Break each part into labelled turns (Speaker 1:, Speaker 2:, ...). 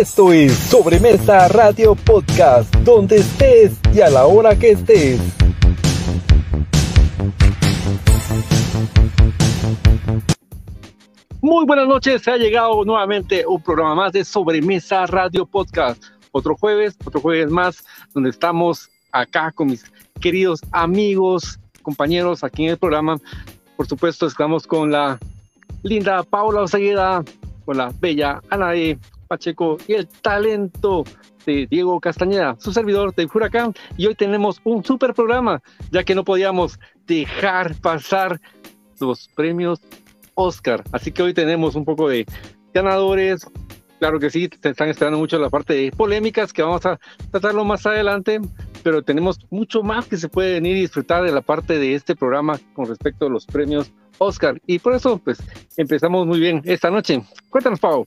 Speaker 1: Esto es Sobremesa Radio Podcast, donde estés y a la hora que estés. Muy buenas noches, se ha llegado nuevamente un programa más de Sobremesa Radio Podcast. Otro jueves, otro jueves más, donde estamos acá con mis queridos amigos, compañeros aquí en el programa. Por supuesto, estamos con la linda Paula Osegueda, con la bella Anae Pacheco y el talento de Diego Castañeda, su servidor de Huracán. Y hoy tenemos un super programa, ya que no podíamos dejar pasar los premios Oscar. Así que hoy tenemos un poco de ganadores. Claro que sí, te están esperando mucho la parte de polémicas que vamos a tratarlo más adelante, pero tenemos mucho más que se puede venir y disfrutar de la parte de este programa con respecto a los premios Oscar. Y por eso, pues, empezamos muy bien esta noche. Cuéntanos, Pau.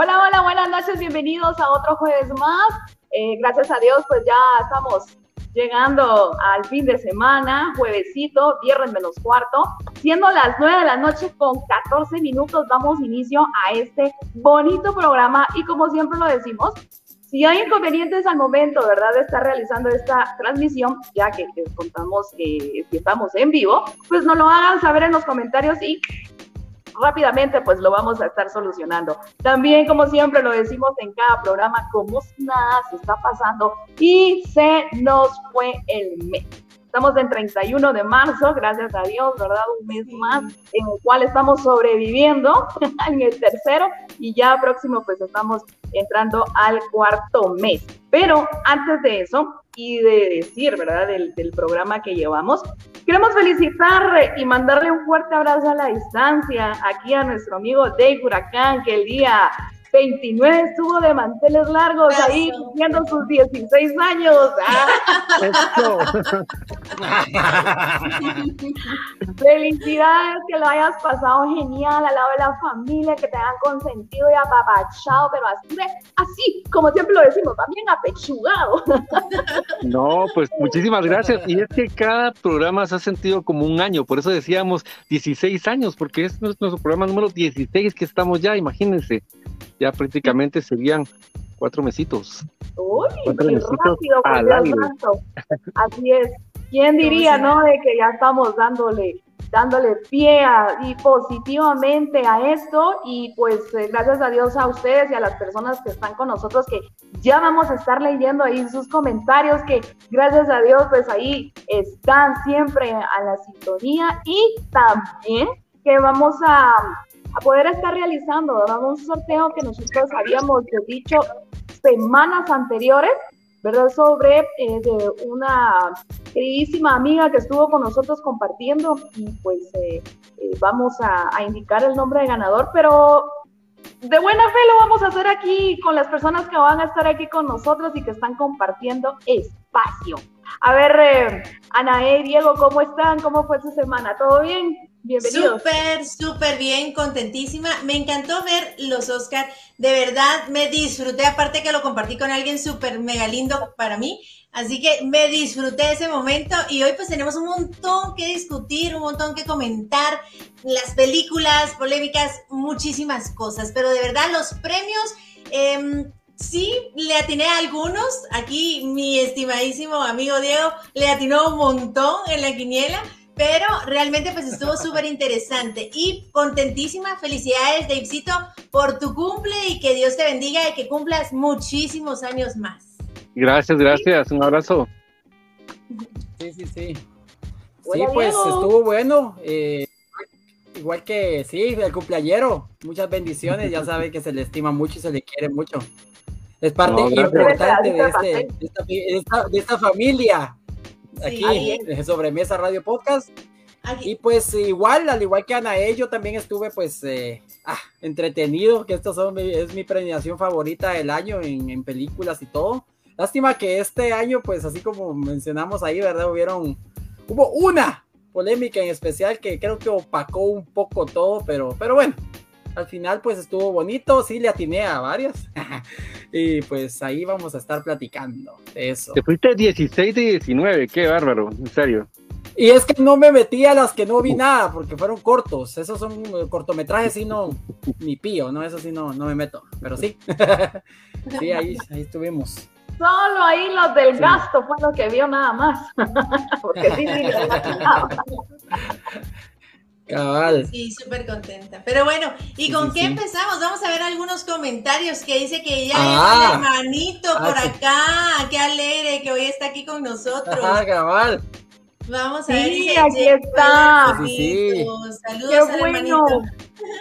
Speaker 2: Hola, hola, buenas noches, bienvenidos a otro jueves más. Eh, gracias a Dios, pues ya estamos llegando al fin de semana, juevesito, viernes menos cuarto, siendo las 9 de la noche con 14 minutos, damos inicio a este bonito programa y como siempre lo decimos, si hay inconvenientes al momento, ¿verdad?, de estar realizando esta transmisión, ya que les contamos que estamos en vivo, pues nos lo hagan saber en los comentarios y rápidamente pues lo vamos a estar solucionando. También, como siempre lo decimos en cada programa, como nada se está pasando y se nos fue el mes. Estamos en 31 de marzo, gracias a Dios, ¿verdad? Un mes más en el cual estamos sobreviviendo en el tercero y ya próximo pues estamos entrando al cuarto mes. Pero antes de eso y de decir, ¿verdad? Del, del programa que llevamos, queremos felicitar y mandarle un fuerte abrazo a la distancia aquí a nuestro amigo Dave Huracán, que el día 29 estuvo de manteles largos ahí cumpliendo sus 16 años. Felicidades, que lo hayas pasado genial al lado de la familia, que te hayan consentido y apapachado, pero así, así, como siempre lo decimos, también apechugado.
Speaker 1: No, pues muchísimas gracias. Y es que cada programa se ha sentido como un año, por eso decíamos 16 años, porque es nuestro programa número 16 que estamos ya, imagínense ya prácticamente serían cuatro mesitos.
Speaker 2: Uy, cuatro mesitos rápido, Así es. ¿Quién diría, no, de que ya estamos dándole dándole pie y positivamente a esto y pues eh, gracias a Dios a ustedes y a las personas que están con nosotros que ya vamos a estar leyendo ahí sus comentarios que gracias a Dios pues ahí están siempre a la sintonía y también que vamos a a poder estar realizando un sorteo que nosotros habíamos dicho semanas anteriores, ¿verdad? Sobre eh, una queridísima amiga que estuvo con nosotros compartiendo y pues eh, eh, vamos a, a indicar el nombre de ganador, pero de buena fe lo vamos a hacer aquí con las personas que van a estar aquí con nosotros y que están compartiendo espacio. A ver, eh, Anae, Diego, ¿cómo están? ¿Cómo fue su semana? ¿Todo bien? Bienvenidos.
Speaker 3: Súper, súper bien, contentísima. Me encantó ver los Oscar. De verdad, me disfruté. Aparte que lo compartí con alguien súper mega lindo para mí. Así que me disfruté ese momento y hoy pues tenemos un montón que discutir, un montón que comentar, las películas, polémicas, muchísimas cosas. Pero de verdad los premios, eh, sí, le atiné a algunos. Aquí mi estimadísimo amigo Diego le atinó un montón en la quiniela. Pero realmente pues estuvo súper interesante y contentísima. Felicidades, Davecito, por tu cumple y que Dios te bendiga y que cumplas muchísimos años más.
Speaker 1: Gracias, gracias. Un abrazo.
Speaker 4: Sí, sí, sí. Sí, pues estuvo bueno. Eh, igual que, sí, el cumpleañero. Muchas bendiciones. Ya sabe que se le estima mucho y se le quiere mucho. Es parte importante de, este, de, esta, familia. Aquí, en Sobremesa Radio Podcast. Y pues igual, al igual que Anae, yo también estuve pues eh, ah, entretenido, que esta es mi premiación favorita del año en, en películas y todo. Lástima que este año, pues así como mencionamos ahí, ¿verdad? Hubieron, hubo una polémica en especial que creo que opacó un poco todo, pero, pero bueno, al final pues estuvo bonito, sí le atiné a varias. y pues ahí vamos a estar platicando de eso.
Speaker 1: Te fuiste 16 de 19, qué bárbaro, en serio.
Speaker 4: Y es que no me metí a las que no vi nada, porque fueron cortos. Esos son eh, cortometrajes, y no, ni pío, ¿no? Eso sí no, no me meto. Pero sí. sí, ahí, ahí estuvimos.
Speaker 2: Solo ahí los del gasto fue lo que vio nada más. porque sí, sí,
Speaker 4: Cabal.
Speaker 3: Sí, súper contenta. Pero bueno, ¿y con qué empezamos? Vamos a ver algunos comentarios que dice que ya ah, el hermanito ah, por acá. Qué alegre que hoy está aquí con nosotros.
Speaker 4: Ah, cabal.
Speaker 3: Vamos a ver.
Speaker 2: Sí, aquí está.
Speaker 3: Saludos qué al bueno. hermanito.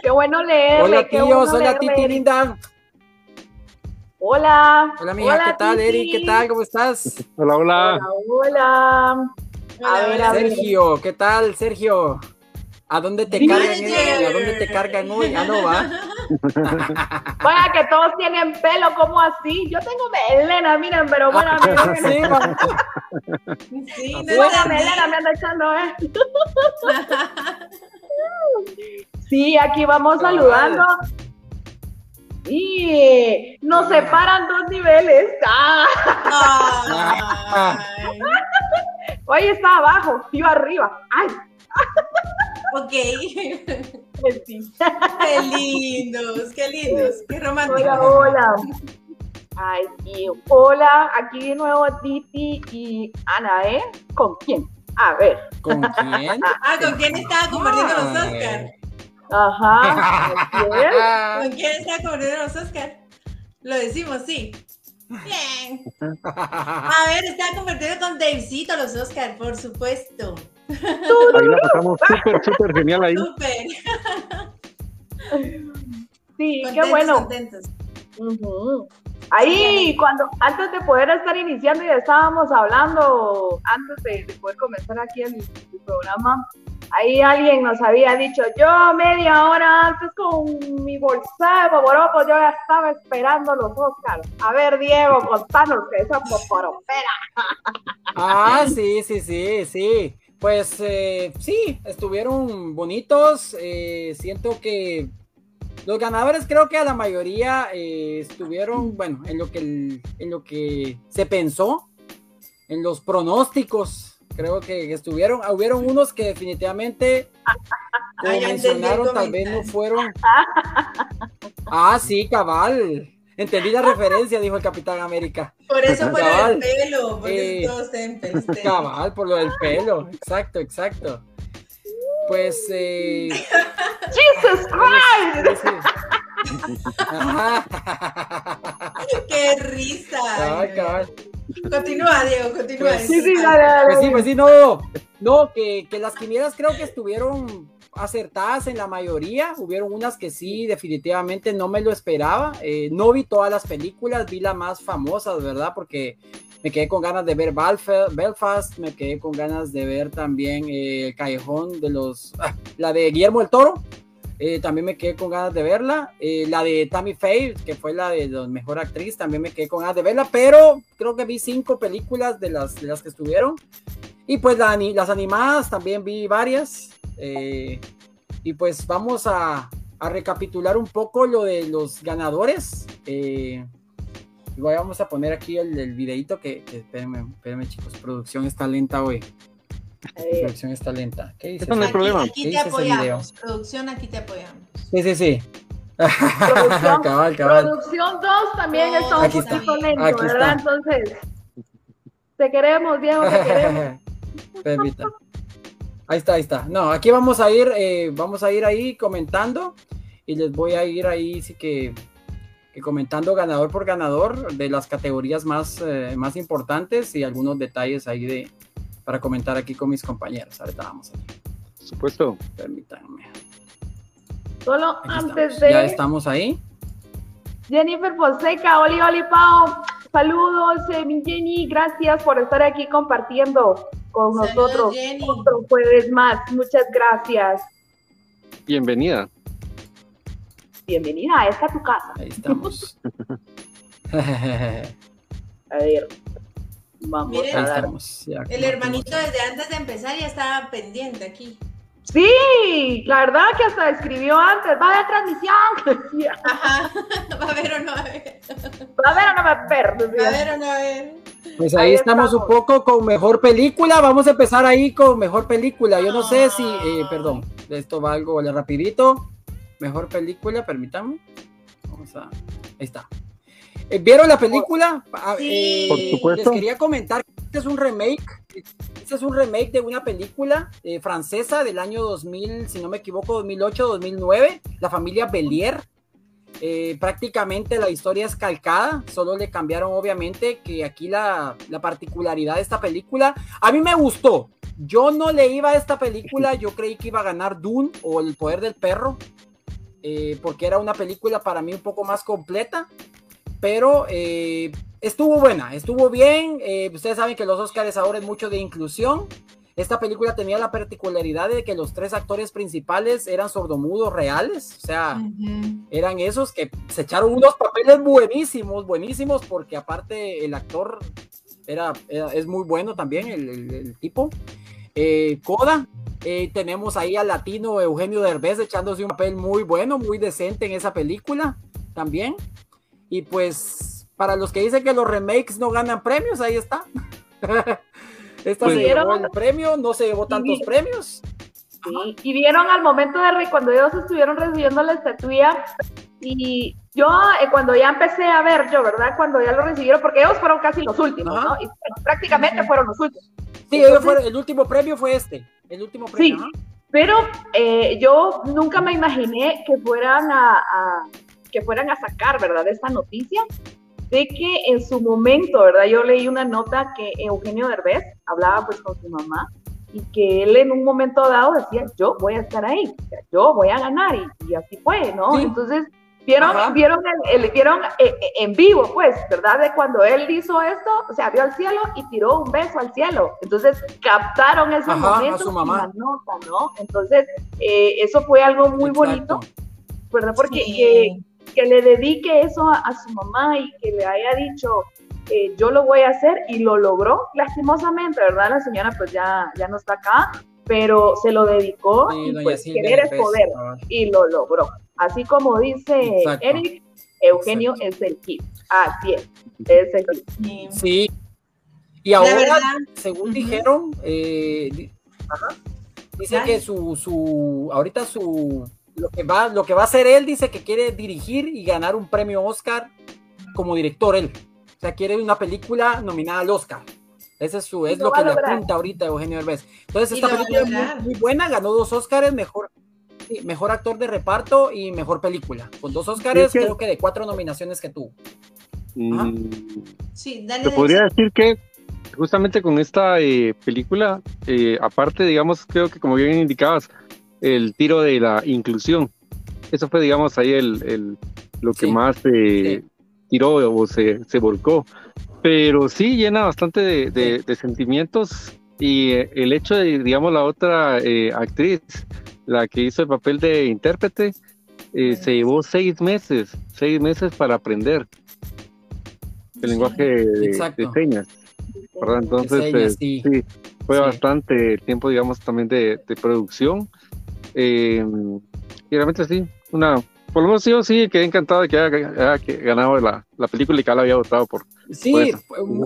Speaker 2: Qué bueno leerle.
Speaker 4: Hola,
Speaker 2: tíos. Bueno
Speaker 4: hola, Titi linda.
Speaker 2: Hola.
Speaker 4: Hola, amiga. ¿Qué tal, Eri? ¿Qué tal? ¿Cómo estás?
Speaker 1: Hola, hola.
Speaker 2: Hola,
Speaker 3: hola. A ver,
Speaker 4: Sergio, ¿qué tal, Sergio? ¿A dónde te cargan? ¿A dónde te cargan hoy? Ah, no va.
Speaker 2: Vaya que todos tienen pelo, ¿cómo así? Yo tengo melena, miren, pero bueno,
Speaker 4: ah, sí,
Speaker 3: sí, no
Speaker 2: buena melena me anda echando, ¿eh? sí, aquí vamos saludando. Y nos separan dos niveles. ¡Ah! Hoy está abajo, yo arriba. ¡Ay!
Speaker 3: Ok. Qué lindos, qué lindos, qué románticos.
Speaker 2: Hola, hola. Ay, y hola, aquí de nuevo Titi y Ana, ¿eh? ¿Con quién? A ver.
Speaker 4: ¿Con quién?
Speaker 3: ah, ¿con quién estaba compartiendo los Oscars?
Speaker 2: Ajá.
Speaker 3: ¿Con quién estaba compartiendo los Oscars? Lo decimos, sí. Bien. A ver, está convertido con Davecito los Oscars, por supuesto.
Speaker 1: Ahí la pasamos súper, súper genial ahí.
Speaker 3: Súper.
Speaker 2: Sí, qué bueno.
Speaker 3: Contentos.
Speaker 2: Ahí, cuando antes de poder estar iniciando y estábamos hablando, antes de, poder comenzar aquí el, programa, ahí alguien nos había dicho, yo media hora antes con mi bolsa de poporopos, yo ya estaba esperando los Oscars. A ver, Diego, contanos que esa poporopera.
Speaker 4: Ah, sí, sí, sí, sí. Pues eh, sí, estuvieron bonitos. Eh, siento que los ganadores creo que a la mayoría eh, estuvieron, bueno, en lo que en lo que se pensó, en los pronósticos. Creo que estuvieron, hubieron unos que definitivamente, como mencionaron, tal vez no fueron. Ah, sí, cabal. Entendí la referencia, dijo el Capitán América.
Speaker 3: Por eso por del pelo, por eso eh, todos
Speaker 4: Cabal, por lo del pelo, exacto, exacto. Pues eh,
Speaker 2: Jesus Christ.
Speaker 3: Qué risa.
Speaker 4: Cabal, cabal.
Speaker 3: Continúa, Diego, continúa.
Speaker 4: Pues, sí, sí, pues sí, pues sí, no, no, que, que las quinielas creo que estuvieron acertadas en la mayoría, hubieron unas que sí, definitivamente no me lo esperaba. Eh, no vi todas las películas, vi las más famosas, ¿verdad? Porque me quedé con ganas de ver Belfast, me quedé con ganas de ver también eh, El Callejón de los. la de Guillermo el Toro. Eh, también me quedé con ganas de verla. la de Tammy Faye, que fue la de la mejor actriz, también me quedé con ganas de verla. Pero creo que vi cinco películas de las, de las que estuvieron. Y pues las animadas también vi varias. Eh, y pues vamos a, recapitular un poco lo de los ganadores. Eh, vamos a poner aquí el, el videito que, espérenme, chicos, producción está lenta hoy. Producción está lenta. ¿Qué dices?
Speaker 1: No hay problema.
Speaker 3: Aquí, te apoyamos. Producción, aquí te apoyamos.
Speaker 4: Sí, sí, sí.
Speaker 2: Producción, cabal, cabal. Producción 2 también está un poquito lento, ¿verdad? Entonces, te queremos, Diego, te queremos.
Speaker 4: Permítame. Ahí está, ahí está. No, aquí vamos a ir, eh, vamos a ir ahí comentando y les voy a ir ahí sí que, comentando ganador por ganador de las categorías más, eh, más importantes y algunos detalles ahí de para comentar aquí con mis compañeros. Ahorita vamos
Speaker 1: allí. Por supuesto.
Speaker 4: Permítanme.
Speaker 2: Solo antes de.
Speaker 4: Ya estamos ahí.
Speaker 2: Jennifer Fonseca, Oli Oli Pau, saludos, eh, mi Jenny, gracias por estar aquí compartiendo con nosotros otro jueves más. Muchas gracias.
Speaker 1: Bienvenida.
Speaker 2: Bienvenida, esta es tu casa.
Speaker 4: Ahí estamos.
Speaker 2: a ver. Vamos
Speaker 3: a dar. el hermanito desde antes de empezar ya estaba pendiente aquí.
Speaker 2: Sí, la verdad que hasta escribió antes, va a haber transmisión.
Speaker 3: Ajá, va a ver o no va a ver.
Speaker 2: Va a ver o no va a ver.
Speaker 3: Va a ver o no va a ver.
Speaker 4: Pues ahí, estamos, un poco con mejor película. Vamos a empezar ahí con mejor película. Yo no sé si, eh, perdón, esto va algo rapidito. Mejor película, permítanme. Vamos a, ahí está. Eh, ¿Vieron la película?
Speaker 3: Ah, sí.
Speaker 1: Por supuesto.
Speaker 4: Les quería comentar que este es un remake. Este es un remake de una película eh, francesa del año 2000, si no me equivoco, 2008, 2009. La familia Belier eh, prácticamente la historia es calcada, solo le cambiaron obviamente que aquí la, particularidad de esta película, a mí me gustó, yo no le iba a esta película, yo creí que iba a ganar Dune o El Poder del Perro, eh, porque era una película para mí un poco más completa, pero eh, estuvo buena, estuvo bien, ustedes saben que los Oscars ahora es mucho de inclusión, esta película tenía la particularidad de que los tres actores principales eran sordomudos reales, o sea, eran esos que se echaron unos papeles buenísimos, buenísimos, porque aparte el actor era, es muy bueno también, el, tipo. Eh, Coda, eh, tenemos ahí al latino Eugenio Derbez echándose un papel muy bueno, muy decente en esa película también. Y pues, para los que dicen que los remakes no ganan premios, ahí está. Esta pues, se llevó el premio, no se llevó tantos premios.
Speaker 2: Sí, y vieron al momento de cuando ellos estuvieron recibiendo la estatuilla y yo eh, cuando ya empecé a ver yo, ¿verdad? Cuando ya lo recibieron, porque ellos fueron casi los últimos, ¿no? Y prácticamente fueron los últimos.
Speaker 4: Sí, fueron, el último premio fue este, el último premio.
Speaker 2: Sí, pero eh, yo nunca me imaginé que fueran a, que fueran a sacar, ¿verdad? Esta noticia de que en su momento, ¿verdad? Yo leí una nota que Eugenio Derbez hablaba pues con su mamá y que él en un momento dado decía, yo voy a estar ahí, yo voy a ganar y, así fue, ¿no? Entonces, vieron, vieron, el, vieron eh, eh, en vivo, pues, ¿verdad? De cuando él hizo esto, o sea, vio al cielo y tiró un beso al cielo. Entonces, captaron ese momento en la nota, ¿no? Entonces, eh, eso fue algo muy bonito, ¿verdad? Porque que le dedique eso a, su mamá y que le haya dicho, eh, yo lo voy a hacer y lo logró, lastimosamente, ¿verdad? La señora pues ya, ya no está acá, pero se lo dedicó y pues querer es poder y lo logró. Así como dice Eric, Eugenio es el kit. Así es, es el
Speaker 4: kit. Sí. Y ahora, según dijeron, eh, dice que su, su, ahorita su lo que va, lo que va a hacer él dice que quiere dirigir y ganar un premio Oscar como director él. O sea, quiere una película nominada al Oscar. Ese es, su, es lo, que le apunta ahorita Eugenio Herbes. Entonces, esta película es muy, buena, ganó dos Oscars, mejor, mejor actor de reparto y mejor película. Con dos Oscars, creo que de cuatro nominaciones que tuvo.
Speaker 1: Mm, sí, dale. Te podría decir que justamente con esta eh, película, eh, aparte, digamos, creo que como bien indicabas, el tiro de la inclusión. Eso fue, digamos, ahí el, lo que más se tiró o se, se, volcó. Pero sí llena bastante de, sentimientos y eh, el hecho de, digamos, la otra eh, actriz, la que hizo el papel de intérprete, eh, se llevó seis meses, seis meses para aprender el lenguaje de, señas. Entonces, sí. fue bastante tiempo, digamos, también de, de producción eh, y realmente sí, una, por lo menos yo sí quedé encantado de que haya, ganado la, la, película y que la había votado por.
Speaker 4: Sí,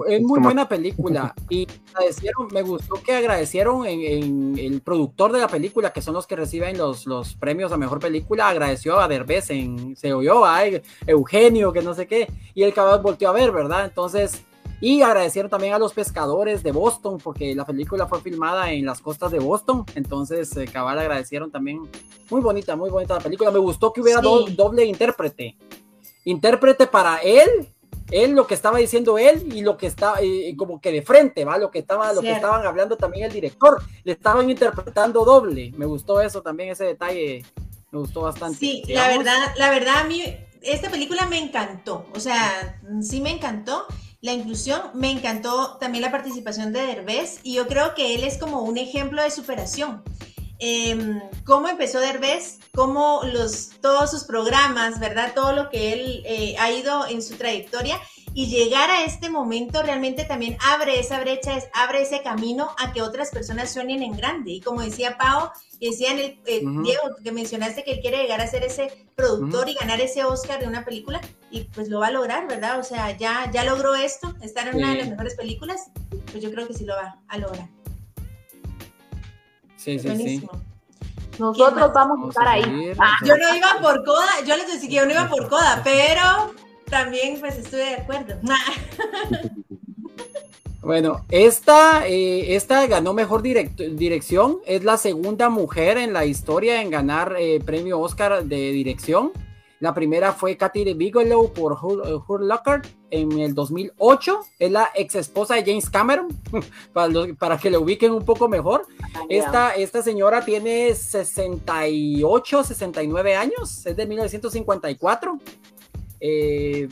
Speaker 4: es muy buena película. Y agradecieron, me gustó que agradecieron en, el productor de la película, que son los que reciben los, los premios a mejor película, agradeció a Derbez en, se oyó a Eugenio, que no sé qué, y el cabrón volteó a ver, ¿verdad? Entonces, y agradecieron también a los pescadores de Boston, porque la película fue filmada en las costas de Boston. Entonces, eh, cabal agradecieron también. Muy bonita, muy bonita la película. Me gustó que hubiera doble intérprete. Intérprete para él, él lo que estaba diciendo él y lo que está como que de frente, ¿va? Lo que estaba, lo que estaban hablando también el director. Le estaban interpretando doble. Me gustó eso también, ese detalle. Me gustó bastante.
Speaker 3: Sí, la verdad, la verdad a mí esta película me encantó. O sea, sí me encantó la inclusión. Me encantó también la participación de Derbez y yo creo que él es como un ejemplo de superación. Em, cómo empezó Derbez, cómo los, todos sus programas, ¿verdad? Todo lo que él eh, ha ido en su trayectoria y llegar a este momento realmente también abre esa brecha, abre ese camino a que otras personas sueñen en grande. Y como decía Pau, y decían el, eh, Diego, que mencionaste que él quiere llegar a ser ese productor y ganar ese Oscar de una película, y pues lo va a lograr, ¿verdad? O sea, ya, ya logró esto, estar en una de las mejores películas, pues yo creo que sí lo va a lograr.
Speaker 4: Sí, sí, sí.
Speaker 2: Nosotros vamos a estar ahí.
Speaker 3: Ah, yo no iba por coda, yo les decía que yo no iba por coda, pero también pues estoy de acuerdo.
Speaker 4: Bueno, esta, eh, esta ganó mejor dirección. Es la segunda mujer en la historia en ganar eh, premio Oscar de dirección. La primera fue Katy Bigelow por Hurt Locker en el 2008. Es la ex esposa de James Cameron, para, para que le ubiquen un poco mejor. Esta, esta señora tiene 68, 69 años, es de 1954. Eh,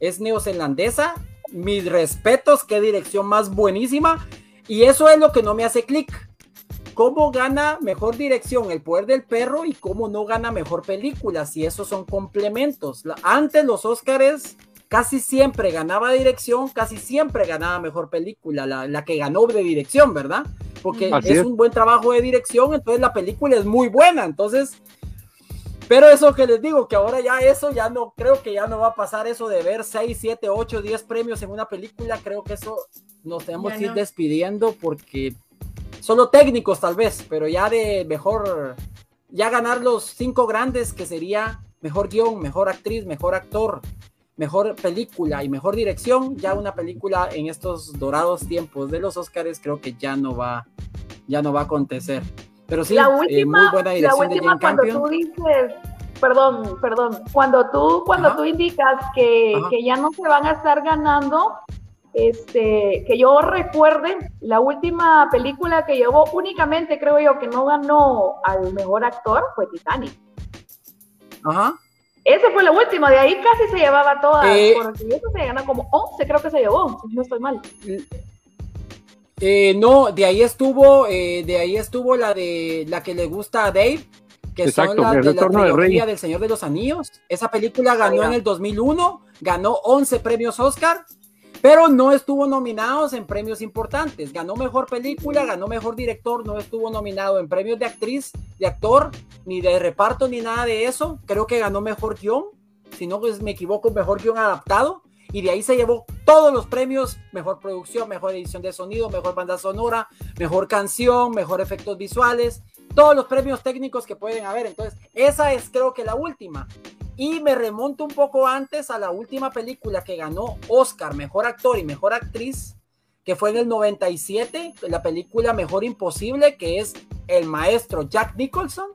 Speaker 4: es neozelandesa. Mis respetos, qué dirección más buenísima. Y eso es lo que no me hace clic. ¿Cómo gana mejor dirección El Poder del Perro y cómo no gana mejor película? Si esos son complementos. Antes los Oscars casi siempre ganaba dirección, casi siempre ganaba mejor película, la, que ganó de dirección, ¿verdad? Porque es, un buen trabajo de dirección, entonces la película es muy buena. Entonces, pero eso que les digo, que ahora ya eso ya no, creo que ya no va a pasar eso de ver 6, 7, 8, 10 premios en una película. Creo que eso nos tenemos que ir despidiendo porque solo técnicos tal vez, pero ya de mejor, ya ganar los cinco grandes que sería mejor guion, mejor actriz, mejor actor, mejor película y mejor dirección, ya una película en estos dorados tiempos de los Oscars creo que ya no va, ya no va a acontecer. Pero sí, eh, muy buena dirección de Jane
Speaker 2: cuando tú dices, perdón, perdón, cuando tú, cuando tú indicas que, que, ya no se van a estar ganando, este, que yo recuerde, la última película que llevó únicamente, creo yo, que no ganó al mejor actor fue Titanic.
Speaker 4: Ajá.
Speaker 2: Ese fue lo último, de ahí casi se llevaba todas, eh, porque eso se gana como 11, creo que se llevó, si no estoy mal.
Speaker 4: Eh, no, de ahí estuvo, eh, de ahí estuvo la de la que le gusta a Dave, que son las de la trilogía del Señor de los Anillos. Esa película ganó en el 2001, ganó 11 premios Oscar, pero no estuvo nominados en premios importantes. Ganó mejor película, ganó mejor director, no estuvo nominado en premios de actriz, de actor, ni de reparto, ni nada de eso. Creo que ganó mejor guion, si no pues me equivoco, mejor guion adaptado y de ahí se llevó todos los premios, mejor producción, mejor edición de sonido, mejor banda sonora, mejor canción, mejor efectos visuales, todos los premios técnicos que pueden haber. Entonces, esa es creo que la última. Y me remonto un poco antes a la última película que ganó Oscar, mejor actor y mejor actriz, que fue en el 97, la película Mejor Imposible, que es el maestro Jack Nicholson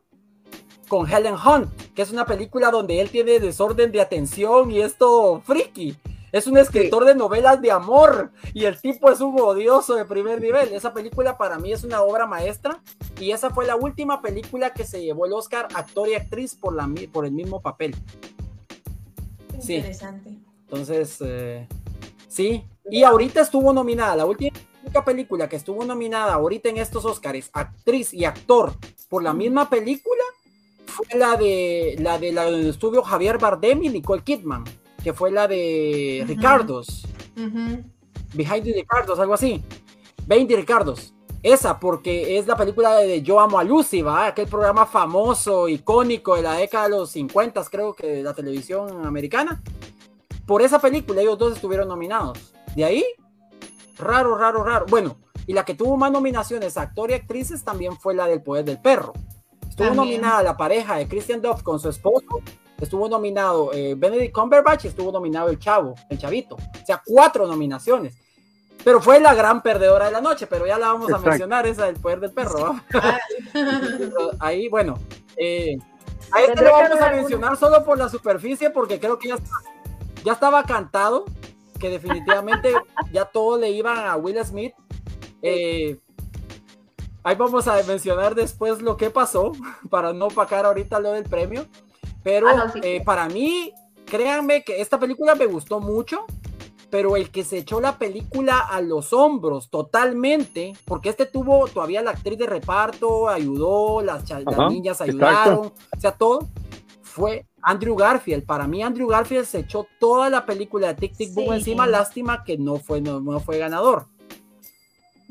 Speaker 4: con Helen Hunt, que es una película donde él tiene desorden de atención y esto friki. Es un escritor de novelas de amor y el tipo es un odioso de primer nivel. Esa película para mí es una obra maestra y esa fue la última película que se llevó el Oscar actor y actriz por, la, por el mismo papel.
Speaker 3: Interesante.
Speaker 4: Entonces, eh, sí. Y ahorita estuvo nominada, la última película que estuvo nominada ahorita en estos Oscars, actriz y actor por la misma película, fue la de la de la donde estuvo Javier Bardem y Nicole Kidman que fue la de Ricardos. Behind the Ricardos, algo así. 20 Ricardos. Esa, porque es la película de Yo Amo a Lucy, ¿va? Aquel programa famoso, icónico de la década de los 50, creo que de la televisión americana. Por esa película, ellos dos estuvieron nominados. De ahí, raro, raro, raro. Bueno, y la que tuvo más nominaciones, actor y actrices, también fue la del Poder del Perro. Estuvo nominada la pareja de Christian Duff con su esposo estuvo nominado eh, Benedict Cumberbatch, estuvo nominado el Chavo, el Chavito. O sea, cuatro nominaciones. Pero fue la gran perdedora de la noche, pero ya la vamos a mencionar, esa del poder del perro. ahí, bueno, eh, a este lo vamos a mencionar solo por la superficie, porque creo que ya, ya estaba cantado, que definitivamente ya todo le iban a Will Smith. Eh, ahí vamos a mencionar después lo que pasó, para no pagar ahorita lo del premio. Pero ah, eh, para mí, créanme que esta película me gustó mucho, pero el que se echó la película a los hombros totalmente, porque este tuvo todavía la actriz de reparto, ayudó, las, niñas ayudaron, o sea, todo, fue Andrew Garfield. Para mí, Andrew Garfield se echó toda la película de Tic Tic Boom encima. Lástima que no fue, no, fue ganador.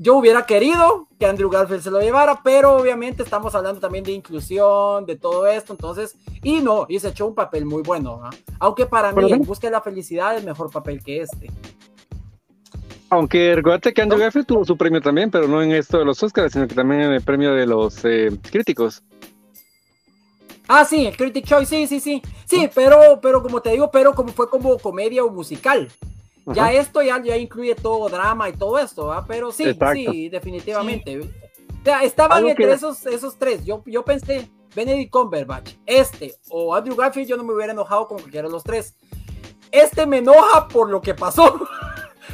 Speaker 4: Yo hubiera querido que Andrew Garfield se lo llevara, pero obviamente estamos hablando también de inclusión, de todo esto, entonces, y no, y se echó un papel muy bueno, aunque para mí, en Busca de la Felicidad, es mejor papel que este.
Speaker 1: Aunque recuerda que Andrew Garfield tuvo su premio también, pero no en esto de los Oscars, sino que también en el premio de los eh, críticos.
Speaker 4: Ah, sí, el Critic Choice, sí, sí, sí. Sí, pero, pero como te digo, pero como fue como comedia o musical. Ya esto ya, ya incluye todo drama y todo esto, ¿va? Pero sí, sí, definitivamente. O sea, estaban entre esos, esos tres. Yo, yo pensé, Benedict Cumberbatch, este o Andrew Garfield, yo no me hubiera enojado con cualquiera de los tres. Este me enoja por lo que pasó.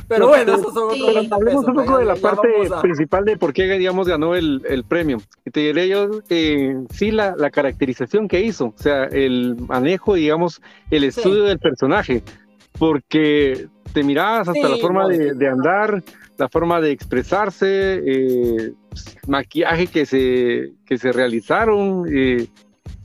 Speaker 4: Pero bueno, eso son
Speaker 1: otros Hablemos un poco de la parte principal de por qué, digamos, ganó el, el premio. Y te diré yo, eh, sí, la, la, caracterización que hizo, o sea, el manejo, digamos, el estudio del personaje, porque te mirabas hasta la forma de, de, andar, la forma de expresarse, eh, maquillaje que se, que se realizaron, eh,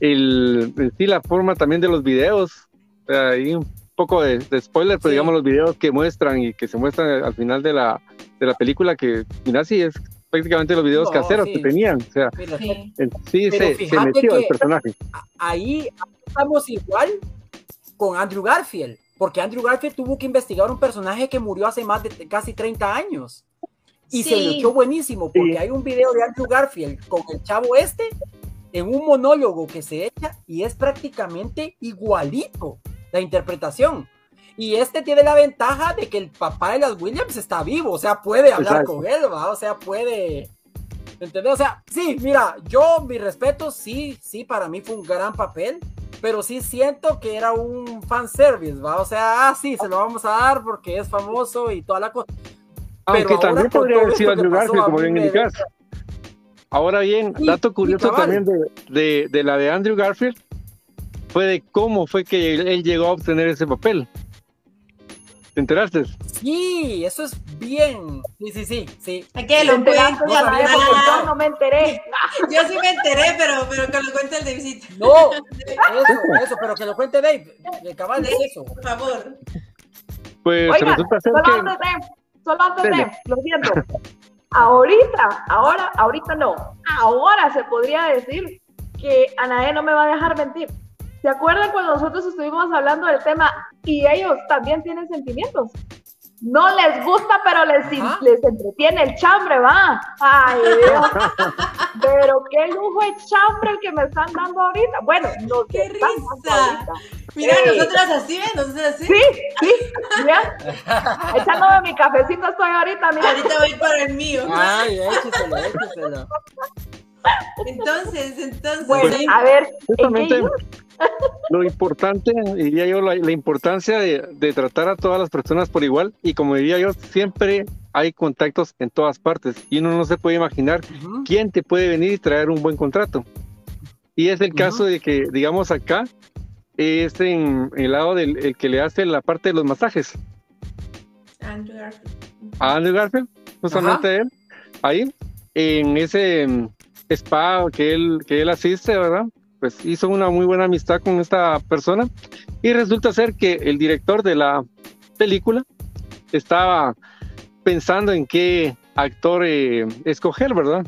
Speaker 1: el, sí, la forma también de los videos, ahí poco de, spoiler, pero digamos los videos que muestran y que se muestran al final de la, de la película, que mira, sí es prácticamente los videos caseros que tenían. O sea, sí, se, se, metió el personaje.
Speaker 4: Ahí estamos igual con Andrew Garfield, porque Andrew Garfield tuvo que investigar un personaje que murió hace más de casi 30 años. Y se lo echó buenísimo, porque hay un video de Andrew Garfield con el chavo este en un monólogo que se echa y es prácticamente igualito la interpretación. Y este tiene la ventaja de que el papá de las Williams está vivo, o sea, puede hablar con él, ¿va? O sea, puede. ¿Entendés? O sea, sí, mira, yo, mi respeto, sí, sí, para mí fue un gran papel, pero sí siento que era un fanservice, ¿va? O sea, ah, sí, se lo vamos a dar porque es famoso y toda la cosa.
Speaker 1: Aunque también podría haber sido Andrew Garfield, como bien indicas. Ahora bien, dato curioso también de, de, de la de Andrew Garfield, fue de cómo fue que él llegó a obtener ese papel. ¿Te enteraste?
Speaker 4: Sí, eso es bien. Sí, sí, sí, sí.
Speaker 3: qué lo
Speaker 2: enteraste? Yo no me enteré.
Speaker 3: Yo sí me enteré, pero, pero que lo cuente el David.
Speaker 4: No, eso, eso, pero que lo cuente Dave. El cabal de eso.
Speaker 3: Por favor.
Speaker 1: Pues
Speaker 2: Oiga, resulta ser solo que... Antes de, solo antes de, lo siento. Ahorita, ahora, ahorita no. Ahora se podría decir que Anae no me va a dejar mentir. ¿Se acuerdan cuando nosotros estuvimos hablando del tema y ellos también tienen sentimientos? No les gusta, pero les, les entretiene el chambre, va. Ay, Dios. Pero qué lujo de chambre el que me están dando ahorita. Bueno, no
Speaker 3: qué risa. Mira, nosotros así, ¿ven? Nosotros así.
Speaker 2: Sí, sí. Mira. Echándome mi cafecito estoy ahorita, mira.
Speaker 3: Ahorita voy para el mío.
Speaker 4: Ay, écheselo, écheselo.
Speaker 3: Entonces, entonces.
Speaker 2: Bueno, a ver,
Speaker 1: justamente lo importante, diría yo, la, importancia de, tratar a todas las personas por igual y como diría yo, siempre hay contactos en todas partes y uno no se puede imaginar quién te puede venir y traer un buen contrato. Y es el caso de que, digamos, acá es en el lado del el que le hace la parte de los masajes.
Speaker 3: Andrew Garfield.
Speaker 1: Andrew Garfield, justamente él, ahí, en ese spa que él, que él asiste, ¿verdad? Pues hizo una muy buena amistad con esta persona y resulta ser que el director de la película estaba pensando en qué actor eh, escoger, ¿verdad?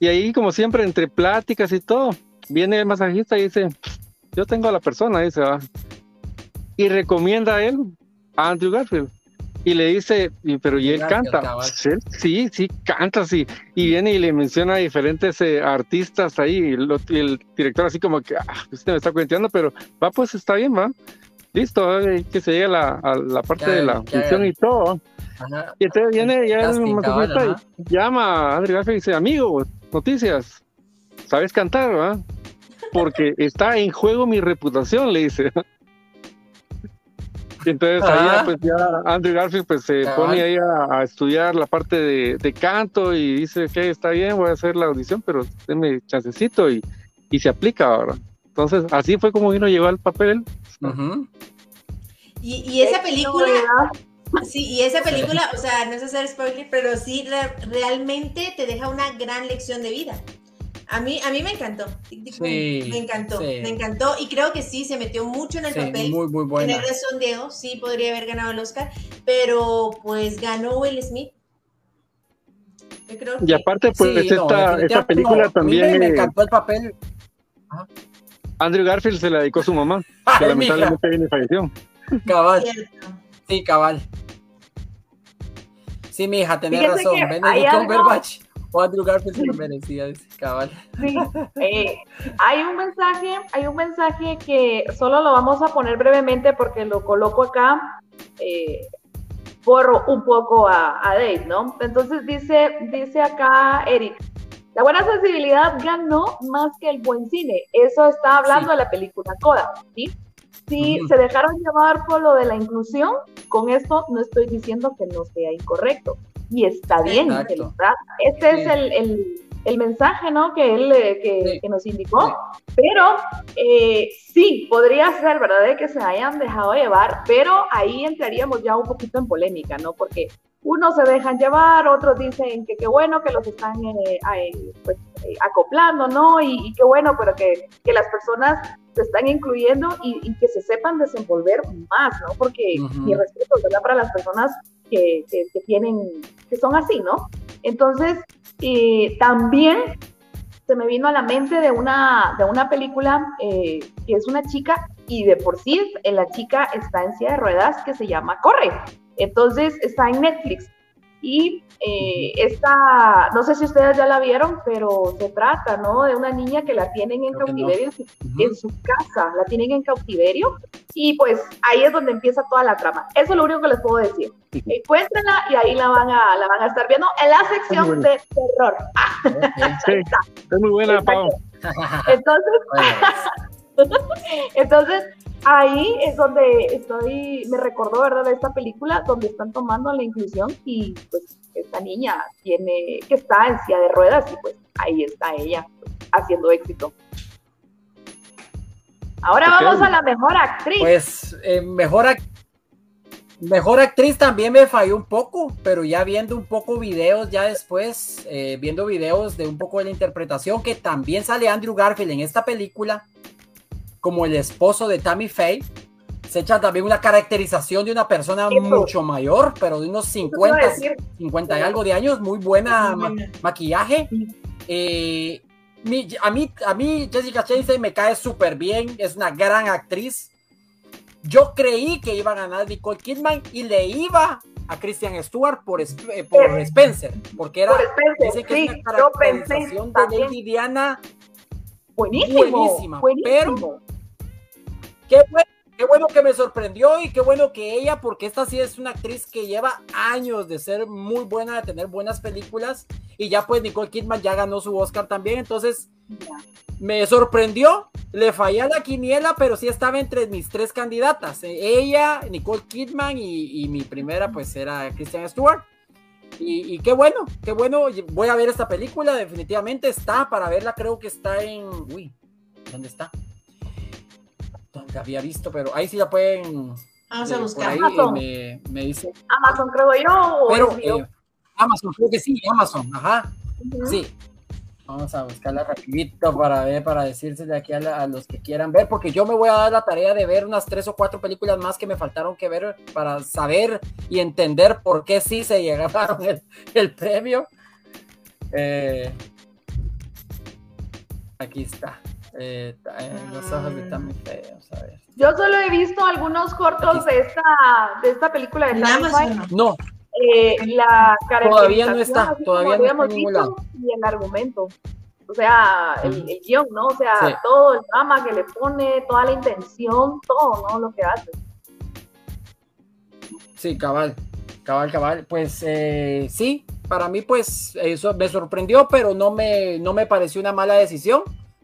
Speaker 1: Y ahí, como siempre, entre pláticas y todo, viene el masajista y dice, yo tengo a la persona, dice, va. Y recomienda a él, a Andrew Garfield y le dice, pero ¿y él canta? Sí, sí, canta, sí. Y viene y le menciona a diferentes eh, artistas ahí. Y, el director así como que, ah, usted me está cuenteando, pero va, pues está bien, va. Listo, que se llegue a la, parte de la función y todo. Y entonces viene ya el y llama a André y dice, amigo, noticias, ¿sabes cantar, va? Porque está en juego mi reputación, le dice. Entonces ahí pues ya Andrew Garfield pues se pone ahí a, estudiar la parte de, canto y dice que está bien, voy a hacer la audición, pero déme chancecito y, y se aplica ahora. Entonces así fue como vino a llevar el papel.
Speaker 3: y, y, esa película, sí, y esa película, o sea, no es hacer spoiler, pero sí realmente te deja una gran lección de vida A mí, a mí me encantó. me encantó, me encantó. Y creo que sí, se metió mucho en el papel.
Speaker 4: Muy, muy buena.
Speaker 3: Tiene razón, Diego. Sí, podría haber ganado el Oscar. Pero pues ganó Will Smith.
Speaker 1: creo Y aparte, pues esta, película también.
Speaker 4: Me, encantó el papel.
Speaker 1: Andrew Garfield se la dedicó a su mamá, que lamentablemente viene falleció.
Speaker 4: Cabal. Sí, cabal. Sí, mi hija, tenés razón. Benedict Cumberbatch o Andrew Garfield se lo merecía, cabal.
Speaker 2: Sí, eh, hay un mensaje, hay un mensaje que solo lo vamos a poner brevemente porque lo coloco acá. Eh, borro un poco a, a, Dave, ¿no? Entonces dice, dice acá Eric, la buena sensibilidad ganó más que el buen cine. Eso está hablando de la película Coda, ¿sí? Si se dejaron llevar por lo de la inclusión, con esto no estoy diciendo que no sea incorrecto. Y está bien que lo Este es el, el, mensaje ¿no? que él eh, que, nos indicó. Pero eh, sí, podría ser, ¿verdad?, de que se hayan dejado llevar, pero ahí entraríamos ya un poquito en polémica, ¿no? Porque unos se dejan llevar, otros dicen que qué bueno que los están eh, pues, acoplando, ¿no? Y, qué bueno, pero que, que las personas se están incluyendo y, que se sepan desenvolver más, ¿no? Porque mi respeto, ¿verdad? Para las personas que, que, tienen, que son así, ¿no? Entonces, eh, también se me vino a la mente de una, de una película eh, que es una chica y de por sí la chica está en silla de ruedas que se llama Corre. Entonces está en Netflix. Y eh, esta, no sé si ustedes ya la vieron, pero se trata, ¿no? De una niña que la tienen en cautiverio en, su, casa, la tienen en cautiverio y pues ahí es donde empieza toda la trama. Eso es lo único que les puedo decir. Encuéntrenla y ahí la van a, la van a estar viendo en la sección de terror.
Speaker 1: sí, es muy buena, Pau.
Speaker 2: Entonces, entonces ahí es donde estoy, me recordó, ¿verdad?, de esta película donde están tomando la inclusión y pues esta niña tiene, que está en silla de ruedas y pues ahí está ella pues, haciendo éxito. Ahora vamos a la mejor actriz.
Speaker 4: Pues eh, mejor, mejor actriz también me falló un poco, pero ya viendo un poco videos ya después, eh, viendo videos de un poco de la interpretación, que también sale Andrew Garfield en esta película como el esposo de Tammy Faye. Se echa también una caracterización de una persona mucho mayor, pero de unos 50, 50 y algo de años, muy buena maquillaje. Eh, a, mí, a mí Jessica Chastain me cae súper bien, es una gran actriz. Yo creí que iba a ganar Nicole Kidman y le iba a Christian Stewart por, eh, por Spencer, porque era
Speaker 2: Spencer, que es una caracterización de
Speaker 4: Lady Diana
Speaker 2: buenísima,
Speaker 4: pero Qué bueno, que me sorprendió y qué bueno que ella, porque esta sí es una actriz que lleva años de ser muy buena, de tener buenas películas. Y ya pues Nicole Kidman ya ganó su Oscar también. Entonces me sorprendió. Le fallé a la quiniela, pero sí estaba entre mis tres candidatas. Eh, ella, Nicole Kidman y, mi primera pues era Christian Stewart. Y, y, qué bueno, qué bueno. Voy a ver esta película, definitivamente está para verla. Creo que está en. Uy, ¿dónde está? Donde había visto, pero ahí sí la pueden.
Speaker 3: Vamos a buscar.
Speaker 2: Amazon.
Speaker 4: Me, me, dice.
Speaker 2: Amazon, creo yo.
Speaker 4: Pero eh, Amazon, creo que sí, Amazon, ajá. Sí. Vamos a buscarla rapidito para ver, para decirse de aquí a, los que quieran ver, porque yo me voy a dar la tarea de ver unas tres o cuatro películas más que me faltaron que ver para saber y entender por qué sí se llegaron el, el premio. Eh, aquí está. Eh, los ojos están feos, a ver.
Speaker 2: Yo solo he visto algunos cortos de esta, de esta película de
Speaker 4: Amazon. No.
Speaker 2: Eh, la
Speaker 4: todavía no está, todavía no está
Speaker 2: en Y el argumento. O sea, el, el guion, ¿no? O sea, todo el drama que le pone, toda la intención, todo, ¿no? Lo que hace.
Speaker 4: Sí, cabal, cabal, cabal. Pues eh, sí, para mí, pues eso me sorprendió, pero no me, no me pareció una mala decisión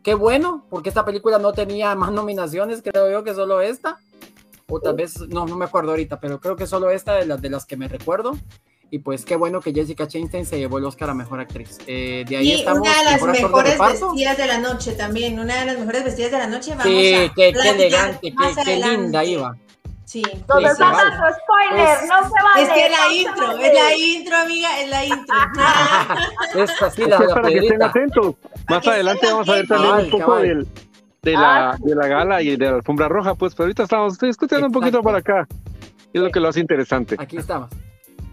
Speaker 4: Qué bueno, porque esta película no tenía más nominaciones, creo yo que solo esta. O tal vez, no, no me acuerdo ahorita, pero creo que solo esta de las, de las que me recuerdo. Y pues qué bueno que Jessica Chastain se llevó el Oscar a Mejor Actriz. Eh, de ahí
Speaker 3: y una de las mejores vestidas de la noche también, una de las mejores vestidas de la noche. Vamos
Speaker 4: sí, qué, qué elegante, qué, qué linda iba.
Speaker 3: Sí.
Speaker 2: No se vale. spoiler, no se vale.
Speaker 3: Es que la intro, es la intro, amiga, es la intro.
Speaker 4: es así la,
Speaker 1: es para que estén atentos. Más adelante vamos a ver también un poco del, de, la, ah. de la gala y de la alfombra roja, pues, pero ahorita estamos discutiendo un poquito para acá. Es lo que lo hace interesante.
Speaker 4: Aquí estamos.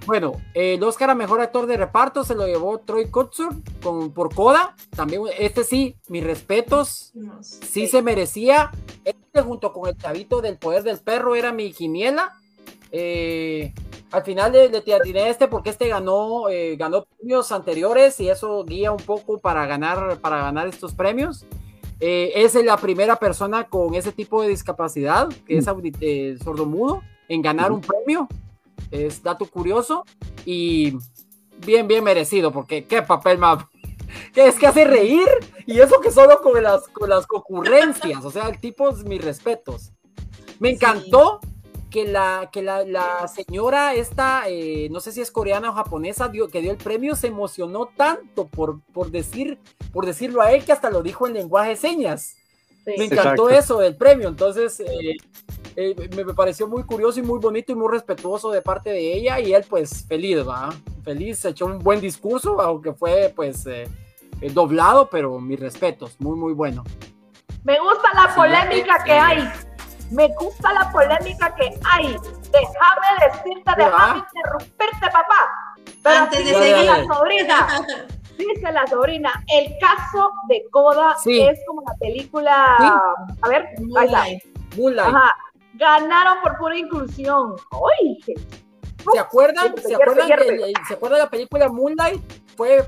Speaker 4: Bueno, el Oscar a Mejor Actor de Reparto se lo llevó Troy Kotsur con, por Coda. También, este sí, mis respetos. Sí se merecía. Este junto con el chavito del Poder del Perro era mi quiniela. Eh, al final le, le este porque este ganó, eh, ganó premios anteriores y eso guía un poco para ganar, para ganar estos premios. Eh, es la primera persona con ese tipo de discapacidad, que es eh, sordomudo, en ganar un premio. Es dato curioso y bien, bien merecido, porque qué papel más. Que es que hace reír y eso que solo con las, con las concurrencias. O sea, el tipo, mis respetos. Me encantó que la, que la, la señora esta, eh, no sé si es coreana o japonesa, dio, que dio el premio, se emocionó tanto por, por, decir, por decirlo a él que hasta lo dijo en lenguaje de señas. Me encantó eso del premio, entonces eh, eh, me, pareció muy curioso y muy bonito y muy respetuoso de parte de ella y él pues feliz, va, feliz, echó un buen discurso, aunque fue pues doblado, pero mis respetos, muy muy bueno.
Speaker 2: Me gusta la polémica que hay me gusta la polémica que hay. Déjame decirte, déjame interrumpirte, papá. Pero Antes de seguir la sobrina. Dice la sobrina, el caso de Coda es como la película. A ver, Moonlight. Ajá. Ganaron por pura inclusión. ¡Ay!
Speaker 4: ¿Se acuerdan? ¿Se, acuerdan ¿Se acuerdan de la película Moonlight? fue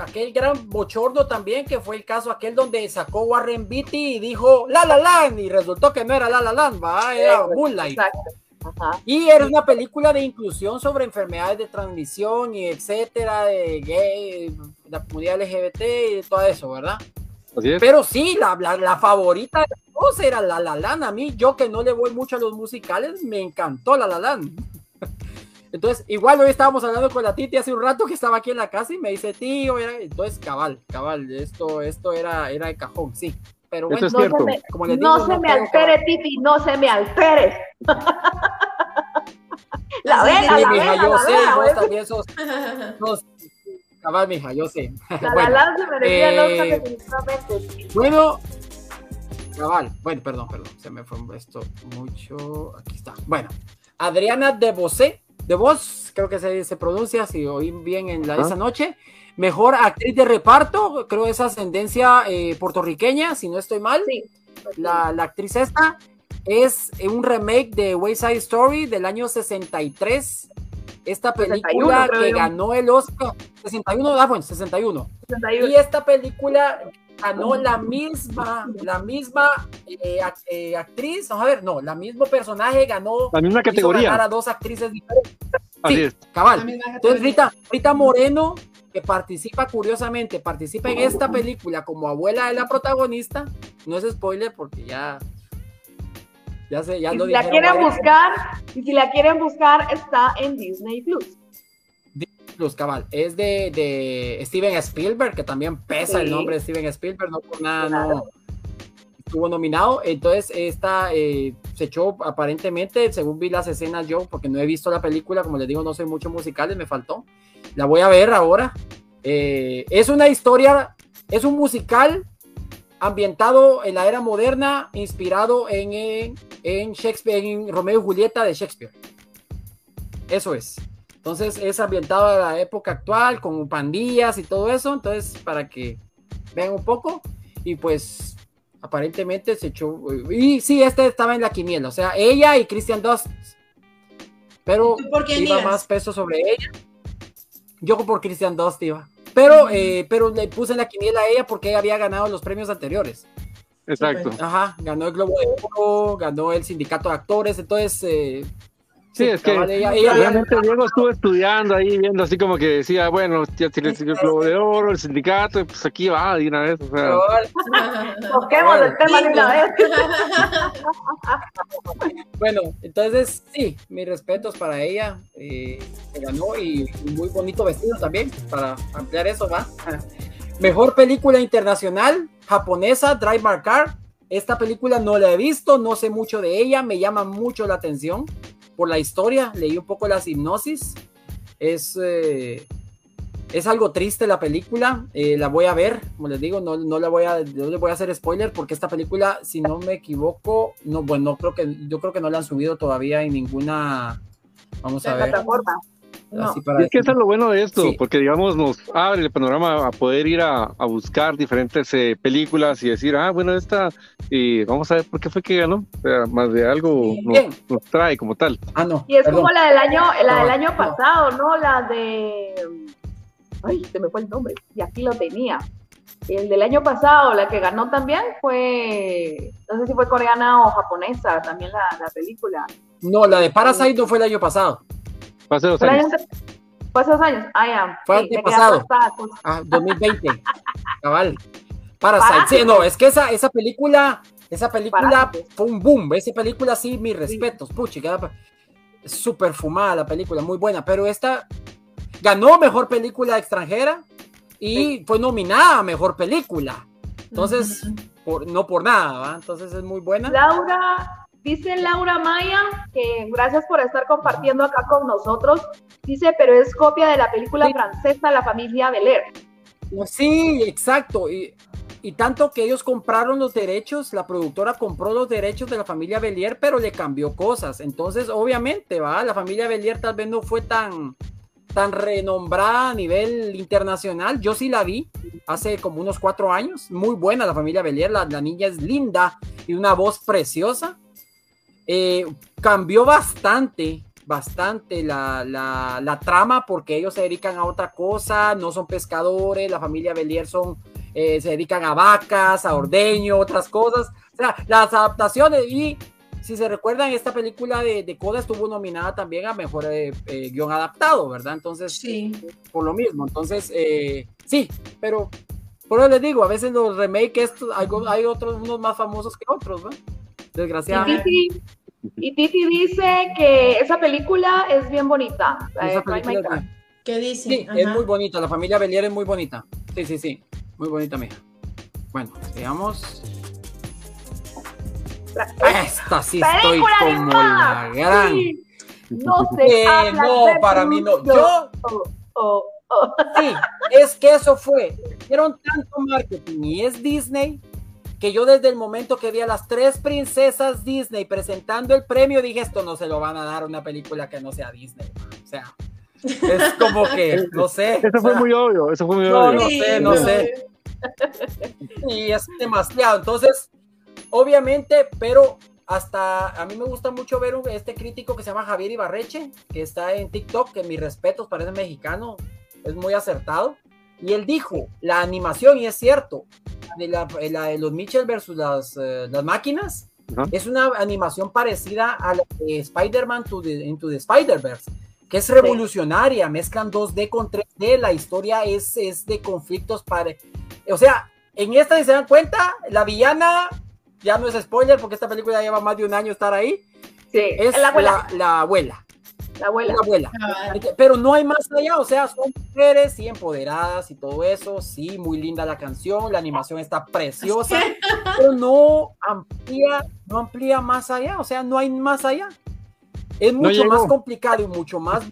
Speaker 4: aquel, gran bochorno también, que fue el caso aquel donde sacó Warren Beatty y dijo La La Land, y resultó que no era La La Land, era Moonlight. Y era una película de inclusión sobre enfermedades de transmisión y etcétera, de gay, la comunidad LGBT y todo eso, ¿verdad? Pero sí, la, la, favorita de todos era La La Land. A mí, yo que no le voy mucho a los musicales, me encantó La La Land. Entonces, igual hoy estábamos hablando con la Titi hace un rato que estaba aquí en la casa y me dice, tío, entonces cabal, cabal, esto, esto era, era de cajón, sí. Pero bueno,
Speaker 2: no, se me, como no se me altere, Titi, no se me altere. la vena, la
Speaker 4: vena, yo sé, vos también sos, cabal, mija, yo sé.
Speaker 2: La, bueno, la se merecía eh, definitivamente.
Speaker 4: Bueno, cabal, bueno, perdón, perdón, se me fue esto mucho, aquí está. Bueno, Adriana de Bosé de voz, creo que se, se pronuncia, si oí bien en la, esa noche. Mejor actriz de reparto, creo esa ascendencia eh, puertorriqueña, si no estoy mal. La, la, actriz esta es un remake de Wayside Story del año 63. Esta película que ganó el Oscar. 61, ah, bueno, 61. 61. Y esta película ganó la misma, la misma eh, eh, actriz, vamos a ver, no, la mismo personaje ganó
Speaker 1: la misma categoría
Speaker 4: a dos actrices diferentes. Sí, cabal. Entonces Rita, Rita Moreno, que participa curiosamente, participa en esta película como abuela de la protagonista, no es spoiler porque ya ya sé, ya lo
Speaker 2: si la quieren buscar, y si la quieren buscar está en Disney Plus.
Speaker 4: Plus, cabal. Es de, de Steven Spielberg, que también pesa el nombre de Steven Spielberg, no por nada, no estuvo nominado. Entonces, esta eh, se echó aparentemente, según vi las escenas yo, porque no he visto la película, como les digo, no soy mucho musicales, me faltó. La voy a ver ahora. Eh, es una historia, es un musical ambientado en la era moderna, inspirado en, en, en Shakespeare, en Romeo y Julieta de Shakespeare. Eso es. Entonces es ambientado a la época actual, con pandillas y todo eso. Entonces, para que vean un poco. Y pues, aparentemente se echó. Y sí, este estaba en la quiniela. O sea, ella y Christian Dust. Pero iba más peso sobre ella. Yo por Christian Dust iba. Pero, eh, pero le puse en la quiniela a ella porque ella había ganado los premios anteriores.
Speaker 1: Exacto.
Speaker 4: Ajá, ganó el Globo de Oro, ganó el Sindicato de Actores, entonces eh,
Speaker 1: Sí, es que obviamente Diego estuvo estudiando ahí, viendo así como que decía, bueno, ya tiene el Globo de Oro, el sindicato, y pues aquí va de una vez. O sea.
Speaker 2: Toquemos el tema de una vez.
Speaker 4: bueno, entonces sí, mis respetos para ella, eh, ganó y, muy bonito vestido también, para ampliar eso, va. Mejor película internacional, japonesa, Drive My Car. Esta película no la he visto, no sé mucho de ella, me llama mucho la atención por la historia, leí un poco la hipnosis. Es, eh, es algo triste la película, eh, la voy a ver, como les digo, no, no, la voy a, no le voy a hacer spoiler porque esta película, si no me equivoco, no, bueno, creo que, yo creo que no la han subido todavía en ninguna, vamos a ver. Plataforma.
Speaker 1: Es que eso es lo bueno de esto, porque digamos nos abre el panorama a poder ir a, buscar diferentes eh, películas y decir, ah, bueno, esta, y vamos a ver por qué fue que ganó, o sea, más de algo nos, trae como tal.
Speaker 2: Ah, no. Y es como la del año, la del año pasado, ¿no? La de, ay, se me fue el nombre, y aquí lo tenía. El del año pasado, la que ganó también fue, no sé si fue coreana o japonesa, también la, la película.
Speaker 4: No, la de Parasite no fue el año pasado.
Speaker 1: Hace dos años.
Speaker 2: Hace dos años. Ah, ya.
Speaker 4: Fue el año pasado. Ah, 2020. Cabal. Parasite. Sí, no, es que esa, esa película, esa película fue un boom. Esa película sí, mis respetos. Puchi, queda súper fumada la película, muy buena. Pero esta ganó mejor película extranjera y fue nominada a mejor película. Entonces, por, no por nada, ¿va? Entonces es muy buena.
Speaker 2: Laura Dice Laura Maya, que gracias por estar compartiendo acá con nosotros. Dice, pero es copia de la película francesa La familia Belair.
Speaker 4: Sí, exacto. Y, tanto que ellos compraron los derechos, la productora compró los derechos de la familia Belier, pero le cambió cosas. Entonces, obviamente, va, la familia Belier tal vez no fue tan, tan renombrada a nivel internacional. Yo sí la vi hace como unos cuatro años. Muy buena la familia Belier. La, la niña es linda y una voz preciosa. Eh, cambió bastante, bastante la, la, trama porque ellos se dedican a otra cosa, no son pescadores, la familia Belier son, eh, se dedican a vacas, a ordeño, otras cosas. O sea, las adaptaciones y si se recuerdan, esta película de, de Coda estuvo nominada también a mejor eh, guion adaptado, ¿verdad? Entonces, sí. por lo mismo. Entonces, sí, pero por eso les digo, a veces los remakes, hay, hay otros, unos más famosos que otros, ¿no? Desgraciadamente.
Speaker 2: Y Titi, dice que esa película es bien bonita. Eh,
Speaker 3: ¿Qué dice?
Speaker 4: Sí, es muy bonita. La familia Belier es muy bonita. Sí, sí, sí. Muy bonita, mija. Bueno, veamos. Esta sí estoy como la gran.
Speaker 2: No sé.
Speaker 4: no, para mí no. Yo. Oh, oh, oh. Sí, es que eso fue. Hicieron tanto marketing y es Disney que yo desde el momento que vi a las tres princesas Disney presentando el premio, dije, esto no se lo van a dar a una película que no sea Disney. O sea, es como que, no sé.
Speaker 1: Eso fue muy obvio, eso fue muy obvio.
Speaker 4: No sé, no sé. Y es demasiado. Entonces, obviamente, pero hasta a mí me gusta mucho ver este crítico que se llama Javier Ibarreche, que está en TikTok, que mis respetos, parece mexicano, es muy acertado. Y él dijo, la animación, y es cierto, de, la, de los Mitchell versus las, eh, las máquinas, es una animación parecida a la de Spider-Man Into the Spider-Verse, que es revolucionaria, mezclan 2D con 3D, la historia es, es de conflictos para... O sea, en esta, si se dan cuenta, la villana, ya no es spoiler porque esta película lleva más de un año estar ahí, es la abuela.
Speaker 2: La abuela.
Speaker 4: Abuela. Pero no hay más allá, o sea, son mujeres y empoderadas y todo eso. Sí, muy linda la canción, la animación está preciosa, pero no amplía, no amplía más allá, o sea, no hay más allá. Es mucho más complicado y mucho más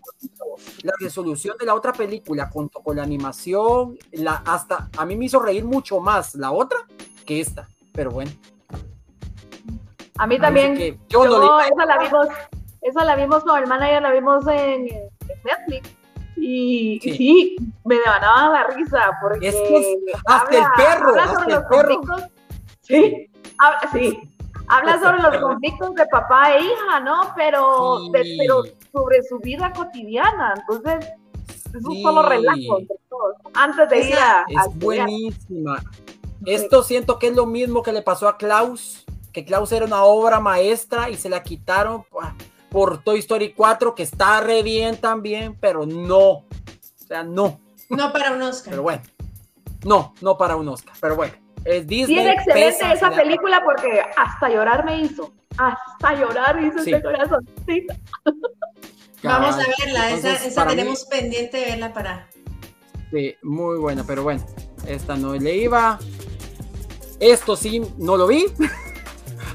Speaker 4: la resolución de la otra película con, con la animación, la, hasta a mí me hizo reír mucho más la otra que esta, pero bueno.
Speaker 2: A mí también. yo, no esa la vimos esa la vimos con el manager, la vimos en, Netflix. Y sí. me devanaba la risa porque es
Speaker 4: hasta el perro, hasta el perro.
Speaker 2: Sí, habla, sí. Habla sobre los conflictos de papá e hija, ¿no? Pero, pero sobre su vida cotidiana. Entonces, es un solo relajo entre todos. Antes de ir a.
Speaker 4: Es buenísima. Esto siento que es lo mismo que le pasó a Klaus, que Klaus era una obra maestra y se la quitaron por Toy Story 4, que está re bien también, pero no. O sea, no.
Speaker 3: No para un Oscar.
Speaker 4: Pero bueno. No, no para un Oscar. Pero bueno. Es Disney.
Speaker 2: Sí, es excelente esa película porque hasta llorar me hizo. Hasta llorar hizo ese corazón.
Speaker 3: Vamos a verla, esa, tenemos pendiente de verla para.
Speaker 4: Sí, muy buena, pero bueno, esta no le iba. Esto sí, no lo vi.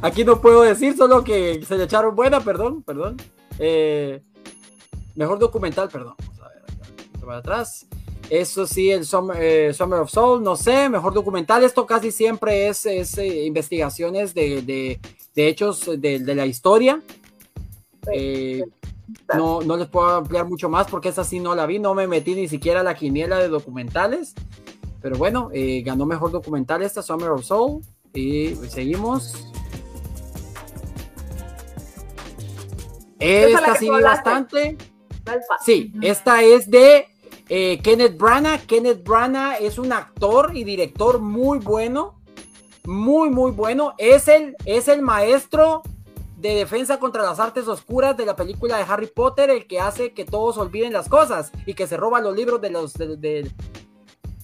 Speaker 4: Aquí no puedo decir, solo que se le echaron buena, perdón, perdón. Eh, mejor documental, perdón. Vamos a ver, acá, para atrás. Eso sí, el Summer, Summer, of Soul, no sé, mejor documental. Esto casi siempre es, es investigaciones de, de, de hechos de, de, la historia. Eh, no, no les puedo ampliar mucho más porque esa sí no la vi, no me metí ni siquiera a la quiniela de documentales. Pero bueno, eh, ganó mejor documental esta Summer of Soul. Y seguimos. Esta sí vi bastante. Sí, esta es de eh, Kenneth Branagh. Kenneth Branagh es un actor y director muy bueno. Muy, muy bueno. Es el, es el maestro de defensa contra las artes oscuras de la película de Harry Potter, el que hace que todos olviden las cosas y que se roba los libros de los de,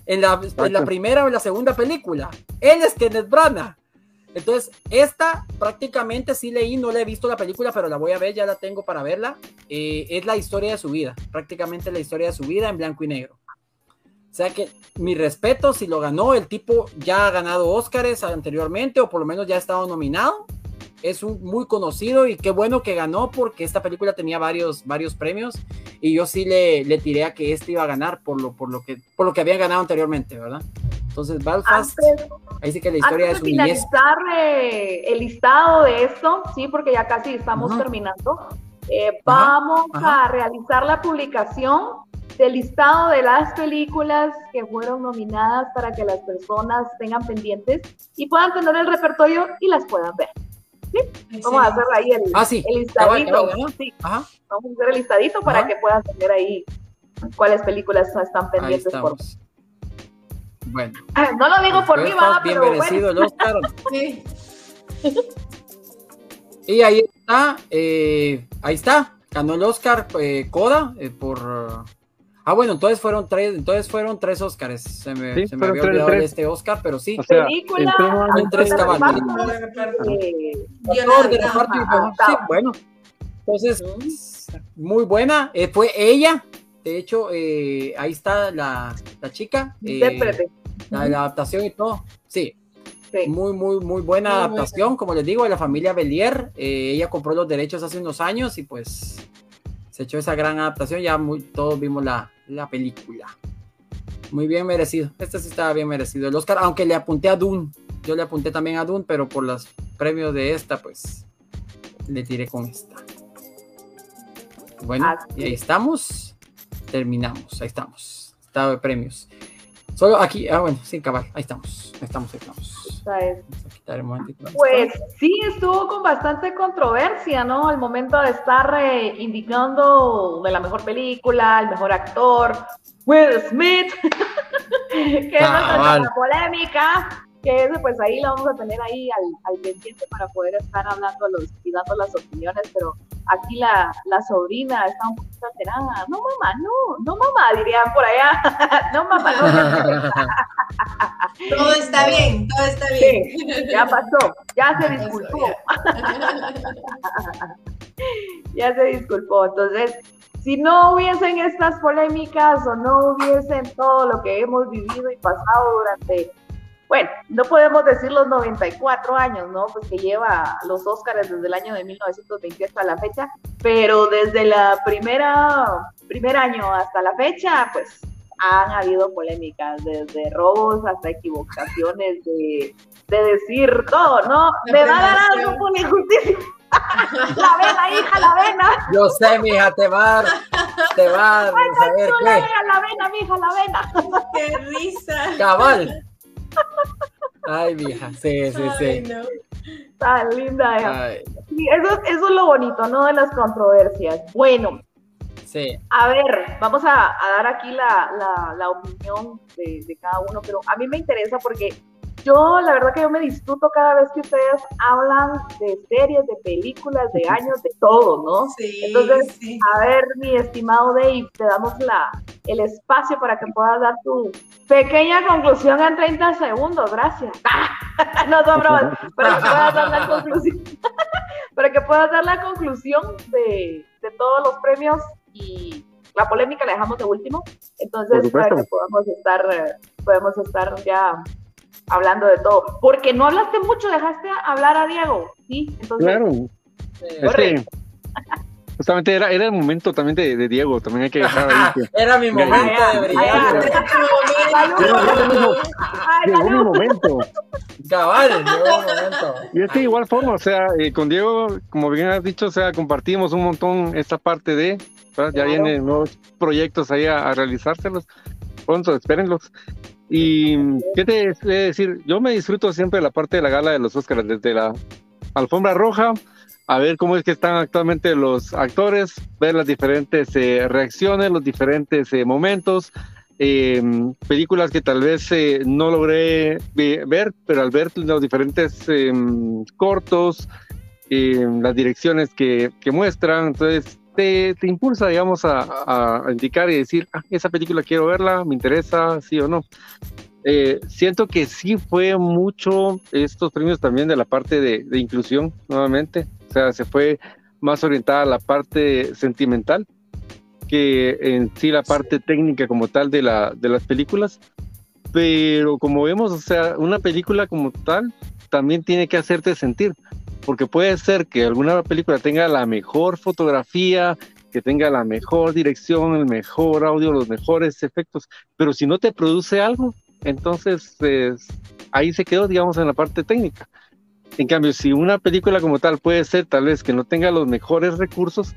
Speaker 4: en, la, en, la, primera o en la segunda película. Él es Kenneth Branagh. Entonces, esta prácticamente sí leí, no la he visto la película, pero la voy a ver, ya la tengo para verla. Eh, es la historia de su vida, prácticamente la historia de su vida en blanco y negro. O sea que mi respeto, si lo ganó, el tipo ya ha ganado Oscars anteriormente, o por lo menos ya ha estado nominado es un muy conocido y qué bueno que ganó porque esta película tenía varios, varios premios y yo sí le, le tiré a que este iba a ganar por lo, por lo que por lo que había ganado anteriormente, ¿verdad? Entonces, Belfast, ahí sí que la historia
Speaker 2: es de finalizar eh, el listado de esto, sí, porque ya casi estamos terminando. Eh, vamos a realizar la publicación del listado de las películas que fueron nominadas para que las personas tengan pendientes y puedan tener el repertorio y las puedan ver. Vamos a hacer ahí el,
Speaker 4: ah, sí.
Speaker 2: el listadito. sí. Vamos a hacer el listadito para que puedan tener ahí cuáles películas están pendientes por
Speaker 4: Bueno.
Speaker 2: No lo digo por mí, va,
Speaker 4: bien pero merecido el Oscar. sí. Y ahí está, eh, ahí está, ganó el Oscar eh, Coda eh, por Ah, bueno, entonces fueron tres, entonces fueron tres Oscars. Se me, se me había olvidado tres. este Oscar, pero sí.
Speaker 2: O sea, película,
Speaker 4: en tres caballeros. Sí, bueno. Entonces, muy buena. Eh, fue ella. De hecho, eh, ahí está la, la chica. Eh, la, la, adaptación y todo. Sí. sí. Muy, muy, muy buena muy adaptación. Buena. Como les digo, de la familia Belier. Eh, ella compró los derechos hace unos años y pues se echó esa gran adaptación. Ya muy, todos vimos la, la película. Muy bien merecido. Este sí estaba bien merecido. El Oscar, aunque le apunté a Dune. Yo le apunté también a Dune, pero por los premios de esta, pues le tiré con esta. Bueno, y ahí estamos. Terminamos. Ahí estamos. Estado de premios. Solo aquí, ah, bueno, sin cabal, ahí estamos, ahí estamos, ahí estamos.
Speaker 2: Pues sí, estuvo con bastante controversia, ¿no? Al momento de estar eh, indicando de la mejor película, el mejor actor, Will Smith, que es una polémica, que eso pues ahí lo vamos a tener ahí al, al pendiente para poder estar hablando los, y dando las opiniones, pero aquí la, la sobrina está un poquito alterada. No, mamá, no, no, mamá, dirían por allá. no, mamá,
Speaker 3: no. todo está bien, todo está bien.
Speaker 2: Sí, ya pasó, ya se disculpó. ya se disculpó. Entonces, si no hubiesen estas polémicas o no hubiesen todo lo que hemos vivido y pasado durante bueno, no podemos decir los 94 años, ¿no? Pues que lleva los Óscares desde el año de 1928 a la fecha, pero desde la primera, primer año hasta la fecha, pues han habido polémicas, desde robos hasta equivocaciones, de, de decir todo, ¿no? Me va a dar algo por injusticia. la vena, hija, la vena.
Speaker 4: Yo sé, mija, te va, te va a saber
Speaker 2: qué. La vena, la vena, mija, la vena.
Speaker 3: Qué risa.
Speaker 4: Cabal. Ay, vieja, sí, sí, sí.
Speaker 2: Tan linda. Sí, eso, eso, es lo bonito, ¿no? De las controversias. Bueno.
Speaker 4: Sí.
Speaker 2: A ver, vamos a, a dar aquí la, la, la opinión de, de, cada uno, pero a mí me interesa porque yo, la verdad que yo me disfruto cada vez que ustedes hablan de series, de películas, de años, de todo, ¿no?
Speaker 3: Sí,
Speaker 2: Entonces,
Speaker 3: sí.
Speaker 2: a ver, mi estimado Dave, te damos la, el espacio para que puedas dar tu pequeña conclusión en 30 segundos. Gracias. no, no, bromas, para que puedas dar la conclusión. para que puedas dar la conclusión de, de todos los premios y la polémica la dejamos de último. Entonces, para que podamos estar, podemos estar ya hablando de todo. Porque no hablaste mucho, dejaste hablar a Diego, ¿sí?
Speaker 1: Entonces, claro. O Justamente era, era el momento también de, de Diego, también hay que dejar ahí.
Speaker 4: era mi momento de brillar.
Speaker 1: Llegó mi momento.
Speaker 4: Cabal, llegó mi momento.
Speaker 1: Y es que de igual forma, o sea, eh, con Diego, como bien has dicho, o sea, compartimos un montón esta parte de, ¿verdad? ya vienen nuevos proyectos ahí a, a realizárselos. Pronto, espérenlos. Y, ¿qué te voy a decir? Yo me disfruto siempre de la parte de la gala de los Oscars, desde la alfombra roja, a ver cómo es que están actualmente los actores, ver las diferentes eh, reacciones, los diferentes eh, momentos, eh, películas que tal vez eh, no logré ve- ver, pero al ver los diferentes eh, cortos, eh, las direcciones que, que muestran, entonces te, te impulsa, digamos, a, a indicar y decir, ah, esa película quiero verla, me interesa, sí o no. Eh, siento que sí fue mucho estos premios también de la parte de, de inclusión, nuevamente. O sea, se fue más orientada a la parte sentimental que en sí la parte técnica como tal de, la, de las películas. Pero como vemos, o sea, una película como tal también tiene que hacerte sentir, porque puede ser que alguna película tenga la mejor fotografía, que tenga la mejor dirección, el mejor audio, los mejores efectos, pero si no te produce algo, entonces pues, ahí se quedó, digamos, en la parte técnica. En cambio, si una película como tal puede ser tal vez que no tenga los mejores recursos,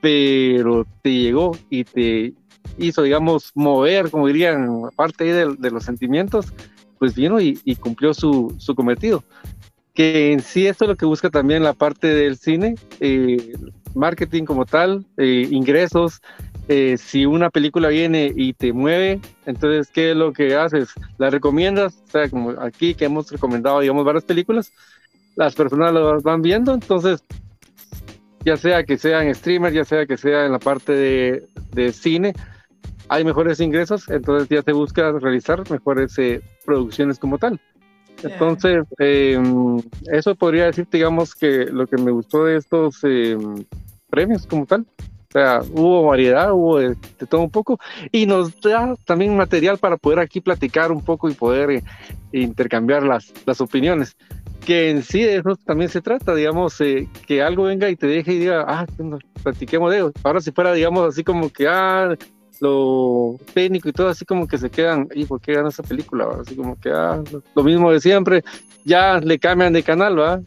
Speaker 1: pero te llegó y te hizo, digamos, mover, como dirían, aparte de, de los sentimientos, pues vino y, y cumplió su, su, cometido. Que en sí esto es lo que busca también la parte del cine, eh, marketing como tal, eh, ingresos. Eh, si una película viene y te mueve, entonces, ¿qué es lo que haces? ¿La recomiendas? O sea, como aquí que hemos recomendado, digamos, varias películas, las personas las van viendo, entonces ya sea que sea en streamer, ya sea que sea en la parte de, de cine, hay mejores ingresos, entonces ya se busca realizar mejores producciones como tal. Entonces, eh, eso podría decir, digamos, que lo que me gustó de estos eh, premios como tal. O sea, hubo variedad, hubo de, de, todo un poco, y nos da también material para poder aquí platicar un poco y poder eh, intercambiar las, las opiniones que en sí de eso también se trata, digamos, eh, que algo venga y te deje y diga, ah, bueno, platiquemos de eso. Ahora si fuera, digamos, así como que, ah, lo técnico y todo, así como que se quedan, ¿y por qué gana esa película? Así como que, ah, lo mismo de siempre, ya le cambian de canal, ¿va?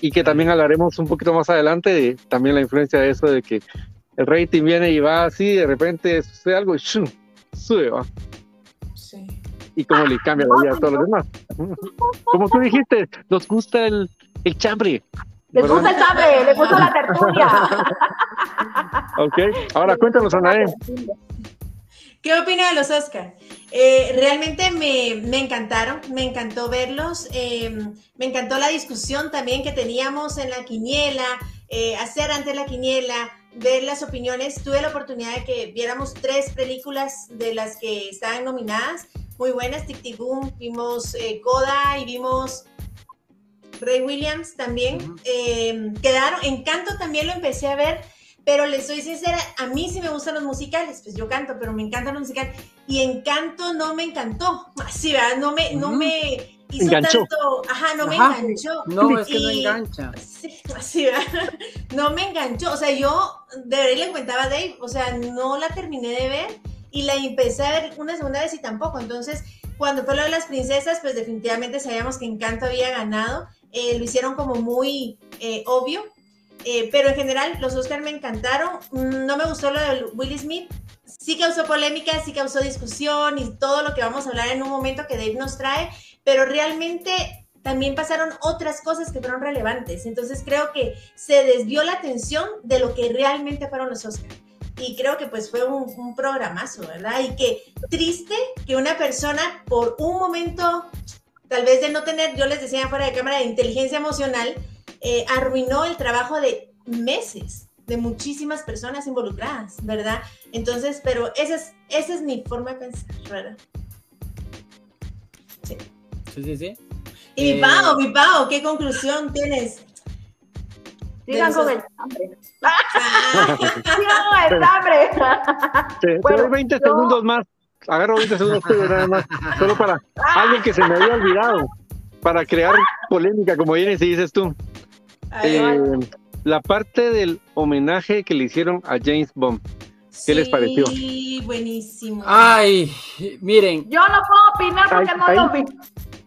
Speaker 1: Y que también hablaremos un poquito más adelante de también la influencia de eso, de que el rating viene y va así, de repente sucede algo y ¡shum! sube, ¿va?
Speaker 3: Sí
Speaker 1: y cómo le cambia la vida a todos los demás. Como tú dijiste, nos gusta el, el chambre.
Speaker 2: Les ¿verdad? gusta el chambre, les gusta la tertulia.
Speaker 1: ok, ahora cuéntanos, Anaé.
Speaker 3: ¿Qué opina de los Oscars? Eh, realmente me, me, encantaron, me encantó verlos, eh, me encantó la discusión también que teníamos en la quiniela, eh, hacer antes la quiniela, ver las opiniones. Tuve la oportunidad de que viéramos tres películas de las que estaban nominadas muy buenas, Tic Tic Boom, vimos eh, Coda y vimos Ray Williams también. Uh -huh. eh, quedaron, Encanto también lo empecé a ver, pero les soy sincera, a mí sí me gustan los musicales, pues yo canto, pero me encantan los musicales. Y Encanto no me encantó, así, ¿verdad? No me, uh -huh. no me hizo
Speaker 1: enganchó.
Speaker 3: tanto, ajá, no ajá. me enganchó.
Speaker 4: No, es que y, no engancha.
Speaker 3: Sí, así, ¿verdad? No me enganchó, o sea, yo de verdad le contaba a Dave, o sea, no la terminé de ver y la empecé a ver una segunda vez y tampoco. Entonces, cuando fue lo de las princesas, pues definitivamente sabíamos que Encanto había ganado. Eh, lo hicieron como muy eh, obvio. Eh, pero en general, los Oscars me encantaron. Mm, no me gustó lo de Will Smith. Sí causó polémica, sí causó discusión y todo lo que vamos a hablar en un momento que Dave nos trae. Pero realmente también pasaron otras cosas que fueron relevantes. Entonces creo que se desvió la atención de lo que realmente fueron los Oscars y creo que pues fue un, un, programazo, ¿verdad? Y que triste que una persona por un momento, tal vez de no tener, yo les decía fuera de cámara, de inteligencia emocional, eh, arruinó el trabajo de meses de muchísimas personas involucradas, ¿verdad? Entonces, pero esa es, esa es mi forma de pensar, ¿verdad?
Speaker 4: Sí. Sí, sí, sí.
Speaker 3: Y eh... mi Pau, mi Pau, ¿qué conclusión tienes?
Speaker 2: Sigan con el hambre. Sigan con el hambre.
Speaker 1: Te, bueno, doy 20 yo... segundos más. Agarro 20 segundos nada más. Solo para alguien que se me había olvidado. Para crear polémica, como vienes y dices tú. Eh, la parte del homenaje que le hicieron a James Bond. ¿Qué les pareció?
Speaker 3: Sí, buenísimo.
Speaker 4: Ay, miren.
Speaker 2: Yo no puedo opinar porque no lo vi.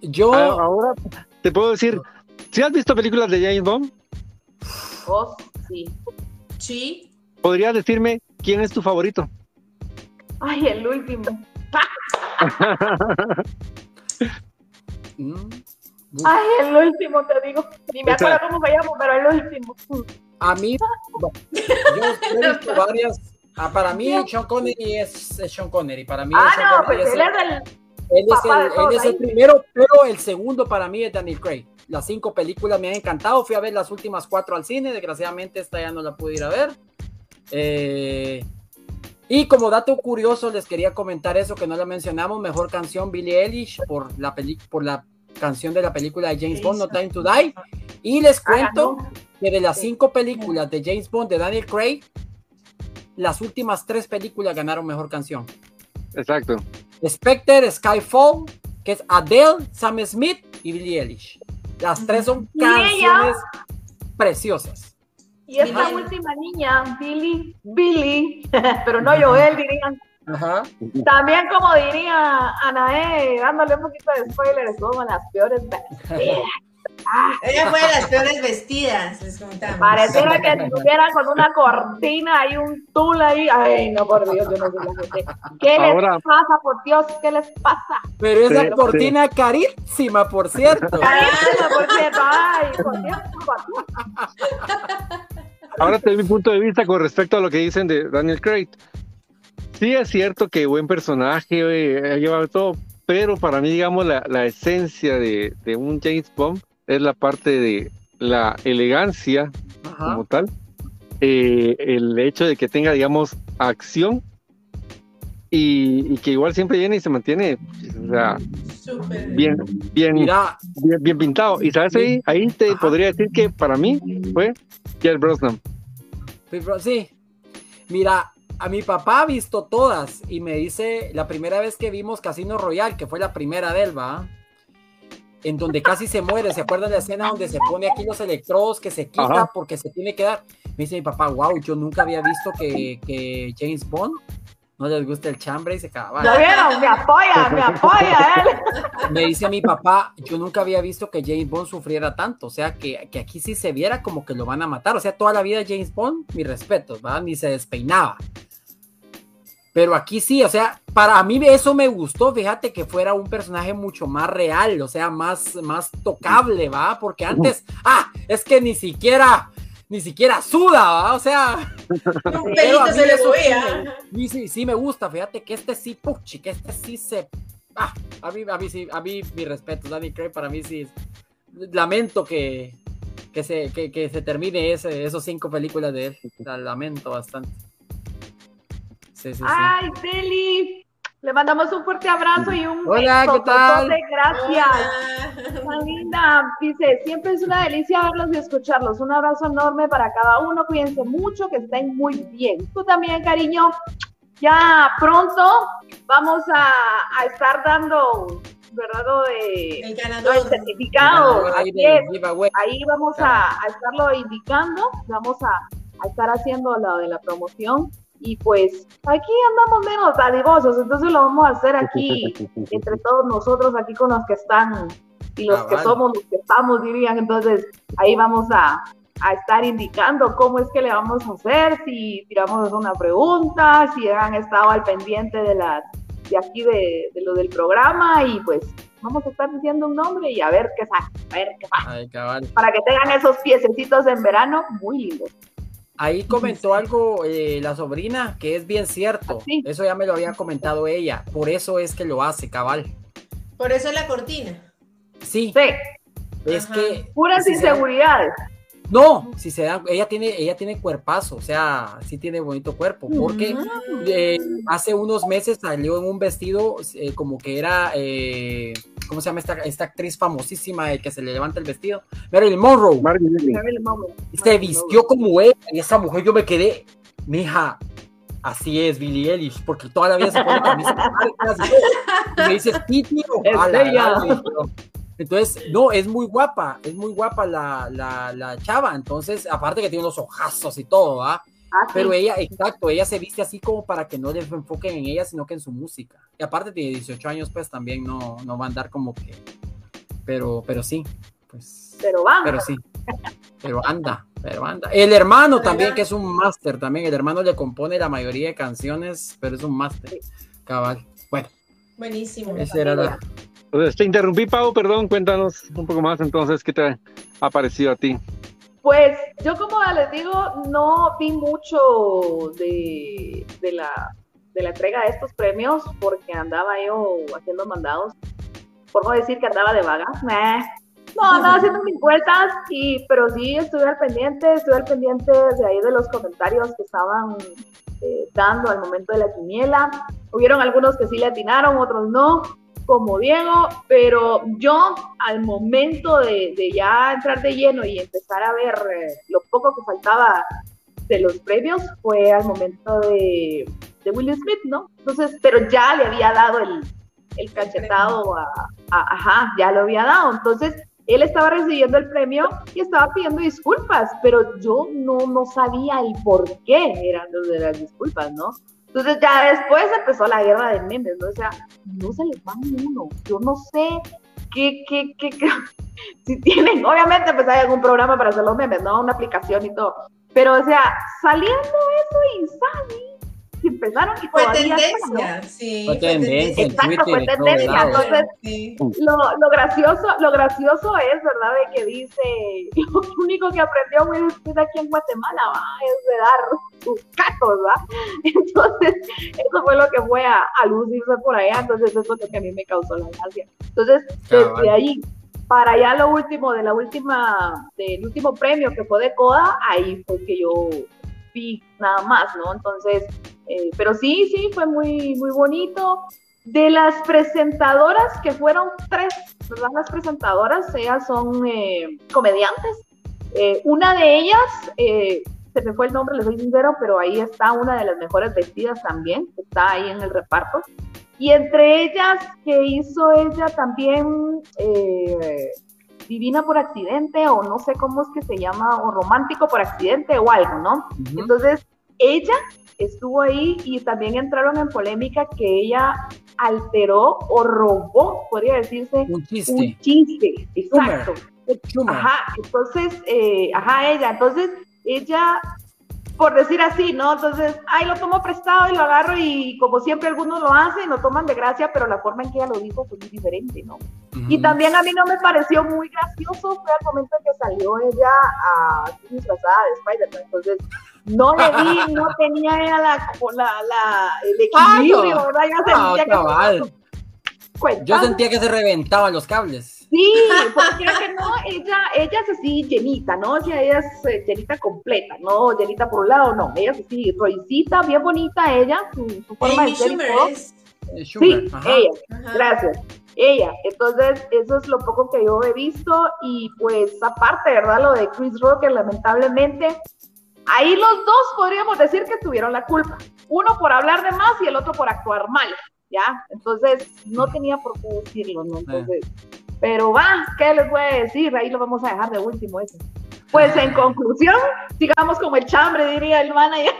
Speaker 4: Yo.
Speaker 1: Ah, ahora te puedo decir, ¿si has visto películas de James Bond?
Speaker 2: Oh, sí.
Speaker 3: Sí.
Speaker 1: ¿Podrías decirme quién es tu favorito?
Speaker 2: Ay, el último.
Speaker 4: Mm,
Speaker 2: Ay, el último, te digo. Ni me acuerdo cómo me llamo, pero el último.
Speaker 4: A mí, yo he visto varias. ah, para mí, Sean Connery es, es Sean Connery. Para mí,
Speaker 2: Ah,
Speaker 4: Sean
Speaker 2: no,
Speaker 4: Connery
Speaker 2: pues
Speaker 4: es
Speaker 2: él
Speaker 4: el-
Speaker 2: es el.
Speaker 4: Él es, el, él es el primero, pero el segundo para mí es Daniel Craig. Las cinco películas me han encantado. Fui a ver las últimas cuatro al cine. Desgraciadamente, esta ya no la pude ir a ver. Eh, y como dato curioso, les quería comentar eso que no la mencionamos. Mejor canción Billie Eilish por la, peli por la canción de la película de James Bond, No Time to Die. Y les cuento
Speaker 2: Ah,
Speaker 4: que de las cinco películas de James Bond de Daniel Craig, las últimas tres películas ganaron mejor canción.
Speaker 1: Exacto.
Speaker 4: Spectre, Skyfall, que es Adele, Sam Smith y Billie Eilish. Las tres son canciones preciosas.
Speaker 2: Y esta
Speaker 3: Billie.
Speaker 2: última niña, Billy, Billy, pero no Joel, dirían.
Speaker 4: Ajá.
Speaker 2: También, como diría Anae, dándole un poquito de spoilers, como las peores vestidas. Ah,
Speaker 3: Ella fue de las peores vestidas, les contamos.
Speaker 2: pareciera que estuviera con una cortina y un tul ahí. Ay, no, por Dios, yo no sé. ¿Qué
Speaker 1: Ahora-
Speaker 2: les pasa, por Dios? ¿Qué les pasa?
Speaker 4: Pero esa
Speaker 1: Sí,
Speaker 4: cortina carísima, por cierto.
Speaker 2: Carísima, por cierto. Ay, por Dios, por Dios.
Speaker 1: Ahora te doy mi punto de vista con respecto a lo que dicen de Daniel Craig. Sí es cierto que buen personaje, ha llevado todo, pero para mí, digamos, la, la esencia de, de un James Bond es la parte de la elegancia
Speaker 4: Ajá.
Speaker 1: como tal, eh, el hecho de que tenga, digamos, acción y, y que igual siempre viene y se mantiene, o sea. Bien, bien, bien, bien pintado. Y sabes, ahí, ahí te
Speaker 4: Ajá.
Speaker 1: podría decir que para mí fue Pierre Brosnan.
Speaker 4: bro, sí. Mira, a mi papá ha visto todas y me dice la primera vez que vimos Casino Royale, que fue la primera de él, ¿va? En donde casi se muere, ¿se acuerdan de la escena donde se pone aquí los electrodos que se quita
Speaker 1: Ajá.
Speaker 4: porque se tiene que dar? Me dice mi papá, wow, yo nunca había visto que, que James Bond no les gusta el chambre y se acaba.
Speaker 2: ¿Ya vieron? Me apoya, me apoya él.
Speaker 4: Me dice mi papá, yo nunca había visto que James Bond sufriera tanto, o sea, que, que aquí sí se viera como que lo van a matar, o sea, toda la vida James Bond, mis respetos, ¿va? Ni se despeinaba. Pero aquí sí, o sea, para mí eso me gustó, fíjate que fuera un personaje mucho más real, o sea, más, más tocable, ¿va? Porque antes, ah, es que ni siquiera, ni siquiera suda, ¿va? O sea,
Speaker 3: Un pelito se le
Speaker 4: eso sí sí, sí, me gusta, fíjate que este sí, puchi, que este sí se... Ah, a mí, a mí sí, a mí mi respeto, Danny Craig para mí sí, lamento que, que, se, que, que se termine ese, esos cinco películas de él, la lamento bastante. Sí, sí, sí.
Speaker 2: Ay, Deli. Le mandamos un fuerte abrazo y un
Speaker 4: Hola, ¿qué tal?
Speaker 2: besototote, Gracias.
Speaker 3: Hola.
Speaker 2: Tan linda. Dice, siempre es una delicia verlos y escucharlos. Un abrazo enorme para cada uno. Cuídense mucho, que estén muy bien. Tú también, cariño. Ya pronto vamos a, a estar dando, ¿verdad? Lo de
Speaker 3: El ganador.
Speaker 2: certificado.
Speaker 4: Ahí
Speaker 2: es.
Speaker 4: giveaway.
Speaker 2: Ahí vamos a, a estarlo indicando, vamos a, a estar haciendo lo de la promoción y pues aquí andamos menos dadivosos, entonces lo vamos a hacer aquí entre todos nosotros, aquí con los que están y los
Speaker 4: Ah,
Speaker 2: que
Speaker 4: vale.
Speaker 2: somos los que estamos, dirían, entonces ahí vamos a, a estar indicando cómo es que le vamos a hacer, si tiramos una pregunta, si han estado al pendiente de las de aquí de, de lo del programa y pues vamos a estar diciendo un nombre y a ver qué sale, a ver qué pasa
Speaker 4: Ay, cabal.
Speaker 2: para que tengan esos piececitos en verano muy lindos.
Speaker 4: Ahí comentó algo eh, la sobrina que es bien cierto.
Speaker 2: Sí.
Speaker 4: Eso ya me lo había comentado ella. Por eso es que lo hace, cabal.
Speaker 3: Por eso la cortina.
Speaker 4: Sí,
Speaker 2: Sí,
Speaker 4: es
Speaker 3: Ajá.
Speaker 4: que
Speaker 2: puras
Speaker 4: si
Speaker 2: inseguridades.
Speaker 4: No, si se dan, ella tiene, ella tiene cuerpazo, o sea, sí tiene bonito cuerpo, porque eh, hace unos meses salió en un vestido eh, como que era, eh, ¿cómo se llama esta, esta actriz famosísima de que se le levanta el vestido? Marilyn Monroe.
Speaker 1: Marilyn
Speaker 2: Monroe.
Speaker 4: Se vistió como ella y esa mujer yo me quedé, mija, así es Billie Eilish, porque toda la vida se pone camisas largas y y me dice, sí, tío,
Speaker 2: Es
Speaker 4: a la
Speaker 2: ella.
Speaker 4: gran", le dije yo. Entonces, no, es muy guapa, es muy guapa la, la, la chava. Entonces, aparte que tiene unos ojazos y todo, ¿ah? Ah, Pero ella, exacto, ella se viste así como para que no le enfoquen en ella, sino que en su música. Y aparte tiene 18 años, pues también no, no va a andar como que. Pero, pero sí, pues.
Speaker 2: Pero va.
Speaker 4: Pero sí. Pero anda, pero anda. El hermano también, que es un máster también. El hermano le compone la mayoría de canciones, pero es un máster. Cabal. Bueno.
Speaker 3: Buenísimo.
Speaker 4: Ese era la.
Speaker 1: Pues, te interrumpí, Pau, perdón, cuéntanos un poco más entonces, ¿qué te ha parecido a ti?
Speaker 2: Pues yo como les digo, no vi mucho de, la, de la entrega de estos premios porque andaba yo haciendo mandados, por no decir que andaba de vaga. No, andaba haciendo mis vueltas, y, pero sí estuve al pendiente, estuve al pendiente de ahí de los comentarios que estaban eh, dando al momento de la quiniela. Hubieron algunos que sí le atinaron, otros no como Diego, pero yo al momento de, ya entrar de lleno y empezar a ver eh, lo poco que faltaba de los premios fue al momento de, de Will Smith, ¿no? Entonces, pero ya le había dado el, el cachetado a, ajá, ya lo había dado. Entonces, él estaba recibiendo el premio y estaba pidiendo disculpas, pero yo no, no sabía el por qué eran de las disculpas, ¿no? Entonces ya después empezó la guerra de memes, ¿no? O sea, no se les va uno. Yo no sé qué, qué, qué, qué, si tienen, obviamente pues hay algún programa para hacer los memes, ¿no? Una aplicación y todo. Pero, o sea, saliendo eso y empezaron y
Speaker 3: fue tendencia, sí.
Speaker 4: Fue tendencia.
Speaker 2: Exacto, fue tendencia. Entonces, lo, lo, gracioso, lo gracioso es, ¿verdad? De que dice, lo único que aprendió Will Smith aquí en Guatemala ¿va? es de dar sus cacos, ¿va? Entonces, eso fue lo que fue a, a lucirse por allá. Entonces, eso es lo que a mí me causó la gracia. Entonces, desde ahí para ya lo último, de la última, del último premio que fue de CODA, ahí fue que yo vi nada más, ¿no? Entonces, eh, pero sí, sí, fue muy, muy bonito. De las presentadoras, que fueron tres, ¿verdad? Las presentadoras, ellas son eh, comediantes. Eh, una de ellas, se me fue el nombre, les soy sincero, pero ahí está una de las mejores vestidas también, está ahí en el reparto. Y entre ellas, que hizo ella también divina por accidente, o no sé cómo es que se llama, o romántico por accidente, o algo, ¿no? Entonces, ella estuvo ahí y también entraron en polémica que ella alteró o robó, podría decirse,
Speaker 4: un chiste.
Speaker 2: chiste, exacto. Ajá, entonces, eh, ajá, ella, entonces ella, por decir así, ¿no? Entonces, ay, lo tomo prestado y lo agarro y como siempre algunos lo hacen, lo toman de gracia, pero la forma en que ella lo dijo fue muy diferente, ¿no? Y también a mí no me pareció muy gracioso, fue al momento en que salió ella a disfrazada de Spider-Man, entonces no le vi, no tenía la, la, la, el equilibrio, ¿verdad?
Speaker 4: Ya sentía que Yo sentía que se reventaban los cables.
Speaker 2: Sí, porque que no, ella, ella es así llenita, ¿no? O sea, ella es eh, llenita completa, no llenita por un lado, no, ella es así, roicita, bien bonita ella, su, su forma de ser y todo.
Speaker 4: Eh, sí,
Speaker 2: ella, gracias. Ella, entonces eso es lo poco que yo he visto y pues aparte, ¿verdad? Lo de Chris Rock, lamentablemente Ahí los dos podríamos decir que tuvieron la culpa. Uno por hablar de más y el otro por actuar mal, ¿ya? Entonces, no tenía por qué decirlo, ¿no? Entonces, pero va, ¿qué les voy a decir? Ahí lo vamos a dejar de último ese. Pues en conclusión, sigamos como el chambre, diría el manager.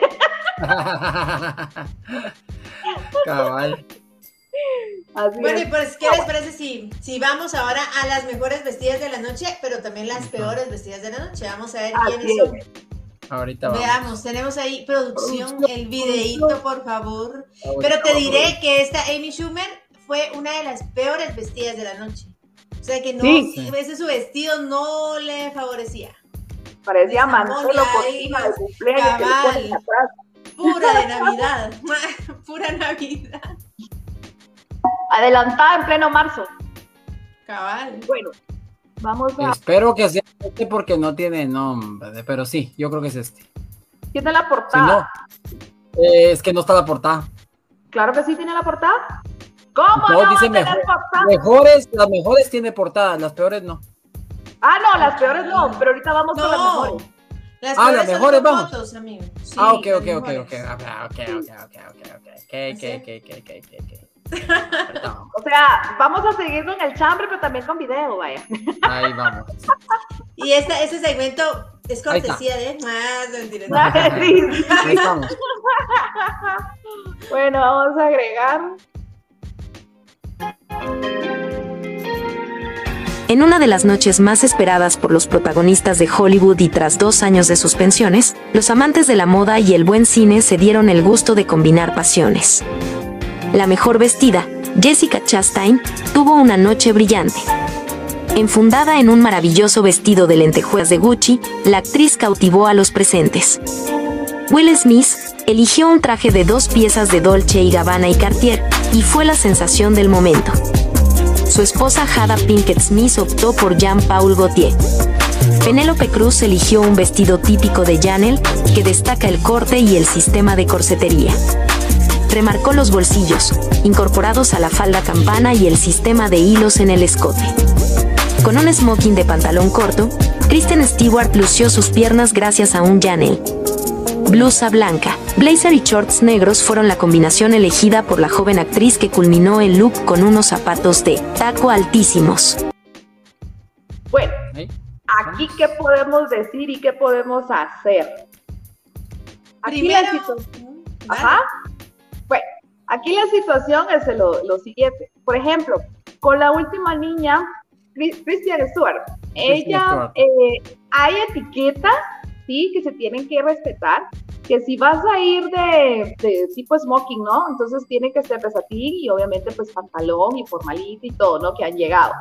Speaker 4: Cabal.
Speaker 3: bueno, y pues, ¿qué les parece si, si vamos ahora a las mejores vestidas de la noche, pero también las peores vestidas de la noche? Vamos a ver quiénes son.
Speaker 4: Ahorita
Speaker 3: Veamos, tenemos ahí producción, el videíto, por favor. Pero te diré que esta Amy Schumer fue una de las peores vestidas de la noche. O sea que no, a veces su vestido no le favorecía.
Speaker 2: Parecía Manolo Cocina de cumpleaños.
Speaker 3: Pura de Navidad. Pura Navidad.
Speaker 2: Adelantada en pleno marzo.
Speaker 3: Cabal.
Speaker 2: Bueno, Vamos a...
Speaker 4: Espero que sea este porque no tiene nombre, pero sí, yo creo que es este.
Speaker 2: ¿Tiene la portada?
Speaker 4: Eh, es que no está la portada.
Speaker 2: Claro que sí tiene la portada. ¿Cómo no,
Speaker 4: dice mejor, mejores, las mejores tiene portada, las peores no.
Speaker 2: Ah, no, las peores no, pero ahorita vamos con las mejores.
Speaker 3: Las ah, las mejores vamos. Fotos, amigo.
Speaker 4: ah, ok, ok, ok, ok, ok, ok, ok, ok, ok, ok, ok, ok, ok, ok, ok, ok.
Speaker 2: O sea, vamos a seguirlo en el chambre, pero también con video, vaya.
Speaker 4: Ahí vamos.
Speaker 3: Y este, ese segmento es cortesía de. Ah,
Speaker 2: Ahí estamos. bueno, vamos a agregar.
Speaker 5: En una de las noches más esperadas por los protagonistas de Hollywood y tras dos años de suspensiones, los amantes de la moda y el buen cine se dieron el gusto de combinar pasiones. La mejor vestida, Jessica Chastain, tuvo una noche brillante. Enfundada en un maravilloso vestido de lentejuelas de Gucci, la actriz cautivó a los presentes. Will Smith eligió un traje de dos piezas de Dolce y Gabbana y Cartier, y fue la sensación del momento su esposa Jada Pinkett Smith optó por Jean-Paul Gaultier. Penélope Cruz eligió un vestido típico de Janel que destaca el corte y el sistema de corsetería. Remarcó los bolsillos, incorporados a la falda campana y el sistema de hilos en el escote. Con un smoking de pantalón corto, Kristen Stewart lució sus piernas gracias a un Janel, blusa blanca, blazer y shorts negros fueron la combinación elegida por la joven actriz que culminó el look con unos zapatos de taco altísimos.
Speaker 2: Bueno, aquí qué podemos decir y qué podemos hacer. Aquí la situación. Ajá. Aquí la situación es lo, siguiente. Por ejemplo, con la última niña, Christian Stewart, ella, eh, hay etiquetas sí, que se tienen que respetar, que si vas a ir de, tipo smoking, ¿no? Entonces tiene que ser versátil y obviamente pues pantalón y formalito y todo, ¿no? Que han llegado.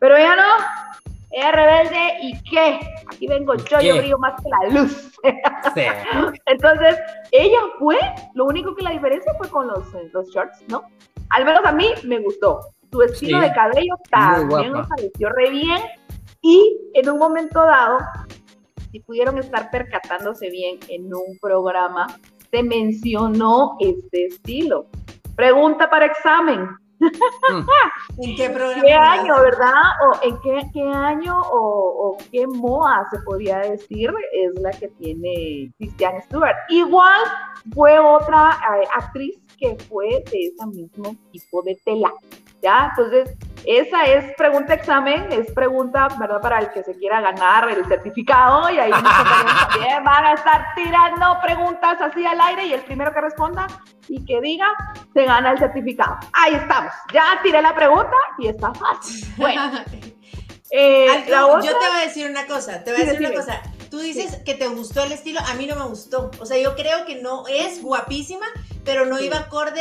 Speaker 2: Pero ella no, ella rebelde y qué, aquí vengo yo, yo brillo más que la luz. Sí. Entonces, ella fue, lo único que la diferencia fue con los, los shorts, ¿no? Al menos a mí me gustó. Su estilo de cabello también me pareció re bien. Y en un momento dado, si pudieron estar percatándose bien en un programa, se mencionó este estilo. Pregunta para examen.
Speaker 3: Mm. ¿En qué programa?
Speaker 2: ¿Qué año, verdad? ¿O en qué, año o, qué MOA se podría decir es la que tiene Christian Stewart? Igual fue otra eh, actriz que fue de ese mismo tipo de tela. ¿Ya? Entonces, esa es pregunta examen, es pregunta, ¿verdad? Para el que se quiera ganar el certificado y ahí también van a estar tirando preguntas así al aire y el primero que responda y que diga, se gana el certificado. Ahí estamos, ya tiré la pregunta y está fácil. Bueno.
Speaker 3: Eh, yo te voy a decir una cosa, te voy a decir una cosa. Tú dices que te gustó el estilo, a mí no me gustó. O sea, yo creo que no es guapísima, pero no iba acorde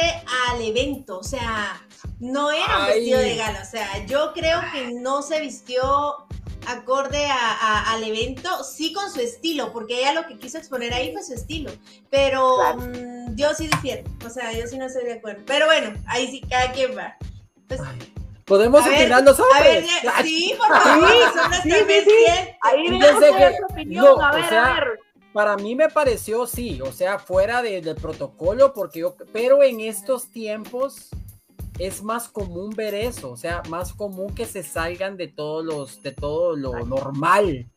Speaker 3: al evento. O sea, no era un vestido de gala. O sea, yo creo que no se vistió acorde al evento, sí con su estilo, porque ella lo que quiso exponer ahí fue su estilo. Pero mm, yo sí difiero. O sea, yo sí no estoy de acuerdo. Pero bueno, ahí sí, cada quien va. Pues,
Speaker 4: Podemos opinar los hombres.
Speaker 3: sí, por favor, sí, sí, sí,
Speaker 2: Ahí que, opinión. a ver, o sea, a ver.
Speaker 4: Para mí me pareció sí, o sea, fuera del protocolo, porque yo, pero en estos tiempos es más común ver eso, o sea, más común que se salgan de todos los, de todo lo normal.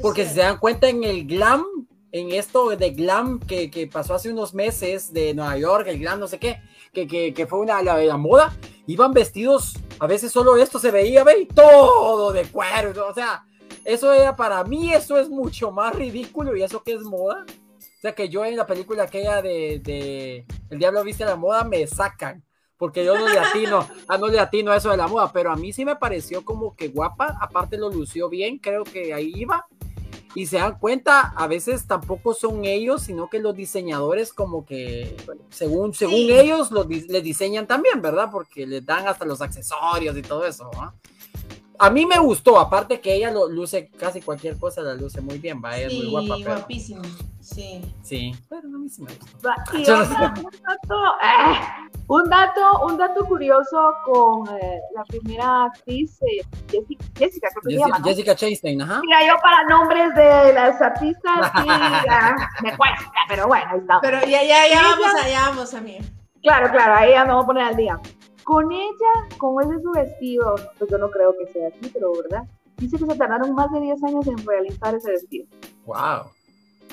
Speaker 4: porque si se dan cuenta en el glam, en esto de glam que, que, pasó hace unos meses de Nueva York, el glam no sé qué, que, que, que fue una la, la moda, iban vestidos, a veces solo esto se veía, ve, todo de cuero, o sea, eso era para mí, eso es mucho más ridículo y eso que es moda. O sea, que yo en la película aquella de, de El Diablo Viste la Moda me sacan, porque yo no le atino, a no le atino a eso de la moda, pero a mí sí me pareció como que guapa, aparte lo lució bien, creo que ahí iba, y se dan cuenta, a veces tampoco son ellos, sino que los diseñadores como que, según, según ellos, los, les diseñan también, ¿verdad? Porque les dan hasta los accesorios y todo eso, A mí me gustó, aparte que ella lo luce casi cualquier cosa, la luce muy bien, va, es muy guapa.
Speaker 3: Pero... guapísima, sí.
Speaker 4: Sí, pero a mí sí me
Speaker 2: gustó. Y un dato, un dato curioso con eh, la primera actriz, eh, Jessica, Jessica, creo que
Speaker 4: Jessica, se llama, Jessica Chastain, ajá.
Speaker 2: Mira, yo para nombres de las artistas sí, me cuesta, pero bueno, ahí está.
Speaker 3: Pero ya, ya, ya vamos allá, vamos a mí.
Speaker 2: Claro, claro, ahí ya me voy a poner al día. Con ella, con ese su vestido, pues yo no creo que sea así, pero ¿verdad? Dice que se tardaron más de 10 años en realizar ese vestido.
Speaker 4: ¡Wow!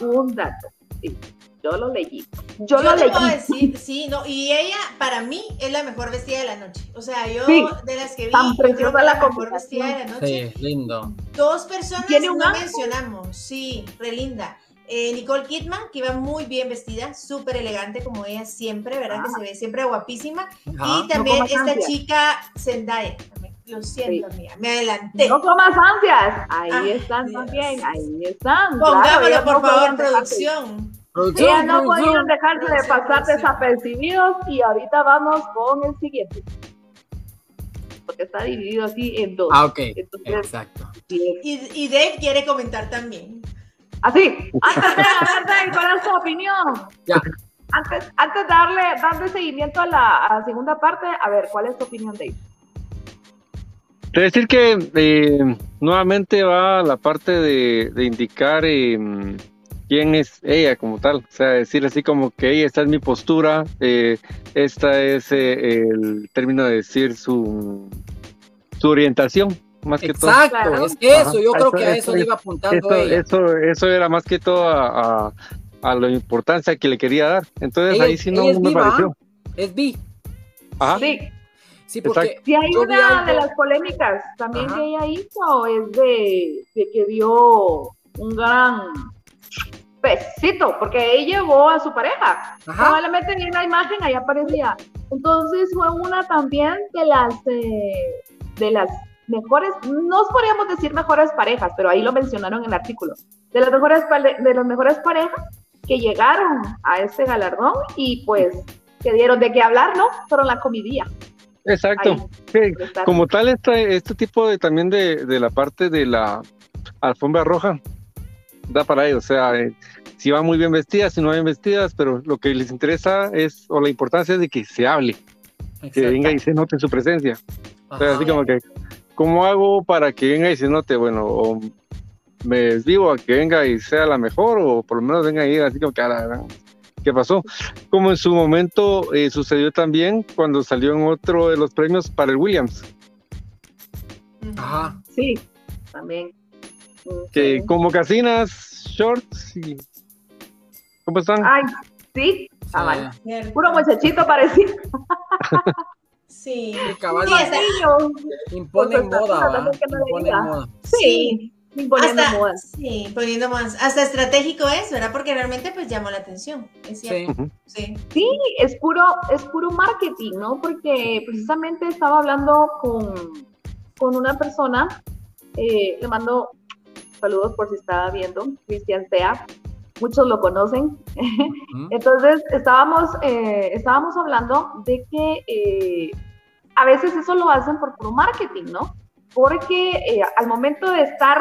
Speaker 2: Un dato, sí. yo lo leí. Yo,
Speaker 3: lo
Speaker 2: leí.
Speaker 3: Puedo decir, sí, no, y ella para mí es la mejor vestida de la noche. O sea, yo de las que vi,
Speaker 2: tan
Speaker 3: creo
Speaker 2: que
Speaker 3: la mejor vestida de la noche.
Speaker 4: Sí, lindo.
Speaker 3: Dos personas ¿Tiene no mencionamos, sí, re linda. Eh, Nicole Kidman, que iba muy bien vestida, súper elegante como ella siempre, ¿verdad? Que se ve siempre guapísima. y también esta chica Zendaya. Lo siento, amiga, me adelanté.
Speaker 2: No comas ansias. Ahí están también, ahí están.
Speaker 3: Pongámoslo, por favor, producción.
Speaker 2: Ya no podían dejarse de pasar desapercibidos y ahorita vamos con el siguiente. Porque está dividido así en dos.
Speaker 4: Ah, ok. Exacto.
Speaker 3: Y, y Dave quiere comentar también.
Speaker 2: Así, antes de ver, ¿cuál es tu opinión? Ya. Antes, antes de darle, darle seguimiento a la, segunda parte, a ver, ¿cuál es tu opinión, Dave?
Speaker 1: Quiero decir que eh, nuevamente va la parte de, de indicar eh, quién es ella como tal. O sea, decir así como que ella, esta es mi postura, eh, esta es eh, el término de decir su, su orientación. Más que
Speaker 4: todo. Exacto, es eso, yo creo que a eso, le iba apuntando
Speaker 1: eso, ella. Eso, eso era más que todo a, a, la importancia que le quería dar. Entonces ahí sí no, me pareció.
Speaker 4: Es bi.
Speaker 1: Ajá.
Speaker 2: Sí. Sí, porque si hay una de las polémicas también que ella hizo es de, de que dio un gran besito, porque ella llevó a su pareja. Probablemente en la imagen ahí aparecía. Entonces fue una también de las eh, de las mejores, no podríamos decir mejores parejas, pero ahí lo mencionaron en el artículo, de las mejores de las mejores parejas que llegaron a este galardón y pues que dieron de qué hablar, ¿no? Fueron la comidía.
Speaker 1: Exacto. como tal, este, este tipo de también de, de la parte de la alfombra roja, da para ellos, o sea, eh, si van muy bien vestidas, si no bien vestidas, pero lo que les interesa es, o la importancia es de que se hable, que venga y se note su presencia. O sea, así como que, ¿cómo hago para que venga y se note? Bueno, o me desvivo a que venga y sea la mejor, o por lo menos venga y así como que, ah, ¿qué pasó? Como en su momento eh, sucedió también cuando salió en otro de los premios para el Williams.
Speaker 2: Ajá. Sí, también
Speaker 1: que como casinas, shorts y... ¿Cómo están?
Speaker 2: Ay, sí, ah, Puro muchachito parecido.
Speaker 3: sí,
Speaker 4: caballo. Imponen moda, Imponen moda.
Speaker 2: Sí. Imponiendo moda.
Speaker 3: Sí, poniendo más. Hasta estratégico es, ¿verdad? Porque realmente pues llamó la atención. Es cierto.
Speaker 2: Sí. sí. es puro, es puro marketing, ¿no? Porque precisamente estaba hablando con, con una persona, eh, le mando saludos por si estaba viendo, Cristian Sea, muchos lo conocen. Entonces, estábamos, eh, estábamos hablando de que eh, a veces eso lo hacen por puro marketing, ¿no? Porque eh, al momento de estar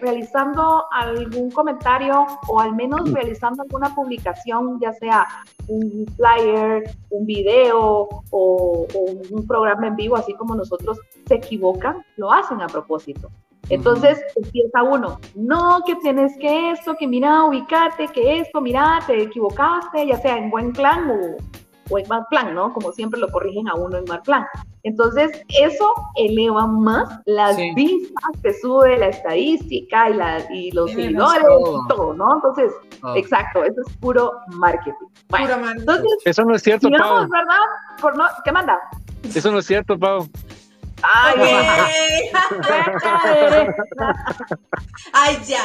Speaker 2: realizando algún comentario o al menos realizando alguna publicación, ya sea un flyer, un video o, o un programa en vivo, así como nosotros, se equivocan, lo hacen a propósito. Entonces empieza uno, no, que tienes que esto, que mira, ubicate, que esto, mira, te equivocaste, ya sea en buen plan o, en mal plan, ¿no? Como siempre lo corrigen a uno en mal plan. Entonces, eso eleva más las vistas que sube la estadística y, la, y los seguidores y todo, ¿no? Entonces, exacto, eso es puro marketing.
Speaker 3: puro marketing. Entonces,
Speaker 1: eso no es cierto, Pau.
Speaker 2: ¿verdad? ¿Qué manda?
Speaker 1: Eso no es cierto, Pau.
Speaker 3: Ay, Ay, ya.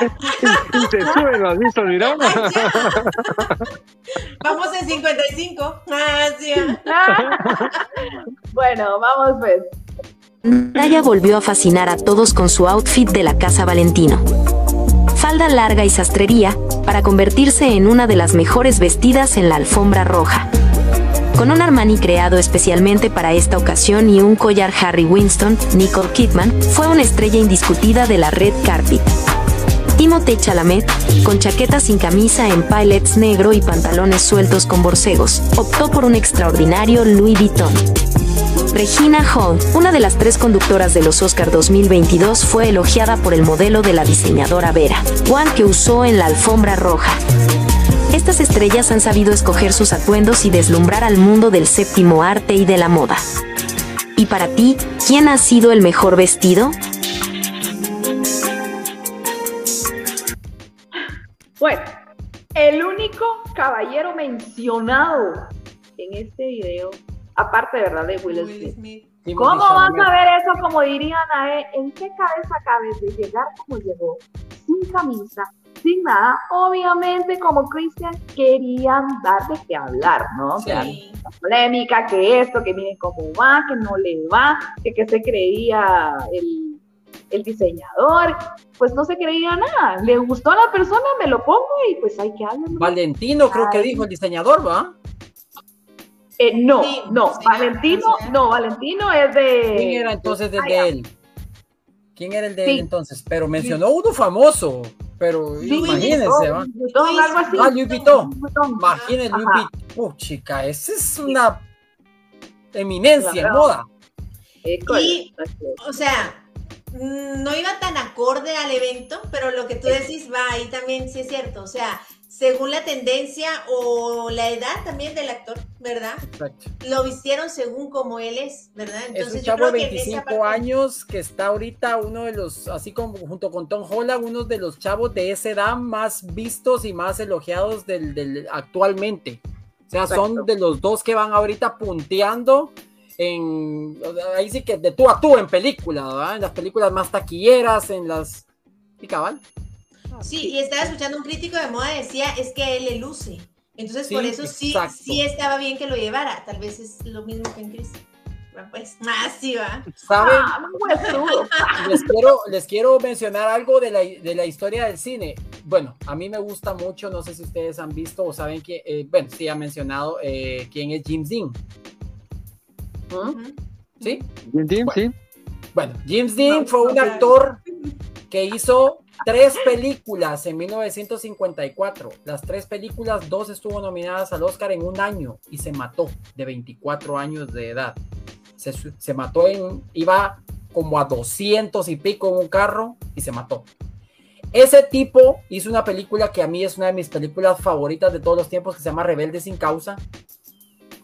Speaker 1: te sube, lo has visto, mira.
Speaker 3: Vamos en 55. Ah, sí.
Speaker 2: bueno, vamos pues.
Speaker 5: Naya volvió a fascinar a todos con su outfit de la Casa Valentino. Falda larga y sastrería, para convertirse en una de las mejores vestidas en la alfombra roja. Con un Armani creado especialmente para esta ocasión y un collar Harry Winston, Nicole Kidman fue una estrella indiscutida de la red carpet. Timothée Chalamet, con chaqueta sin camisa en pilots negro y pantalones sueltos con borcegos, optó por un extraordinario Louis Vuitton. Regina Hall, una de las tres conductoras de los Oscar 2022, fue elogiada por el modelo de la diseñadora Vera, Juan que usó en la alfombra roja. Estas estrellas han sabido escoger sus atuendos y deslumbrar al mundo del séptimo arte y de la moda. ¿Y para ti, quién ha sido el mejor vestido?
Speaker 2: Bueno, el único caballero mencionado en este video, aparte, ¿verdad? De Will, Smith. ¿Cómo vas a ver eso? Como dirían a ¿en qué cabeza cabes de llegar como llegó? Sin camisa, sin nada. Obviamente, como Christian, querían dar de qué hablar, ¿no? O sea, polémica, que esto, que miren cómo va, que no le va, que, que se creía el, el diseñador, pues no se creía nada. Le gustó a la persona, me lo pongo y pues hay que hablar.
Speaker 4: Valentino, creo que dijo el diseñador, ¿va?
Speaker 2: Eh, no, no, Valentino, no, Valentino es de.
Speaker 4: ¿Quién era entonces el de él? ¿Quién era el de él entonces? Pero mencionó uno famoso, pero imagínense, ¿va?
Speaker 2: algo así.
Speaker 4: Ah, Luis Vuitton. Imagínense, Luis Vuitton. Uh, chica, esa es una eminencia en moda.
Speaker 3: Y, o sea, no iba tan acorde al evento, pero lo que tú decís va ahí también, sí es cierto. O sea, según la tendencia o la edad también del actor, ¿verdad? Exacto. Lo vistieron según como él es, ¿verdad?
Speaker 4: Entonces, es un chavo de 25 años que está ahorita uno de los, así como junto con Tom Holland, uno de los chavos de esa edad más vistos y más elogiados del, actualmente. O sea, son de los dos que van ahorita punteando en, ahí sí que de tú a tú en películas, ¿verdad? En las películas más taquilleras, en las... ¿Y cabal?
Speaker 3: Sí, y estaba escuchando un crítico de moda decía, es que él le luce. Entonces, por eso sí, sí estaba bien que lo llevara. Tal vez es lo mismo que en Chris. pues, más sí va.
Speaker 4: ¿Saben? Ah, les, quiero, les quiero mencionar algo de la, de la, historia del cine. Bueno, a mí me gusta mucho, no sé si ustedes han visto o saben que, eh, bueno, sí ha mencionado eh, quién es Jim Dean. ¿Sí?
Speaker 1: Jim Dean, sí.
Speaker 4: Bueno, James Dean fue un actor que hizo tres películas en 1954. Las tres películas, dos estuvo nominadas al Oscar en un año y se mató de 24 años de edad. Se, mató en, iba como a 200 y pico en un carro y se mató. Ese tipo hizo una película que a mí es una de mis películas favoritas de todos los tiempos que se llama Rebelde sin causa.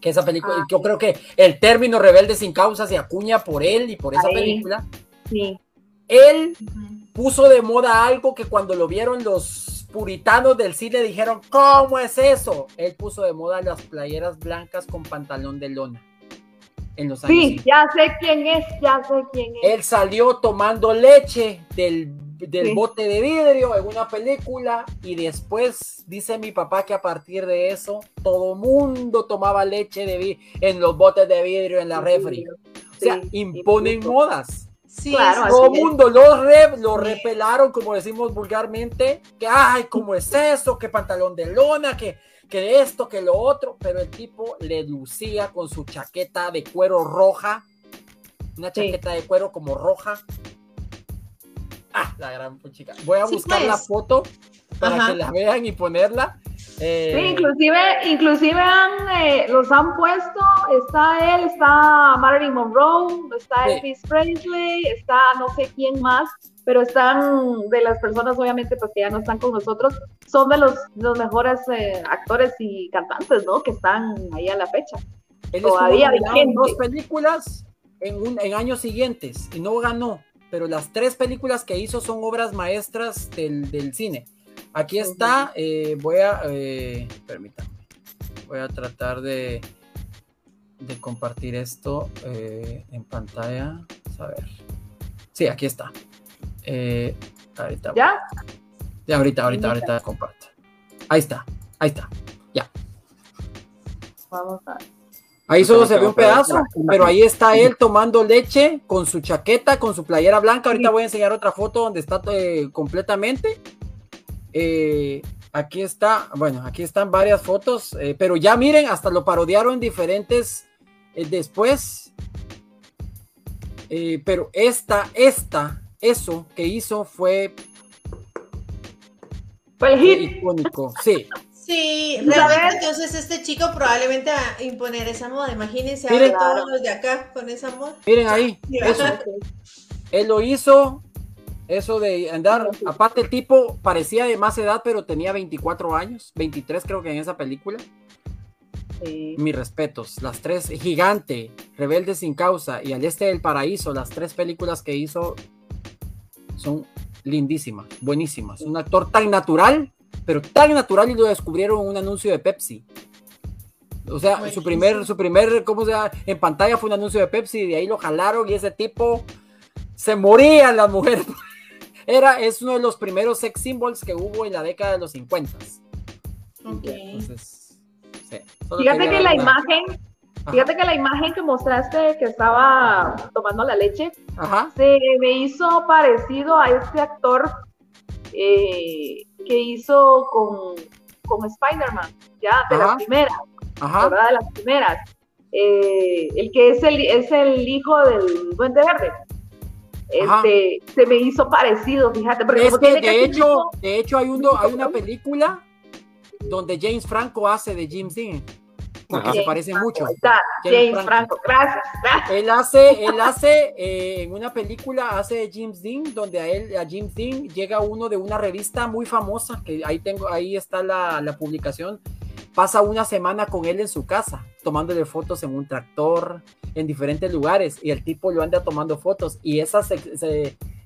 Speaker 4: Que esa película, ah. yo creo que el término Rebelde sin causa se acuña por él y por esa película. Sí. Él puso de moda algo que cuando lo vieron los puritanos del cine dijeron, ¿cómo es eso? Él puso de moda las playeras blancas con pantalón de lona. En los años
Speaker 2: sí, ya sé quién es, ya sé quién es.
Speaker 4: Él salió tomando leche del, bote de vidrio en una película y después dice mi papá que a partir de eso todo mundo tomaba leche de en los botes de vidrio en la refri. O sea, imponen modas.
Speaker 3: Sí, claro,
Speaker 4: todo el mundo lo, lo repelaron, como decimos vulgarmente, que ay, ¿cómo es eso? Que pantalón de lona, que, que esto, que lo otro, pero el tipo le lucía con su chaqueta de cuero roja, una chaqueta de cuero como roja. Ah, la gran chica. Voy a buscar la pues. foto para que la vean y ponerla.
Speaker 2: Eh, sí, inclusive, inclusive eh, los han puesto, está él, está Marilyn Monroe, está Elvis Presley, está no sé quién más, pero están de las personas obviamente pues que ya no están con nosotros, son de los, los mejores eh, actores y cantantes, ¿no? Que están ahí a la fecha.
Speaker 4: Él Todavía en dos películas en, en años siguientes y no ganó, pero las tres películas que hizo son obras maestras del, del cine. Aquí está, eh, voy a, eh, permítanme, voy a tratar de, de compartir esto eh, en pantalla. A ver. Sí, aquí está. ahorita.
Speaker 2: ¿Ya?
Speaker 4: Ya, ahorita, ahorita, ahorita comparto. Ahí está, ahí está. Ya.
Speaker 2: Vamos a
Speaker 4: Ahí solo se ve un pedazo, pero ahí está él tomando leche con su chaqueta, con su playera blanca. Ahorita voy a enseñar otra foto donde está completamente. Eh, aquí está, bueno, aquí están varias fotos, eh, pero ya miren, hasta lo parodiaron diferentes eh, después. pero esta, esta, eso que hizo fue.
Speaker 2: Fue
Speaker 4: icónico, sí.
Speaker 3: Sí, realmente entonces este chico probablemente va a imponer esa moda. Imagínense a todos los de acá con esa moda.
Speaker 4: Miren ahí, eso. Él lo hizo, eso de andar, aparte el tipo parecía de más edad, pero tenía 24 años, 23 creo que en esa película. Mis respetos, las tres, Gigante, Rebelde sin causa y Al Este del Paraíso, las tres películas que hizo son lindísimas, buenísimas. Un actor tan natural pero tan natural y lo descubrieron en un anuncio de Pepsi. O sea, su primer, su primer, ¿cómo se llama? En pantalla fue un anuncio de Pepsi y de ahí lo jalaron y ese tipo se morían las mujeres. Era, es uno de los primeros sex symbols que hubo en la década de los 50.
Speaker 2: Entonces, Fíjate que la imagen, fíjate que la imagen que mostraste que estaba tomando la leche, se me hizo parecido a este actor eh, que hizo con, con Spider-Man, ya, de las primeras, ¿verdad? De las primeras. Eh, el que es el, es el hijo del Duende Verde. Este, se me hizo parecido, fíjate. Porque
Speaker 4: de, hecho, de hecho hay, uno, hay una película donde James Franco hace de James Dean. Porque se parece mucho.
Speaker 2: James, Franco. gracias.
Speaker 4: Él hace, él hace eh, en una película, hace de James Dean, donde a él, a James Dean llega uno de una revista muy famosa, que ahí tengo, ahí está la, la publicación. Pasa una semana con él en su casa, tomándole fotos en un tractor, en diferentes lugares, y el tipo lo anda tomando fotos. Y esas,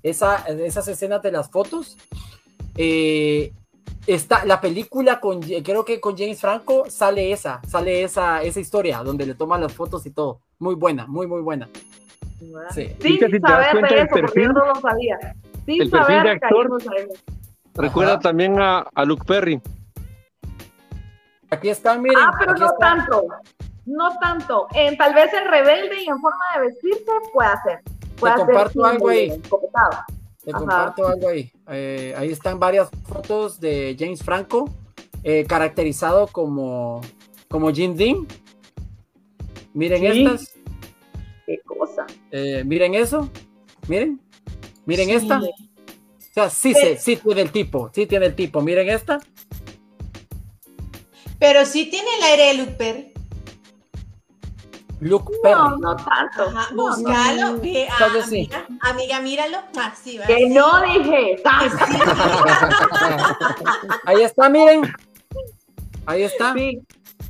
Speaker 4: esa, esas escenas de las fotos, eh, está la película con creo que con James Franco sale esa, sale esa, esa historia donde le toman las fotos y todo. Muy buena, muy muy buena.
Speaker 2: Sí, sí si saber de eso, perfil, yo no lo sabía. Sin el perfil de actor.
Speaker 1: Recuerda también a, a, Luke Perry.
Speaker 4: Aquí está, miren.
Speaker 2: Ah, pero no tanto. No tanto. En, tal vez en rebelde y en forma de vestirse puede ser. Puede
Speaker 4: Te comparto algo ahí. Te comparto algo ahí. Eh, ahí están varias fotos de James Franco, eh, caracterizado como, como Jim Dean. Miren estas.
Speaker 2: Qué cosa.
Speaker 4: Eh, miren eso. Miren. Miren esta. O sea, sí, sí, sí tiene el tipo. Sí tiene el tipo. Miren esta.
Speaker 3: Pero sí tiene el aire de Luper.
Speaker 4: Luke Perry.
Speaker 2: No, no tanto.
Speaker 3: Ajá, búscalo. No, que, ah, amiga, amiga, míralo. Ah, sí,
Speaker 2: que no dije.
Speaker 4: Ahí está, miren. Ahí está.
Speaker 2: Sí,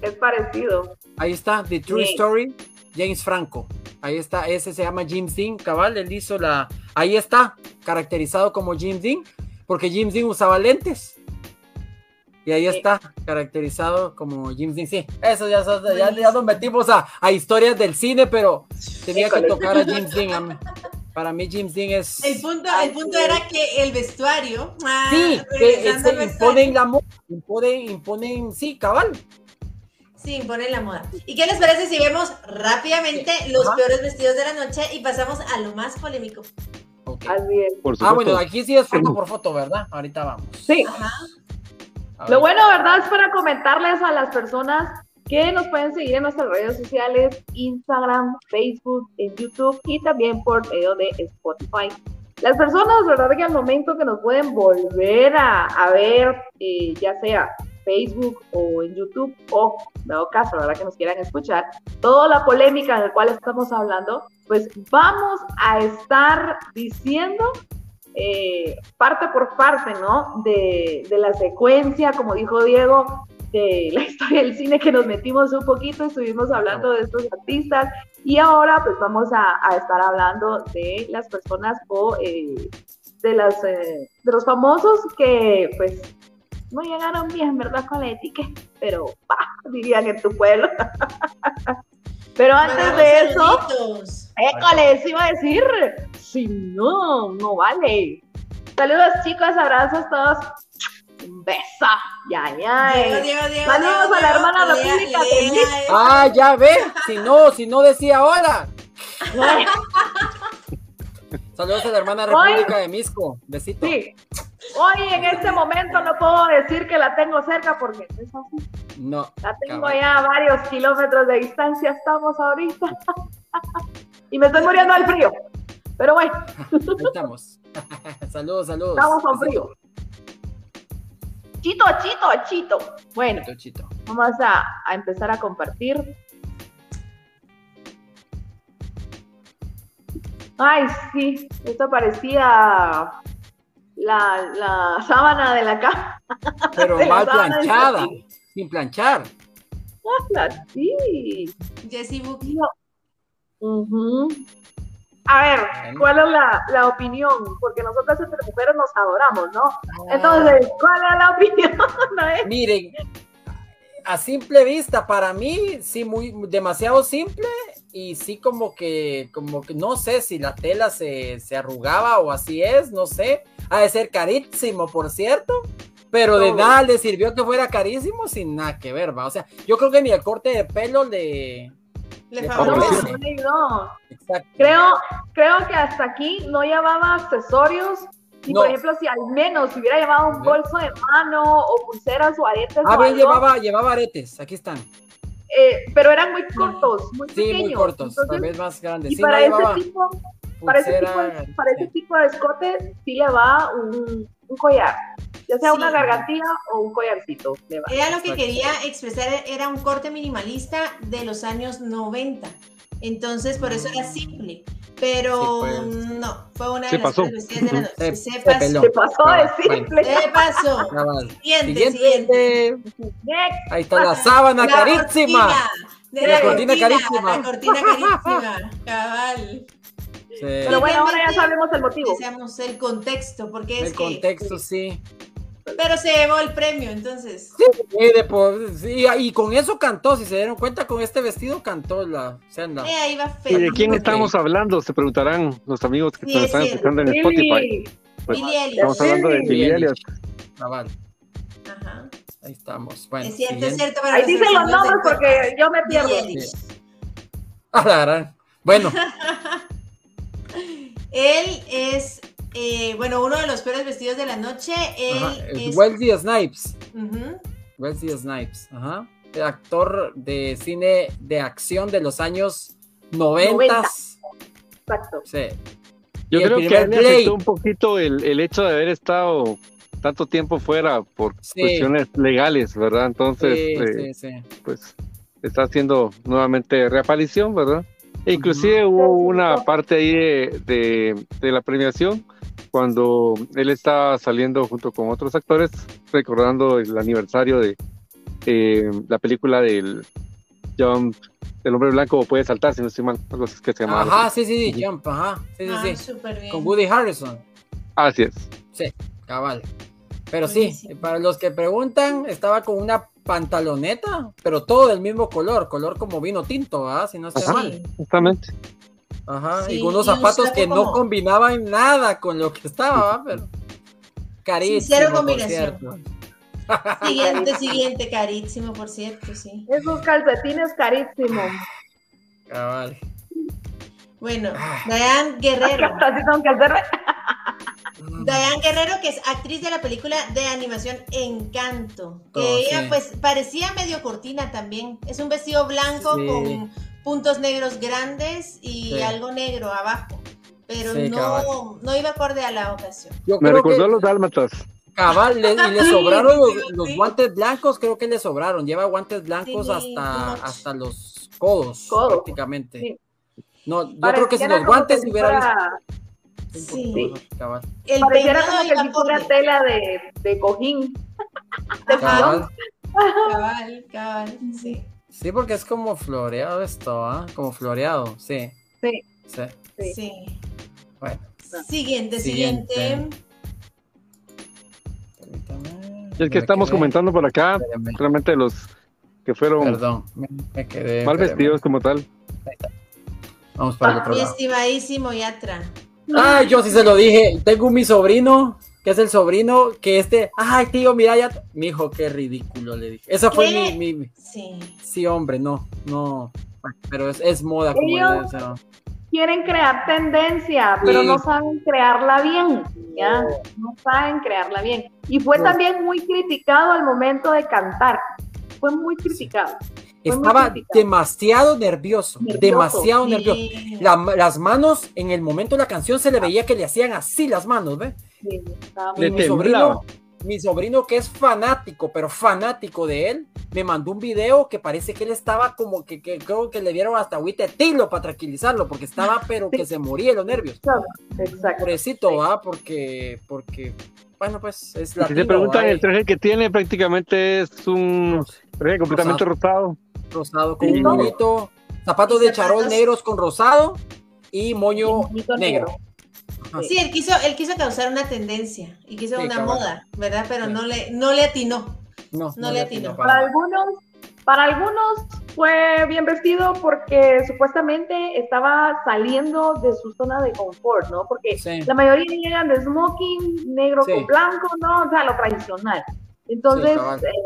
Speaker 2: es parecido.
Speaker 4: Ahí está, The True Story, James Franco. Ahí está, ese se llama James Dean, cabal, él hizo la... Ahí está, caracterizado como James Dean, porque James Dean usaba lentes. Y ahí está, caracterizado como James Dean. Sí, eso ya, ya, nos metimos a, a, historias del cine, pero tenía que tocar a James Dean. Para mí James Dean es...
Speaker 3: El punto, el punto era que el vestuario...
Speaker 4: Ah, sí, que este, imponen la moda, imponen, imponen, sí, cabal.
Speaker 3: Sí, imponen la moda. ¿Y qué les parece si vemos rápidamente los peores vestidos de la noche y pasamos a lo más polémico?
Speaker 4: Okay. Ah, bueno, aquí sí es foto por foto, ¿verdad? Ahorita vamos.
Speaker 2: Sí. Ajá. Lo bueno, ¿verdad? Es para comentarles a las personas que nos pueden seguir en nuestras redes sociales, Instagram, Facebook, en YouTube y también por medio de Spotify. Las personas, ¿verdad? Que al momento que nos pueden volver a, ver, eh, ya sea Facebook o en YouTube, o dado caso, ¿verdad? Que nos quieran escuchar, toda la polémica en la cual estamos hablando, pues vamos a estar diciendo eh, parte por parte, ¿no? De, la secuencia, como dijo Diego, de la historia del cine que nos metimos un poquito, estuvimos hablando de estos artistas y ahora pues vamos a, estar hablando de las personas o eh, de, las, eh, de los famosos que pues no llegaron bien, ¿verdad? Con la etiqueta, pero bah, dirían en tu pueblo. pero antes de eso... École, iba a decir. Si no, no vale. Saludos, chicos, abrazos todos. Un beso. Ya, ya. Saludos a la hermana República
Speaker 4: Ah, ya ve. Si no, si no decía ahora. Saludos a la hermana República de Misco. Besito.
Speaker 2: Sí. Hoy en este momento no puedo decir que la tengo cerca porque es así.
Speaker 4: No.
Speaker 2: La tengo ya a varios kilómetros de distancia. Estamos ahorita. y me estoy muriendo del frío. Pero bueno.
Speaker 4: Ahí estamos. saludos, saludos.
Speaker 2: Estamos con frío. Chito, chito, chito. Bueno,
Speaker 4: chito,
Speaker 2: vamos a, a, empezar a compartir. Ay, sí, esto parecía la, la sábana de la cama.
Speaker 4: Pero mal planchada, sin planchar.
Speaker 2: Ah, sí.
Speaker 3: Jessie Buki.
Speaker 2: A ver, ¿cuál es la, la, opinión? Porque nosotras entre mujeres nos adoramos, ¿no? Entonces, ¿cuál es la opinión?
Speaker 4: Miren, a simple vista, para mí, sí, muy demasiado simple y sí como que, como que no sé si la tela se, se arrugaba o así es, no sé. Ha de ser carísimo, por cierto. Pero de nada le sirvió que fuera carísimo sin nada que ver, va. O sea, yo creo que ni el corte de pelo le,
Speaker 2: le favorece. Creo, creo que hasta aquí no llevaba accesorios. Y por ejemplo, si al menos hubiera llevado un bolso de mano o pulseras o aretes.
Speaker 4: Ah, bien, llevaba, llevaba aretes, aquí están.
Speaker 2: Eh, pero eran muy cortos, muy
Speaker 4: sí, muy cortos, tal vez más grandes.
Speaker 2: Y para, ese tipo, para, ese tipo, para ese tipo de escote sí le va un, un collar ya sea una gargantilla o un collarcito.
Speaker 3: Era lo que quería expresar, era un corte minimalista de los años 90. Entonces, por eso era simple. Pero pues. no, fue una de las
Speaker 1: pasó.
Speaker 3: de la noche.
Speaker 2: Se, pasó. Se pasó de simple.
Speaker 3: Se pasó. Siguiente, siguiente.
Speaker 4: Ahí está la sábana carísima.
Speaker 3: la, cortina, carísima. La cortina carísima. Cabal.
Speaker 2: Pero bueno, ahora ya sabemos el motivo.
Speaker 3: Deseamos el contexto, porque es
Speaker 4: el contexto, sí.
Speaker 3: Pero se llevó el premio, entonces.
Speaker 4: Sí, y con eso cantó, si se dieron cuenta, con este vestido cantó la.
Speaker 3: Eh,
Speaker 1: ¿Y de quién estamos hablando? Se preguntarán los amigos que nos están escuchando en Spotify. Pues, estamos hablando de Billy Elliot.
Speaker 4: Ajá. Ahí estamos. Bueno,
Speaker 3: es cierto, es cierto.
Speaker 2: Ahí dicen los nombres porque yo me pierdo.
Speaker 4: A la gran. Bueno.
Speaker 3: Él es eh, bueno, uno de los peores vestidos de la noche. es...
Speaker 4: Wesley Snipes. Wesley Snipes, ajá. Actor de cine de acción de los años 90.
Speaker 2: Exacto.
Speaker 4: Sí.
Speaker 1: Yo creo que le afectó un poquito el, el, hecho de haber estado tanto tiempo fuera por cuestiones legales, ¿verdad? Entonces, eh, pues está haciendo nuevamente reaparición, ¿verdad? E inclusive hubo una parte ahí de, de la premiación cuando él estaba saliendo junto con otros actores, recordando el aniversario de eh, la película del Jump, del hombre blanco puede saltar, si no estoy mal, algo que se llama.
Speaker 4: Ajá, sí, sí, sí, Jump, ajá, sí, sí, sí. Con Woody Harrison.
Speaker 1: Así es.
Speaker 4: Sí, cabal. Pero sí, para los que preguntan, estaba con una pantaloneta, pero todo del mismo color, color como vino tinto, ¿ah? Si no estoy mal.
Speaker 1: Justamente.
Speaker 4: Ajá, y unos zapatos que no combinaban nada con lo que estaba, pero carísimo. cero combinación.
Speaker 3: Siguiente, siguiente, carísimo, por cierto, sí.
Speaker 2: Esos calcetines carísimos.
Speaker 4: Cabal.
Speaker 3: Bueno, ah. Diane Guerrero. Diane Guerrero, que es actriz de la película de animación Encanto. Que oh, ella, pues, parecía medio cortina también. Es un vestido blanco con puntos negros grandes y algo negro abajo. Pero no, no iba acorde a la ocasión.
Speaker 1: Me recordó los dálmatas.
Speaker 4: Cabal, y le sobraron los, guantes blancos, creo que le sobraron. Lleva guantes blancos hasta, hasta los codos, prácticamente. No, yo creo que si los guantes hubiera
Speaker 2: Sí. Cabal. El Pareciera como que si fuera tela de, de cojín.
Speaker 3: Cabal, cabal, sí.
Speaker 4: Sí, porque es como floreado esto, ¿ah? Como floreado, sí.
Speaker 2: Sí.
Speaker 3: Sí. sí. Bueno. Siguiente, siguiente.
Speaker 1: Es que estamos comentando por acá, realmente los que fueron
Speaker 4: Perdón, me quedé,
Speaker 1: mal vestidos como tal.
Speaker 4: Vamos para el otro
Speaker 3: lado. Mi estimadísimo Yatra.
Speaker 4: Ay, yo sí se lo dije. Tengo mi sobrino que es el sobrino, que este, ay tío, mira ya, mi hijo, qué ridículo, le dije. Esa fue mi,
Speaker 3: sí.
Speaker 4: sí, hombre, no, no, pero es, moda como
Speaker 2: quieren crear tendencia, pero no saben crearla bien, ya, no saben crearla bien. Y fue también muy criticado al momento de cantar, fue muy criticado.
Speaker 4: Estaba demasiado nervioso, demasiado nervioso. las manos, en el momento de la canción se le veía que le hacían así las manos, ¿ves? Mi, sobrino, mi sobrino que es fanático, pero fanático de él, me mandó un video que parece que él estaba como que, creo que le dieron hasta agüite tilo para tranquilizarlo, porque estaba pero que se moría de los nervios.
Speaker 2: Exacto.
Speaker 4: Pobrecito, ¿va? Porque, porque, bueno, pues es la.
Speaker 1: Si te preguntan, el traje que tiene prácticamente es un traje completamente rosado.
Speaker 4: Rosado, con un bonito zapatos de charol negros con rosado y moño negro.
Speaker 3: Sí, él quiso, él quiso causar una tendencia y quiso una moda, ¿verdad? Pero no, le, no le atinó. No, no, le atinó.
Speaker 2: Para, algunos, para algunos fue bien vestido porque supuestamente estaba saliendo de su zona de confort, ¿no? Porque la mayoría llegan de smoking, negro con blanco, ¿no? O sea, lo tradicional. Entonces,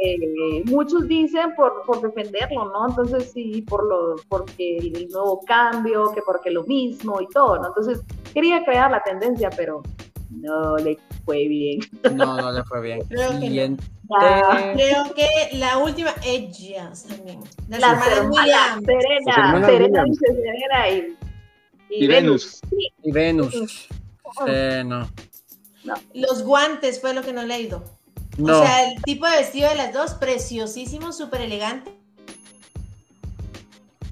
Speaker 2: eh, muchos dicen por, por defenderlo, ¿no? Entonces, sí, por lo, porque el nuevo cambio, que porque lo mismo y todo, ¿no? Entonces, quería crear la tendencia, pero no le fue bien.
Speaker 4: No, no le fue bien.
Speaker 3: Creo que, Creo que la última, ellas también. Las,
Speaker 2: la hermanas Williams. Serena, Serena dice Serena y,
Speaker 1: y, Venus.
Speaker 4: Y Venus. Eh, no.
Speaker 3: no. Los guantes fue lo que no le ha ido. O sea, el tipo de vestido de las dos, preciosísimo, súper elegante.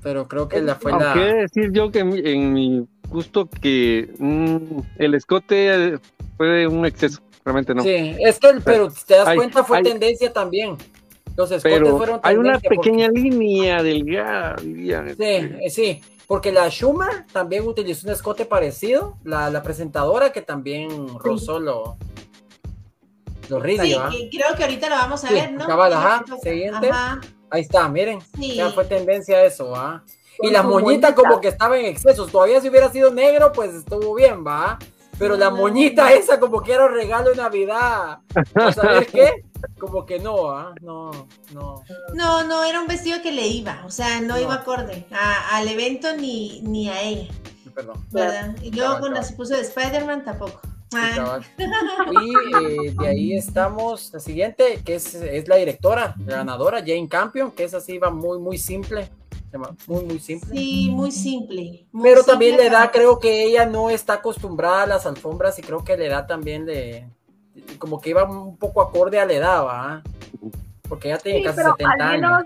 Speaker 4: Pero creo que la fue
Speaker 1: la. decir yo que en mi gusto que mm, el escote fue un exceso, realmente no.
Speaker 4: Sí, es que, pero te das cuenta, fue tendencia también. Los escotes fueron tendencia.
Speaker 1: Hay una pequeña línea delgada, diría.
Speaker 4: Sí, eh, sí. Porque la Schumer también utilizó un escote parecido, la, la presentadora que también rozó lo,
Speaker 3: sí, creo que ahorita lo vamos a ver, ¿no?
Speaker 4: ajá, siguiente. Ahí está, miren. Ya fue tendencia eso, ¿va? Y la moñita como que estaba en excesos. Todavía si hubiera sido negro, pues estuvo bien, ¿va? Pero la moñita esa como que era un regalo de Navidad. ¿Sabes qué? Como que no, ¿ah? No, no.
Speaker 3: No, no, era un vestido que le iba. O sea, no, iba acorde al evento ni, ni a ella.
Speaker 4: Perdón.
Speaker 3: ¿Verdad? Y luego cuando se puso de Spider-Man tampoco. Ah.
Speaker 4: Y eh, de ahí estamos, la siguiente, que es, la directora, la ganadora, Jane Campion, que es así, va muy, muy simple. Muy, muy simple.
Speaker 3: Sí, muy simple.
Speaker 4: Pero también le da, creo que ella no está acostumbrada a las alfombras y creo que le da también de, como que iba un poco acorde a la edad, ¿va? Porque ella tiene casi 70 años.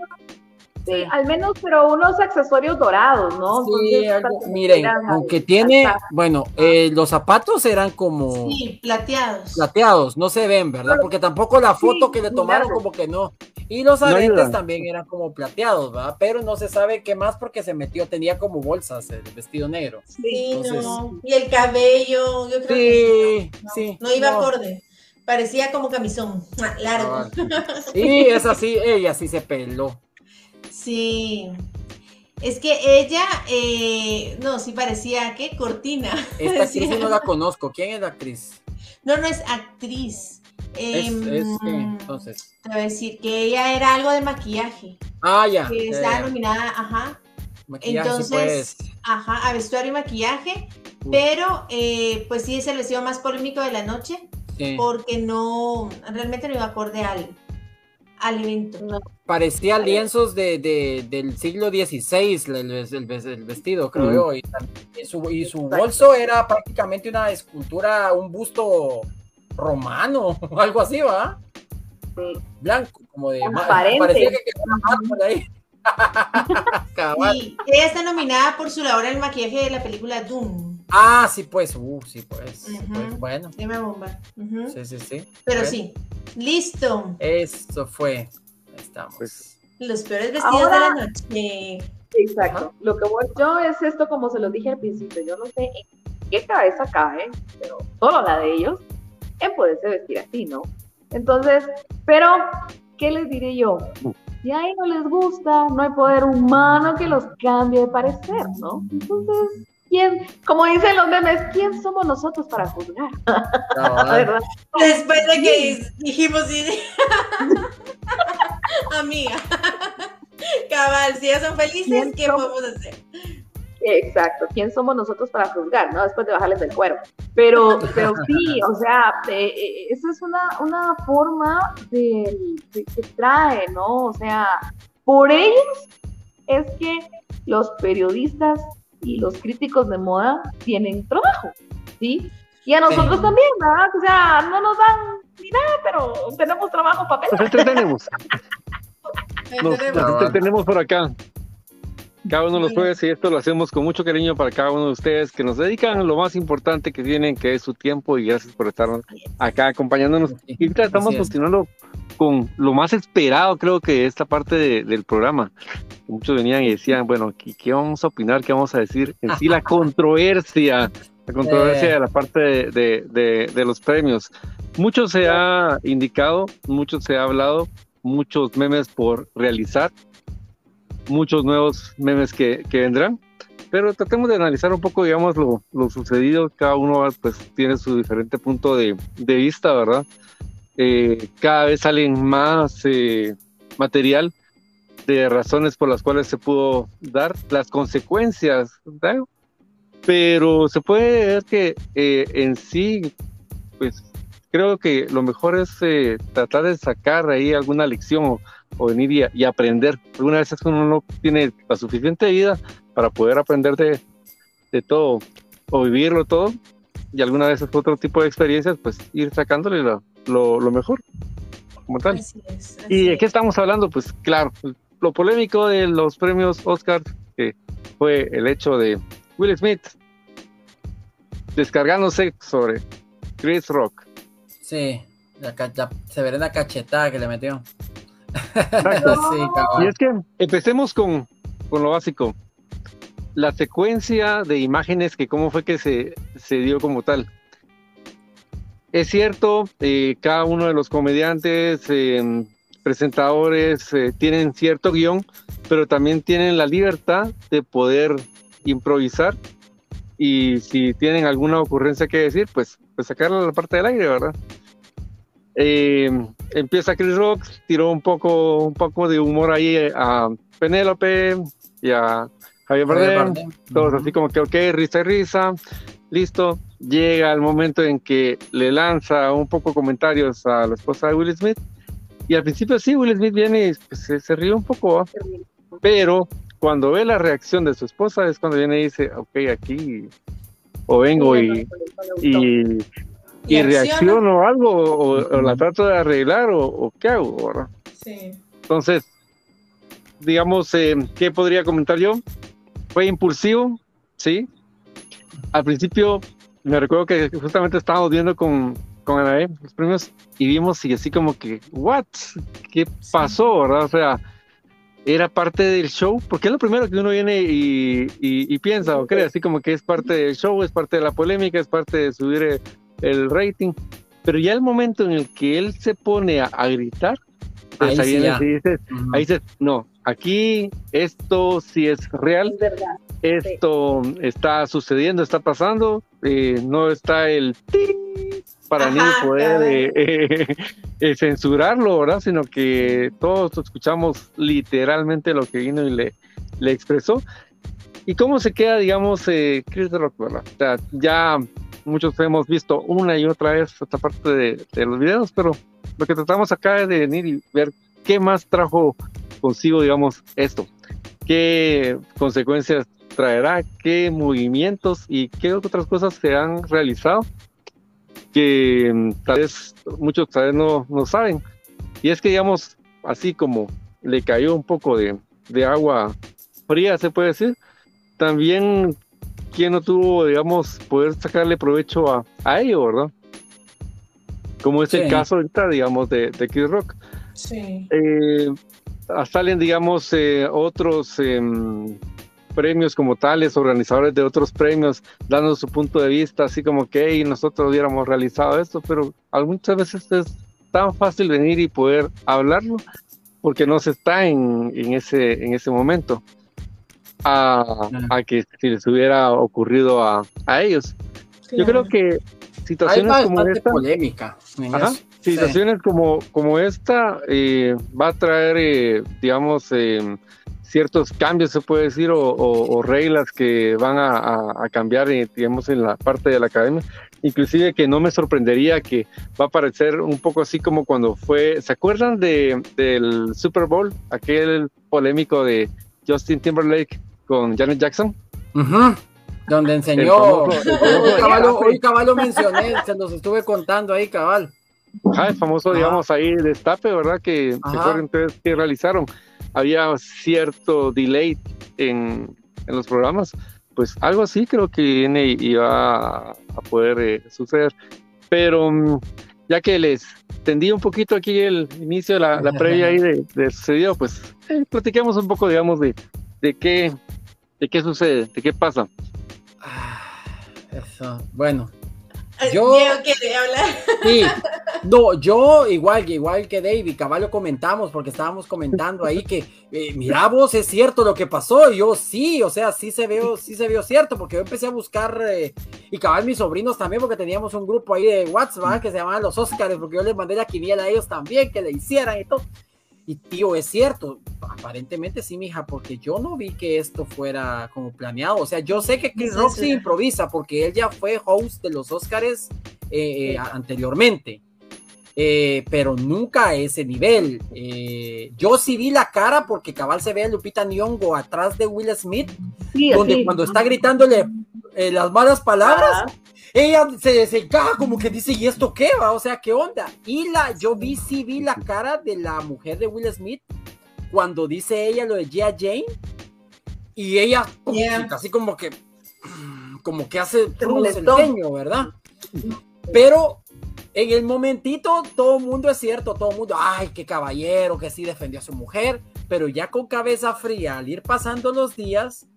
Speaker 2: Sí, al menos, pero unos accesorios dorados, ¿no?
Speaker 4: Sí, miren, aunque tiene, bueno, eh, los zapatos eran como...
Speaker 3: Sí, plateados.
Speaker 4: Plateados, no se ven, ¿verdad? Porque tampoco la foto que le tomaron como que no. Y los aretes también eran como plateados, ¿verdad? Pero no se sabe qué más porque se metió, tenía como bolsas el vestido negro.
Speaker 3: Sí, no. Y el cabello, yo creo sí,
Speaker 4: que no, sí.
Speaker 3: No iba acorde. Parecía como camisón, largo.
Speaker 4: Sí, es así, ella sí se peló.
Speaker 3: Sí. Es que ella, eh, no, sí parecía, ¿qué? Cortina.
Speaker 4: Esta actriz no la conozco. ¿Quién es la actriz?
Speaker 3: No, no es actriz.
Speaker 4: Es, em, entonces.
Speaker 3: Te voy a decir que ella era algo de maquillaje.
Speaker 4: Ah, ya.
Speaker 3: Que está nominada, ajá.
Speaker 4: Maquillaje,
Speaker 3: entonces, pues. ajá, a vestuario y maquillaje. Pero, eh, pues sí, es el vestido más polémico de la noche. Porque no, realmente no iba acorde al, al evento.
Speaker 4: Parecía lienzos de, del siglo XVI el, vestido, creo yo. Y, su, bolso era prácticamente una escultura, un busto romano, o algo así, ¿va? Blanco, como de
Speaker 2: parecía que
Speaker 3: ahí. sí, ella está nominada por su labor en el maquillaje de la película Doom.
Speaker 4: Ah, sí, pues, uh, sí, pues. Bueno.
Speaker 3: Dime bomba.
Speaker 4: Sí, sí, sí.
Speaker 3: Pero sí. Listo.
Speaker 4: Eso fue. estamos. Pues,
Speaker 3: Los peores vestidos de la noche.
Speaker 2: Exacto. Lo que voy yo es esto, como se lo dije al principio. Yo no sé en qué cabeza cae, pero solo la de ellos, en poderse vestir así, ¿no? Entonces, pero, ¿qué les diré yo? Si a ellos no les gusta, no hay poder humano que los cambie de parecer, ¿no? Entonces, ¿quién, como dicen los memes, quién somos nosotros para juzgar?
Speaker 3: Después de que dijimos, amiga, cabal, si ellos son felices, ¿qué podemos hacer?
Speaker 2: Exacto, ¿quién somos nosotros para juzgar, no? Después de bajarles el cuero. Pero, pero sí, o sea, eh, eh, esa es una, una forma de, que trae, ¿no? O sea, por ellos es que los periodistas y los críticos de moda tienen trabajo, ¿sí? Y a nosotros también, ¿verdad? O sea, no nos dan ni nada, pero tenemos trabajo para
Speaker 1: Nos entretenemos. nos, nos entretenemos por acá. Cada uno de los jueves y esto lo hacemos con mucho cariño para cada uno de ustedes que nos dedican lo más importante que tienen, que es su tiempo y gracias por estar acá acompañándonos. Y ahorita estamos continuando con lo más esperado, creo que esta parte del programa. Muchos venían y decían, bueno, ¿qué, ¿qué, vamos a opinar? ¿Qué vamos a decir? En sí, la controversia, la controversia de la parte de, de, de, los premios. Mucho se ha indicado, mucho se ha hablado, muchos memes por realizar, muchos nuevos memes que, vendrán pero tratemos de analizar un poco, digamos, lo, lo, sucedido. Cada uno pues tiene su diferente punto de, vista, ¿verdad? Eh, cada vez salen más eh, material de razones por las cuales se pudo dar las consecuencias, pero se puede ver que eh, en sí, pues creo que lo mejor es tratar de sacar ahí alguna lección o, venir y, aprender. Algunas veces uno no tiene la suficiente vida para poder aprender de, de todo o vivirlo todo y algunas veces otro tipo de experiencias, pues ir sacándole la, lo, mejor, como tal. ¿Y de qué estamos hablando? Pues claro, lo polémico de los premios Oscar, que fue el hecho de Will Smith descargándose sobre Chris Rock.
Speaker 4: Sí, la, la cachetada que le metió.
Speaker 1: y es que empecemos con, con lo básico. La secuencia de imágenes que cómo fue que se, se dio como tal. Es cierto, eh, cada uno de los comediantes, eh, presentadores, eh, tienen cierto guion, pero también tienen la libertad de poder improvisar y si tienen alguna ocurrencia que decir, pues, pues sacarla a la parte del aire, ¿verdad? Empieza Chris Rock, tiró un poco, un poco de humor ahí a Penélope y a Javier Bardem, todos así como que, ok, risa y risa, listo, llega el momento en que le lanza un poco comentarios a la esposa de Will Smith. Y al principio sí, Will Smith viene y pues, se, ríe un poco, pero cuando ve la reacción de su esposa es cuando viene y dice, ok, aquí o vengo y, y, y, reacciono algo o, la trato de arreglar o, qué hago, Entonces, digamos, eh, ¿qué podría comentar yo? Fue impulsivo, sí. Al principio me recuerdo que justamente estábamos viendo con, con Anae los premios y vimos y así como que, ¿what? ¿Qué pasó? ¿Verdad? O sea, era parte del show, porque es lo primero que uno viene y, y, piensa o cree, así como que es parte del show, es parte de la polémica, es parte de subir el, rating, pero ya el momento en el que él se pone a, gritar, pues ahí, dices, ahí dices, no, aquí esto sí es real, es verdad esto está sucediendo, está pasando, eh, no está el para ni poder eh, eh, censurarlo, ¿verdad? Sino que todos escuchamos literalmente lo que vino y le, le expresó. ¿Y cómo se queda, digamos, Chris Rock, ¿verdad? O sea, ya muchos hemos visto una y otra vez esta parte de, los videos, pero lo que tratamos acá es de venir y ver qué más trajo consigo, digamos, esto. ¿Qué consecuencias traerá, qué movimientos y qué otras cosas se han realizado que mm, tal vez muchos tal vez no, no saben. Y es que, digamos, así como le cayó un poco de, de agua fría, se puede decir, también quien no tuvo, digamos, poder sacarle provecho a, a ello, ¿verdad? Como es el caso ahorita, digamos, de, de Kid Rock. Sí. Eh, salen, digamos, eh, otros em, premios como tales, organizadores de otros premios, dando su punto de vista, así como que hey, nosotros hubiéramos realizado esto, pero muchas veces es tan fácil venir y poder hablarlo porque no se está en, en ese, en ese momento a, a, que si les hubiera ocurrido a, a ellos. Yo creo que situaciones como esta...
Speaker 4: polémica.
Speaker 1: situaciones como, como esta eh, va a traer, eh, digamos, eh, ciertos cambios, se puede decir, o, reglas que van a, cambiar, eh, digamos, en la parte de la academia. Inclusive que no me sorprendería que va a parecer un poco así como cuando fue, ¿se acuerdan de, del Super Bowl? Aquel polémico de Justin Timberlake con Janet Jackson.
Speaker 4: Donde enseñó, hoy caballo, mencioné, se los estuve contando ahí, cabal.
Speaker 1: Ah, el famoso, digamos, ahí destape, ¿verdad? Que, que, que realizaron había cierto delay en, en los programas, pues algo así creo que va a, poder eh, suceder. Pero mm, ya que les tendí un poquito aquí el inicio, la, la previa ahí de, de sucedido, pues eh, platiquemos un poco, digamos, de, de qué, de qué sucede, de qué pasa.
Speaker 4: Ah, eso, bueno,
Speaker 3: yo, quiere hablar.
Speaker 4: Sí, no, yo igual, igual que David, Caballo comentamos, porque estábamos comentando ahí que, eh, mira vos, es cierto lo que pasó, y yo sí, o sea, sí se veo, sí se vio cierto, porque yo empecé a buscar, eh, y cabal mis sobrinos también, porque teníamos un grupo ahí de WhatsApp que se llamaba Los Óscares, porque yo les mandé la quiniela a ellos también, que le hicieran y todo. Y tío, es cierto, aparentemente sí, mija, porque yo no vi que esto fuera como planeado. O sea, yo sé que Chris Rock se improvisa porque él ya fue host de los Oscars eh, eh, anteriormente, eh, pero nunca a ese nivel. yo sí vi la cara porque cabal se ve a Lupita Nyong'o atrás de Will Smith, donde cuando está gritándole las malas palabras ella se, se encaja como que dice, ¿y esto qué va? O sea, ¿qué onda? Y la, yo vi, sí vi la cara de la mujer de Will Smith cuando dice ella lo de Gia Jane y ella así como que como que hace el sueño, ¿verdad? Pero en el momentito todo el mundo es cierto, todo el mundo, ay, qué caballero, que sí defendió a su mujer, pero ya con cabeza fría, al ir pasando los días,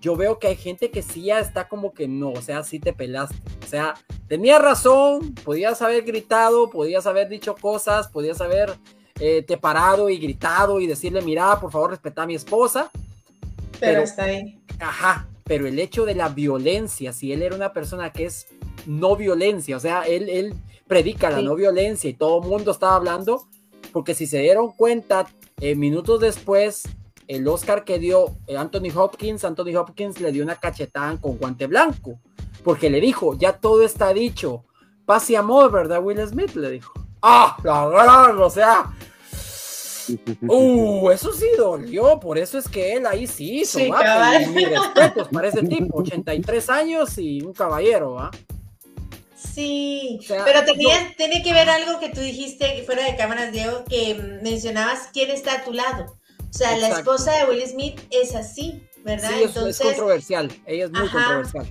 Speaker 4: yo veo que hay gente que sí ya está como que no, o sea, sí te pelaste. O sea, tenía razón, podías haber gritado, podías haber dicho cosas, podías haber eh, te parado y gritado y decirle, mira, por favor, respeta a mi esposa.
Speaker 3: Pero, está ahí.
Speaker 4: Ajá, pero el hecho de la violencia, si él era una persona que es no violencia, o sea, él, él predica la no violencia y todo el mundo estaba hablando, porque si se dieron cuenta, eh, minutos después, el Oscar que dio eh, Anthony Hopkins, Anthony Hopkins le dio una cachetada con guante blanco, porque le dijo, ya todo está dicho, paz y amor, ¿verdad? Will Smith le dijo. Ah, la gran, o sea, Uh, eso sí dolió, por eso es que él ahí sí hizo, sí, mi respetos para ese tipo, 83 años y un caballero, ¿ah?
Speaker 3: Sí, pero tenía, tiene que ver algo que tú dijiste fuera de cámaras, Diego, que mencionabas quién está a tu lado. O sea, la esposa de Will Smith es así, ¿verdad?
Speaker 4: Sí, es controversial, ella es muy controversial.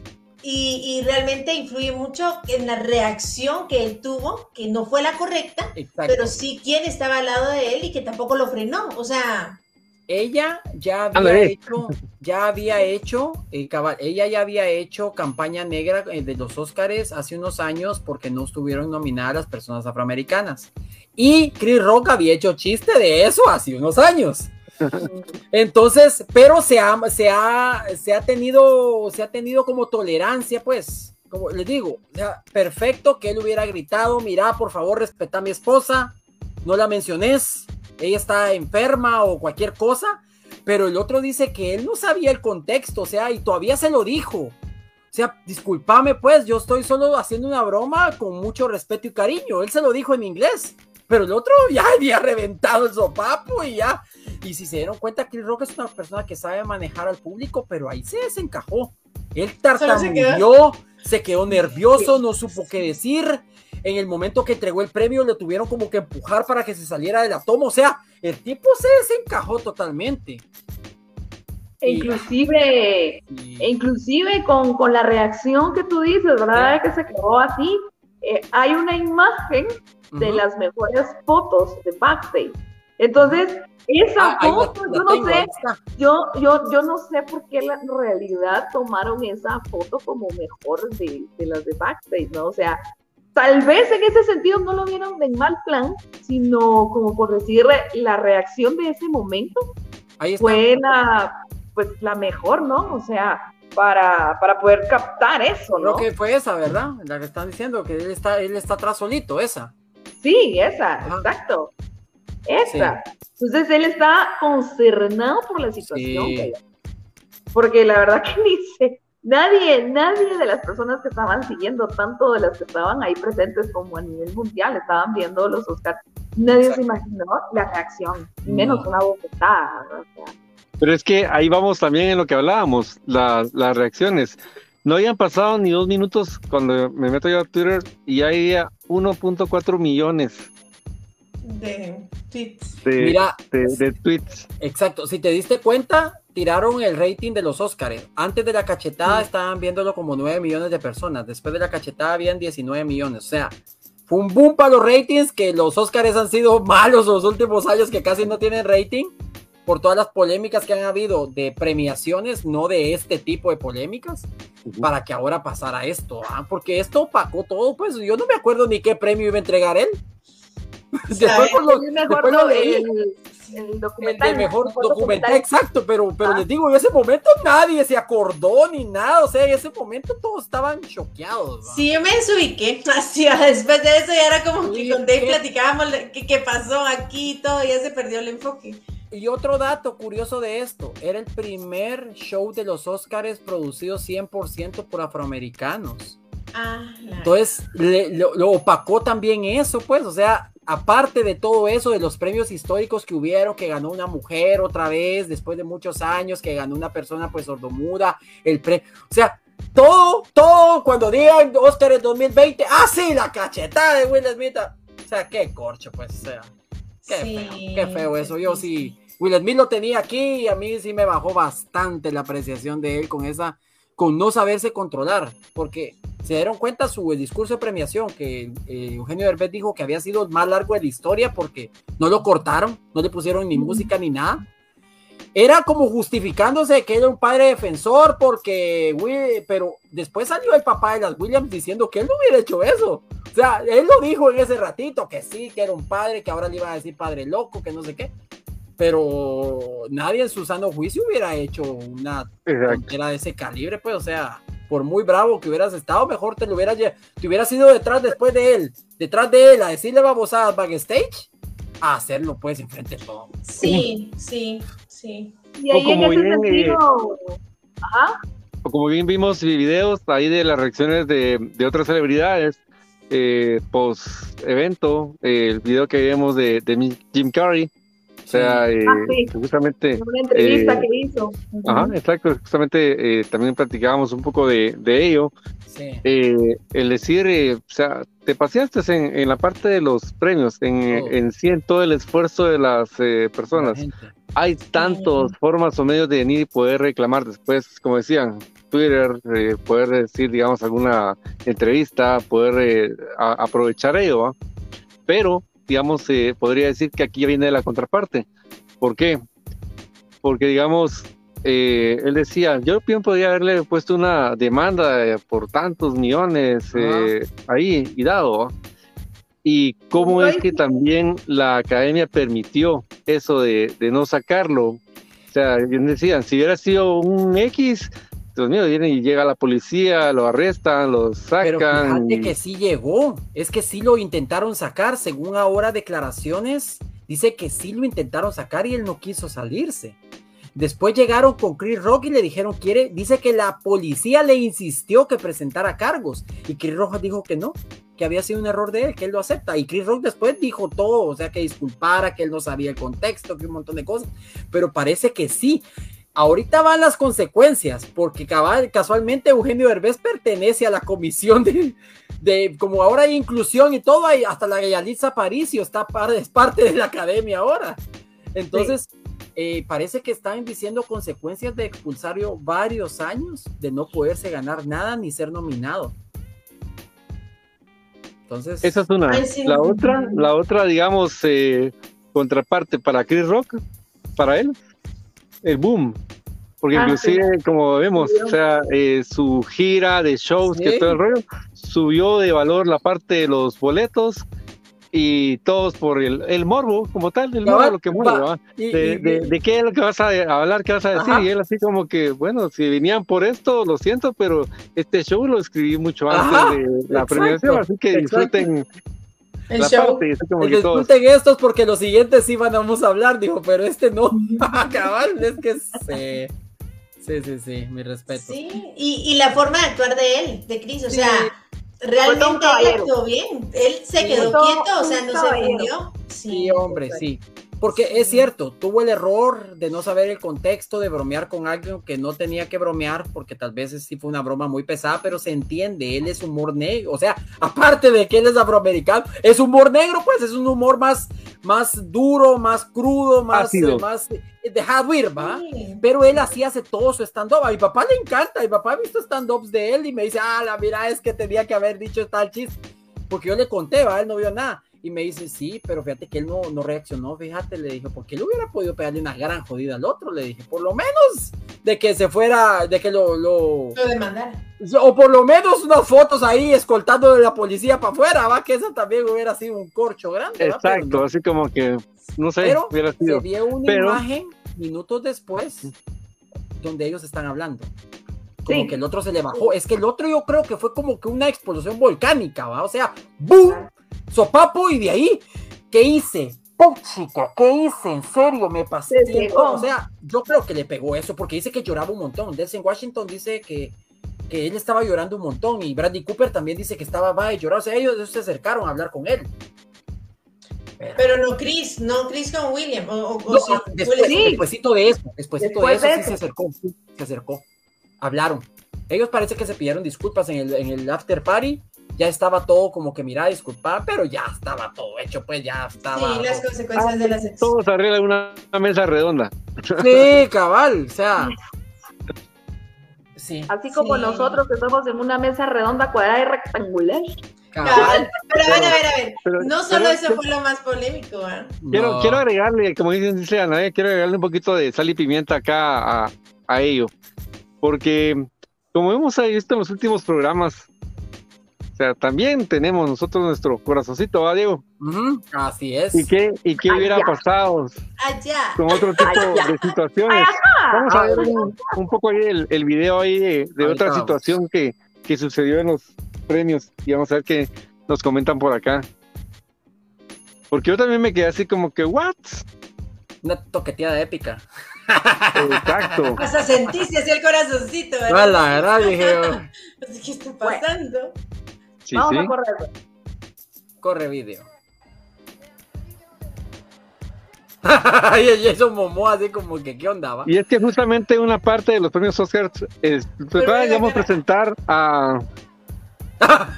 Speaker 3: Y, realmente influye mucho en la reacción que él tuvo, que no fue la correcta, pero sí quién estaba al lado de él y que tampoco lo frenó. O sea,
Speaker 4: ella ya había hecho, ya había hecho, eh, ella ya había hecho campaña negra eh, de los Óscares hace unos años porque no estuvieron nominadas las personas afroamericanas. Y Chris Rock había hecho chiste de eso hace unos años. Entonces, pero se ha, se ha, se ha tenido, se ha tenido como tolerancia, pues, como les digo, perfecto que él hubiera gritado, mira, por favor, respeta a mi esposa, no la menciones, ella está enferma o cualquier cosa, pero el otro dice que él no sabía el contexto, o sea, y todavía se lo dijo. O sea, discúlpame, pues, yo estoy solo haciendo una broma con mucho respeto y cariño. Él se lo dijo en inglés, pero el otro ya había reventado el sopapo y ya y si se dieron cuenta, Chris Rock es una persona que sabe manejar al público, pero ahí se desencajó. Él tartamudeó, se quedó nervioso, no supo qué decir. En el momento que entregó el premio, le tuvieron como que empujar para que se saliera de la toma. O sea, el tipo se desencajó totalmente.
Speaker 2: E inclusive, e inclusive con, con, la reacción que tú dices, ¿verdad? Que se quedó así. Eh, hay una imagen de las mejores fotos de backstage. Entonces, esa ah, foto, yo no sé, yo, yo, yo no sé por qué la realidad tomaron esa foto como mejor de, de las de backstage, ¿no? O sea, tal vez en ese sentido no lo vieron de mal plan, sino como por decir la reacción de ese momento fue la, pues, la mejor, ¿no? O sea, para, para poder captar eso, ¿no?
Speaker 4: Creo que fue esa, ¿verdad? La que están diciendo, que él está, él está atrás solito, esa.
Speaker 2: Sí, esa, exacto. Esa. Entonces él está concernado por la situación. Porque la verdad que ni sé, nadie, nadie de las personas que estaban siguiendo, tanto de las que estaban ahí presentes como a nivel mundial, estaban viendo los Oscars, nadie se imaginó la reacción, menos una bofetada.
Speaker 1: Pero es que ahí vamos también en lo que hablábamos, las, las reacciones. No habían pasado ni dos minutos cuando me meto yo a Twitter y ya había 1.4 millones
Speaker 3: de tweets.
Speaker 1: Mira, de, tweets.
Speaker 4: Exacto, si te diste cuenta, tiraron el rating de los Oscars. Antes de la cachetada estaban viéndolo como 9 millones de personas, después de la cachetada habían 19 millones, o sea, fue un boom para los ratings que los Oscars han sido malos los últimos años que casi no tienen rating por todas las polémicas que han habido de premiaciones, no de este tipo de polémicas, para que ahora pasara esto, ¿ah? porque esto opacó todo, pues yo no me acuerdo ni qué premio iba a entregar él.
Speaker 2: Después mejor el, documental.
Speaker 4: mejor documental, exacto, pero, pero ah. les digo, en ese momento nadie se acordó ni nada, o sea, en ese momento todos estaban choqueados.
Speaker 3: Sí, yo me desubiqué, así, después de eso ya era como que con Dave platicábamos qué pasó aquí y todo, ya se perdió el enfoque.
Speaker 4: Y otro dato curioso de esto, era el primer show de los Oscars producido 100% por afroamericanos. Ah, Entonces, lo, opacó también eso, pues, o sea, aparte de todo eso, de los premios históricos que hubieron, que ganó una mujer otra vez, después de muchos años, que ganó una persona pues sordomuda, el pre... O sea, todo, todo, cuando digan Oscars 2020, ah, sí, la cachetada de Will Smith. O sea, qué corcho, pues, o sea, qué feo, qué feo eso. Yo sí Will Smith lo tenía aquí y a mí sí me bajó bastante la apreciación de él con esa, con no saberse controlar, porque se dieron cuenta su discurso de premiación que eh, Eugenio Derbez dijo que había sido el más largo de la historia porque no lo cortaron, no le pusieron ni música ni nada. Era como justificándose que era un padre defensor porque, pero después salió el papá de las Williams diciendo que él no hubiera hecho eso. O sea, él lo dijo en ese ratito, que sí, que era un padre, que ahora le iba a decir padre loco, que no sé qué pero nadie en su sano juicio hubiera hecho una era de ese calibre, pues, o sea, por muy bravo que hubieras estado, mejor te lo hubieras, te hubieras ido detrás después de él, detrás de él, a decirle babosadas backstage, a hacerlo, pues, enfrente de todo.
Speaker 3: Sí, sí, sí.
Speaker 2: Y ahí en ese sentido,
Speaker 1: ajá. O como bien vimos videos ahí de las reacciones de, de otras celebridades, eh, post evento, el video que vimos de, de Jim Carrey, o sea, eh, ah, justamente...
Speaker 2: Una entrevista eh, que hizo.
Speaker 1: Ajá, exacto. Justamente eh, también platicábamos un poco de, de ello. Sí. el decir, o sea, te paseaste en, en, la parte de los premios, en, en sí, en todo el esfuerzo de las personas. Hay tantas formas o medios de venir y poder reclamar después, como decían, Twitter, poder decir, digamos, alguna entrevista, poder aprovechar ello, pero digamos, se podría decir que aquí viene la contraparte. ¿Por qué? Porque, digamos, eh, él decía, yo bien podría haberle puesto una demanda por tantos millones eh, ahí y dado. Y cómo es que también la academia permitió eso de, de no sacarlo. O sea, bien decían, si hubiera sido un X, Dios mío, viene y llega la policía, lo arrestan, lo sacan.
Speaker 4: Pero fíjate que sí llegó, es que sí lo intentaron sacar, según ahora declaraciones, dice que sí lo intentaron sacar y él no quiso salirse. Después llegaron con Chris Rock y le dijeron, quiere, dice que la policía le insistió que presentara cargos y Chris Rock dijo que no, que había sido un error de él, que él lo acepta. Y Chris Rock después dijo todo, o sea, que disculpara, que él no sabía el contexto, que un montón de cosas, pero parece que sí. Ahorita van las consecuencias, porque casualmente Eugenio Herbés pertenece a la comisión de, de como ahora hay inclusión y todo, hay, hasta la Yalitza Paricio está es parte de la academia ahora. Entonces, eh, parece que están diciendo consecuencias de expulsario varios años de no poderse ganar nada ni ser nominado. Entonces,
Speaker 1: esa es una. La otra, la otra, digamos, eh, contraparte para Chris Rock, para él, el boom. Porque ah, inclusive, como vemos, o sea, eh, su gira de shows, que todo el rollo, subió de valor la parte de los boletos y todos por el, el morbo, como tal, el morbo, lo que morbo, de, de, qué es lo que vas a hablar, qué vas a decir, y él así como que, bueno, si venían por esto, lo siento, pero este show lo escribí mucho antes de la premiación, así que disfruten
Speaker 4: el show. Parte, estos porque los siguientes sí van a hablar, dijo, pero este no. Cabal, es que sí. Sí, sí, sí, mi respeto.
Speaker 3: Sí, y, y la forma de actuar de él, de Chris, o sea, realmente él actuó bien. Él se quedó quieto, o sea, no se fundió.
Speaker 4: Sí, hombre, sí. Porque es cierto, tuvo el error de no saber el contexto, de bromear con alguien que no tenía que bromear, porque tal vez sí fue una broma muy pesada, pero se entiende, él es humor negro, o sea, aparte de que él es afroamericano, es humor negro, pues es un humor más, más duro, más crudo, más, eh, más dejado ir, ¿va? Pero él así hace todo su stand-up. A mi papá le encanta, mi papá ha visto stand-ups de él y me dice, ah, la mira, es que tenía que haber dicho tal chiste. Porque yo le conté, ¿va? Él no vio nada. Y me dice, sí, pero fíjate que él no, no reaccionó, fíjate, le dije, porque él hubiera podido pegarle una gran jodida al otro, le dije, por lo menos de que se fuera, de que lo... Lo,
Speaker 3: lo demandara.
Speaker 4: O por lo menos unas fotos ahí escoltando de la policía para afuera, va, que eso también hubiera sido un corcho grande.
Speaker 1: Exacto, así como que, no sé,
Speaker 4: pero hubiera sido. Se vio una imagen minutos después donde ellos están hablando. Como que el otro se le bajó. Es que el otro yo creo que fue como que una explosión volcánica, ¿va? O sea, ¡boom! Sopapo y de ahí, ¿qué hice? chica, ¿qué hice? En serio, me pasé O sea, yo creo que le pegó eso porque dice que lloraba un montón. Delsen Washington dice que, que él estaba llorando un montón y Bradley Cooper también dice que estaba va y lloraba. O sea, ellos se acercaron a hablar con él.
Speaker 3: Pero no Chris, no Chris con William. O,
Speaker 4: después, de eso, después de eso, sí se acercó, se acercó. Hablaron. Ellos parece que se pidieron disculpas en el, en el after party ya estaba todo como que, mira, disculpa, pero ya estaba todo hecho, pues ya estaba.
Speaker 3: Sí, las consecuencias de las
Speaker 1: Todos arriba de una, mesa redonda.
Speaker 4: Sí, cabal, o sea.
Speaker 2: Sí. Así como nosotros que estamos en una mesa redonda, cuadrada y rectangular.
Speaker 3: Cabal. Pero a ver, a ver, a ver. no solo eso fue lo más polémico, ¿eh?
Speaker 1: Quiero, quiero agregarle, como dicen, dice Ana, quiero agregarle un poquito de sal y pimienta acá a, a ello. Porque, como hemos visto en los últimos programas, o sea, también tenemos nosotros nuestro corazoncito, ¿va, Diego?
Speaker 4: así es.
Speaker 1: ¿Y qué, y qué hubiera pasado con otro tipo de situaciones? Vamos a ver un, poco ahí el, el, video ahí de, otra situación que, que sucedió en los premios y vamos a ver qué nos comentan por acá. Porque yo también me quedé así como que, ¿what?
Speaker 4: Una toqueteada épica.
Speaker 1: Exacto.
Speaker 3: Sea, sentiste así el corazoncito, ¿verdad?
Speaker 4: la verdad, dije.
Speaker 3: ¿Qué está pasando?
Speaker 2: Vamos a correr.
Speaker 4: Corre video. y eso momó así como que, ¿qué onda? Va?
Speaker 1: Y es que justamente una parte de los premios Oscars, es, vamos a presentar a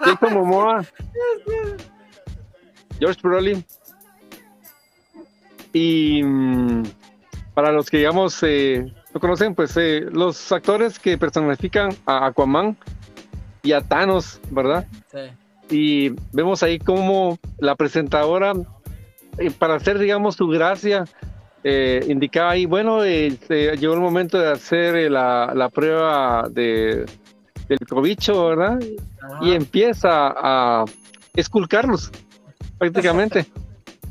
Speaker 1: Jason Momoa, George Brolin, y mm, para los que digamos eh, no conocen, pues eh, los actores que personifican a Aquaman, y a Thanos, ¿verdad? Sí. Y vemos ahí como la presentadora, eh, para hacer, digamos, su gracia, eh, indicaba ahí, bueno, eh, llegó el momento de hacer la, prueba de, del cobicho, ¿verdad? Y empieza a esculcarlos, prácticamente.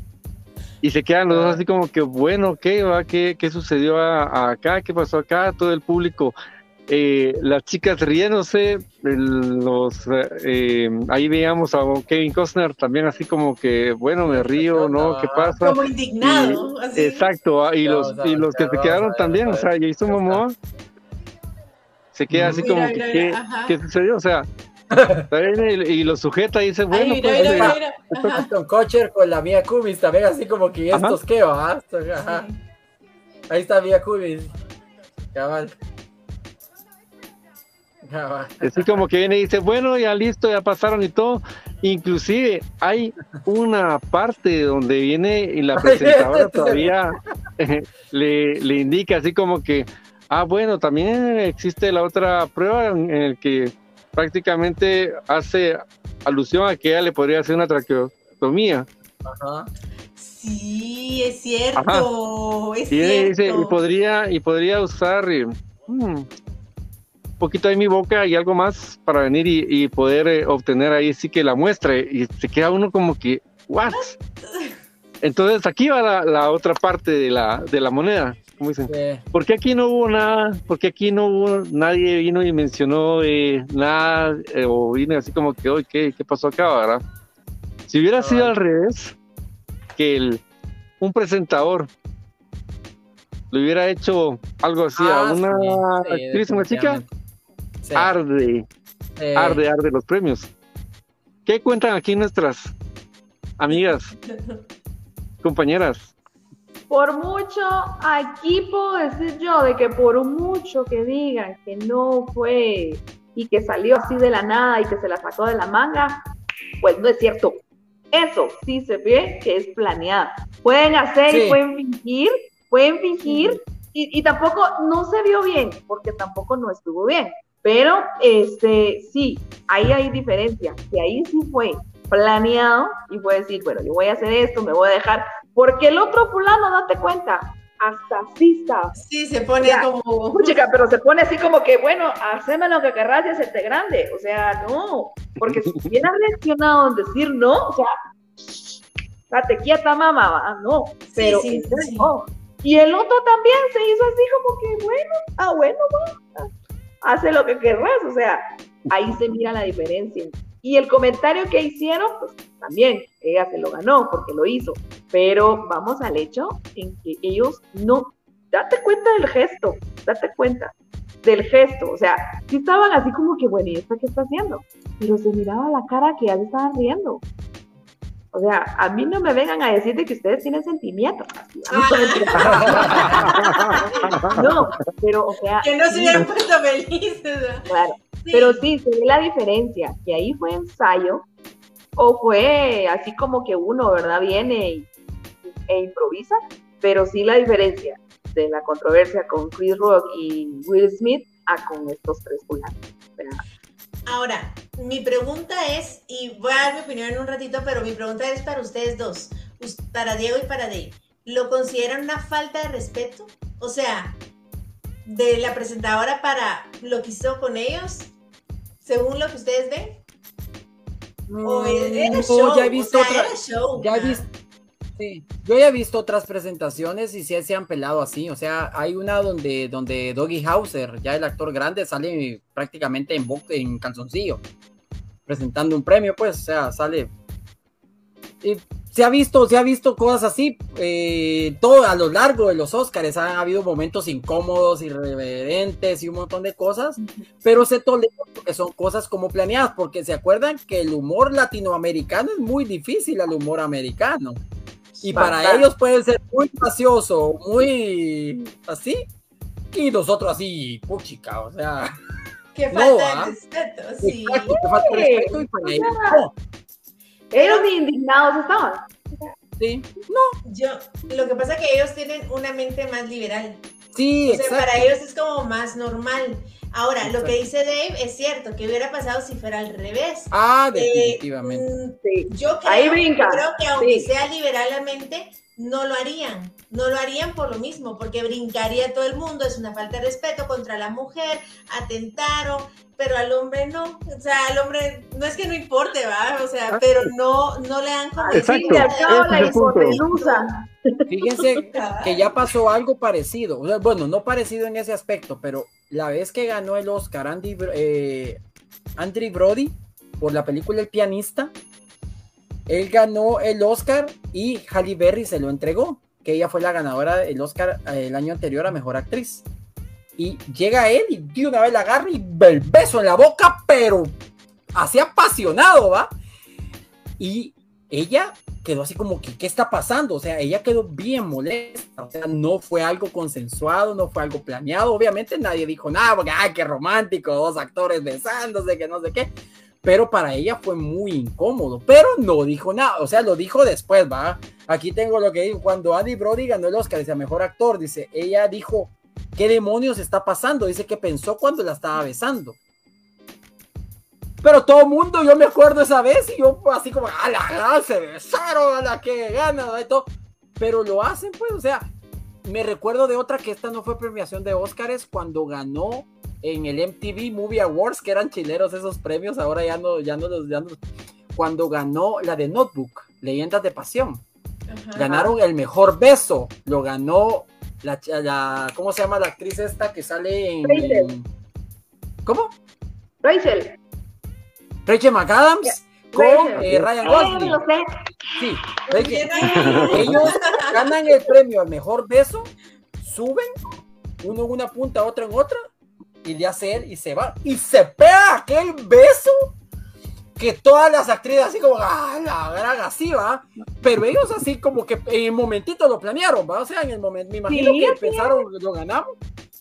Speaker 1: y se quedan los dos así como que, bueno, ¿qué, va? ¿Qué, qué sucedió acá? ¿Qué pasó acá? Todo el público eh, las chicas riéndose, los eh, ahí veíamos a Kevin Costner también así como que, bueno, me río, ¿no? ¿Qué pasa?
Speaker 3: Como indignado.
Speaker 1: Exacto, ah, y los, y los que se quedaron también, o sea, Jason Momoa se queda así como que, ¿qué, sucedió? O sea, y, lo sujeta y dice, bueno,
Speaker 4: pues, con Cocher, con la mía Cubis también así como que estos qué va, ahí está Mia Cubis, cabal.
Speaker 1: Así como que viene y dice, bueno, ya listo, ya pasaron y todo. Inclusive hay una parte donde viene y la presentadora todavía eh, le, le indica así como que, ah, bueno, también existe la otra prueba en el que prácticamente hace alusión a que ella le podría hacer una traqueotomía.
Speaker 3: Ajá. Sí, es cierto. Es
Speaker 1: y,
Speaker 3: cierto.
Speaker 1: Dice, y podría y podría usar hmm, poquito de mi boca y algo más para venir y, poder eh, obtener ahí sí que la muestra y se queda uno como que, ¿what? Entonces aquí va la, otra parte de la, de la moneda, como dicen. aquí no hubo nada? porque aquí no hubo, nadie vino y mencionó eh, nada eh, o vino así como que, oye, ¿qué, ¿qué pasó acá, verdad? Si hubiera sido al revés, que el, un presentador le hubiera hecho algo así a ah, una actriz, una chica, Arde, arde, arde los premios. ¿Qué cuentan aquí nuestras amigas, compañeras?
Speaker 2: Por mucho, aquí puedo decir yo de que por mucho que digan que no fue y que salió así de la nada y que se la sacó de la manga, pues no es cierto. eso sí se ve que es planeado. Pueden hacer y pueden fingir, pueden fingir, y, y, tampoco no se vio bien, porque tampoco no estuvo bien. Pero este sí, ahí hay diferencia, que ahí sí fue planeado y fue decir, bueno, yo voy a hacer esto, me voy a dejar, porque el otro fulano, date cuenta, hasta así está.
Speaker 3: Sí, se pone como.
Speaker 2: Chica, pero se pone así como que, bueno, haceme lo que querrás y hacerte grande. O sea, no. Porque si hubiera reaccionado en decir no, o sea, date quieta, mamá, no. Pero sí, no. Y el otro también se hizo así como que, bueno, ah, bueno, hace lo que querrás. O sea, ahí se mira la diferencia. Y el comentario que hicieron, pues también, ella se lo ganó porque lo hizo. Pero vamos al hecho en que ellos no, date cuenta del gesto, date cuenta del gesto. O sea, sí estaban así como que, bueno, ¿y esta qué está haciendo? Pero se miraba la cara que ya se estaban riendo. O sea, a mí no me vengan a decir de que ustedes tienen sentimientos. no, pero, o sea.
Speaker 3: Que no se hubieran puesto felices.
Speaker 2: Claro. Pero sí, se ve la diferencia, que ahí fue ensayo o fue así como que uno, ¿verdad? Viene e improvisa, pero sí la diferencia de la controversia con Chris Rock y Will Smith a con estos tres fulanos.
Speaker 3: Ahora, mi pregunta es, y voy a dar mi opinión en un ratito, pero mi pregunta es para ustedes dos, para Diego y para Dave. ¿Lo consideran una falta de respeto? O sea, de la presentadora para lo que hizo con ellos, según lo que ustedes ven.
Speaker 4: O era show, ya he visto ya he visto, sí, yo ya he visto otras presentaciones y sí se han pelado así. O sea, hay una donde, donde Doggy Hauser, ya el actor grande, sale prácticamente en, en calzoncillo, presentando un premio, pues, o sea, sale. Y se ha visto, se ha visto cosas así, eh, todo a lo largo de los Oscars han habido momentos incómodos, irreverentes y un montón de cosas, pero se tolera porque son cosas como planeadas, porque se acuerdan que el humor latinoamericano es muy difícil al humor americano. Y para ellos puede ser muy gracioso, muy así, y nosotros así, puchica, o sea.
Speaker 3: Que falta de ¿ah? respeto, sí. que falta de respeto y para
Speaker 2: ellos no. Ellos indignados estaban.
Speaker 4: Sí, no.
Speaker 3: Yo, lo que pasa es que ellos tienen una mente más liberal.
Speaker 4: Sí,
Speaker 3: o sea, para ellos es como más normal. Ahora, lo que dice Dave es cierto, que hubiera pasado si fuera al revés.
Speaker 4: Ah, eh, definitivamente.
Speaker 3: Mm, yo creo, creo que aunque sea liberalmente, no lo harían. No lo harían por lo mismo, porque brincaría todo el mundo, es una falta de respeto contra la mujer, atentaron, pero al hombre no. O sea, al hombre no es que no importe, ¿va? O sea, pero no, no le
Speaker 1: Exacto.
Speaker 2: la
Speaker 4: Fíjense que ya pasó algo parecido. Bueno, no parecido en ese aspecto, pero la vez que ganó el Oscar Andy, eh, Brody por la película El pianista, él ganó el Oscar y Halle Berry se lo entregó, que ella fue la ganadora del Oscar eh, el año anterior a Mejor Actriz. Y llega él y de una vez la agarra y el beso en la boca, pero así apasionado, ¿va? Y ella quedó así como que, ¿qué está pasando? O sea, ella quedó bien molesta, o sea, no fue algo consensuado, no fue algo planeado, obviamente nadie dijo nada, porque, ay, qué romántico, dos actores besándose, que no sé qué, pero para ella fue muy incómodo, pero no dijo nada, o sea, lo dijo después, va. Aquí tengo lo que dijo, cuando Andy Brody ganó el Oscar, dice, mejor actor, dice, ella dijo, ¿qué demonios está pasando? Dice que pensó cuando la estaba besando. Pero todo el mundo, yo me acuerdo esa vez y yo así como, a la se besaron, a la que gana, y todo. Pero lo hacen, pues, o sea, me recuerdo de otra que esta no fue premiación de Oscars cuando ganó en el MTV Movie Awards, que eran chileros esos premios, ahora ya no, ya no los, ya cuando ganó la de Notebook, Leyendas de Pasión. Ganaron el mejor beso, lo ganó la, la, ¿cómo se llama la actriz esta que sale en... ¿Cómo?
Speaker 2: Rachel.
Speaker 4: Rachel McAdams con eh, Ryan Gosling. Sí, ellos ganan el premio al mejor beso, suben uno en una punta, otro en otra, y le hace él y se va. Y se pega aquel beso que todas las actrices así como, ah, la gran así, va. Pero ellos así como que en el momentito lo planearon, va. O sea, en el momento, me imagino que pensaron, lo ganamos.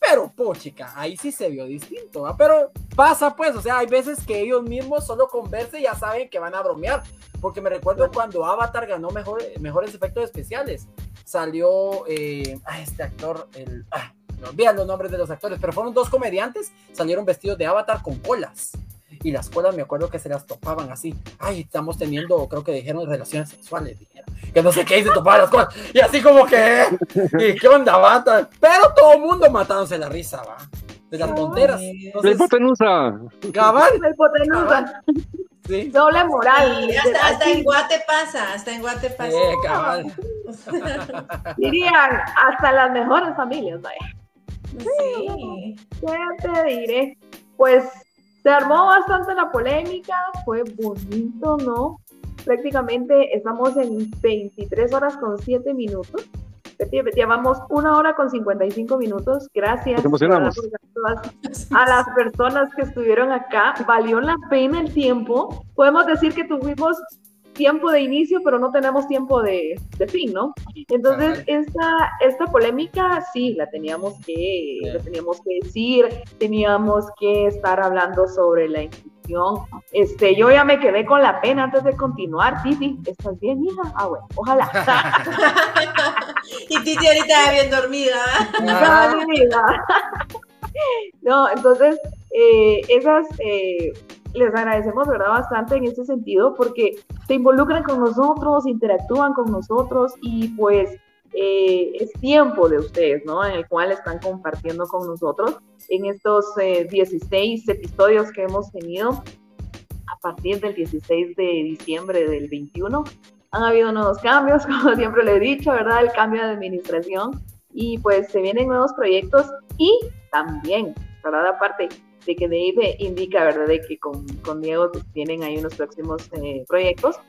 Speaker 4: Pero, pochica, ahí sí se vio distinto, ¿va? Pero pasa, pues, o sea, hay veces que ellos mismos solo conversen y ya saben que van a bromear. Porque me recuerdo cuando Avatar ganó mejor, mejores efectos especiales. Salió eh, este actor, el. Ah, no olvidan los nombres de los actores, pero fueron dos comediantes, salieron vestidos de Avatar con colas y las colas me acuerdo que se las topaban así. Ay, estamos teniendo, creo que dijeron relaciones sexuales, dijeron. Que no sé qué, y se topaban las colas. Y así como que, ¿y qué onda, bata? Pero todo el mundo matándose la risa, va. De las tonteras.
Speaker 1: La hipotenusa.
Speaker 4: Cabal.
Speaker 2: La hipotenusa.
Speaker 4: Sí.
Speaker 2: Doble moral.
Speaker 3: Sí, hasta, hasta en Guate pasa, hasta en Guate pasa.
Speaker 4: Eh, cabal.
Speaker 2: Dirían, hasta las mejores familias, vaya.
Speaker 3: Sí.
Speaker 2: ¿Qué te diré? Pues se armó bastante la polémica, fue bonito, ¿no? Prácticamente estamos en 23 horas con 7 minutos. Llevamos una hora con 55 minutos. Gracias
Speaker 1: emocionamos.
Speaker 2: a, a las personas que estuvieron acá. Valió la pena el tiempo. Podemos decir que tuvimos tiempo de inicio, pero no tenemos tiempo de, de fin, ¿no? Entonces, esta, esta polémica sí la teníamos que, la teníamos que decir, teníamos que estar hablando sobre la inclusión. Este, yo ya me quedé con la pena antes de continuar. Titi, ¿estás bien, hija? Ah, bueno, ojalá.
Speaker 3: y Titi ahorita ya bien dormida.
Speaker 2: Ah, no, entonces, eh, esas, eh, les agradecemos, ¿verdad? Bastante en ese sentido porque se involucran con nosotros, interactúan con nosotros y pues eh, es tiempo de ustedes, ¿no? En el cual están compartiendo con nosotros en estos eh, 16 episodios que hemos tenido a partir del 16 de diciembre del 21. Han habido nuevos cambios, como siempre le he dicho, ¿verdad? El cambio de administración y pues se vienen nuevos proyectos y también, ¿verdad? Aparte, de que Dave indica, ¿verdad?, de que con, con Diego tienen ahí unos próximos eh, proyectos.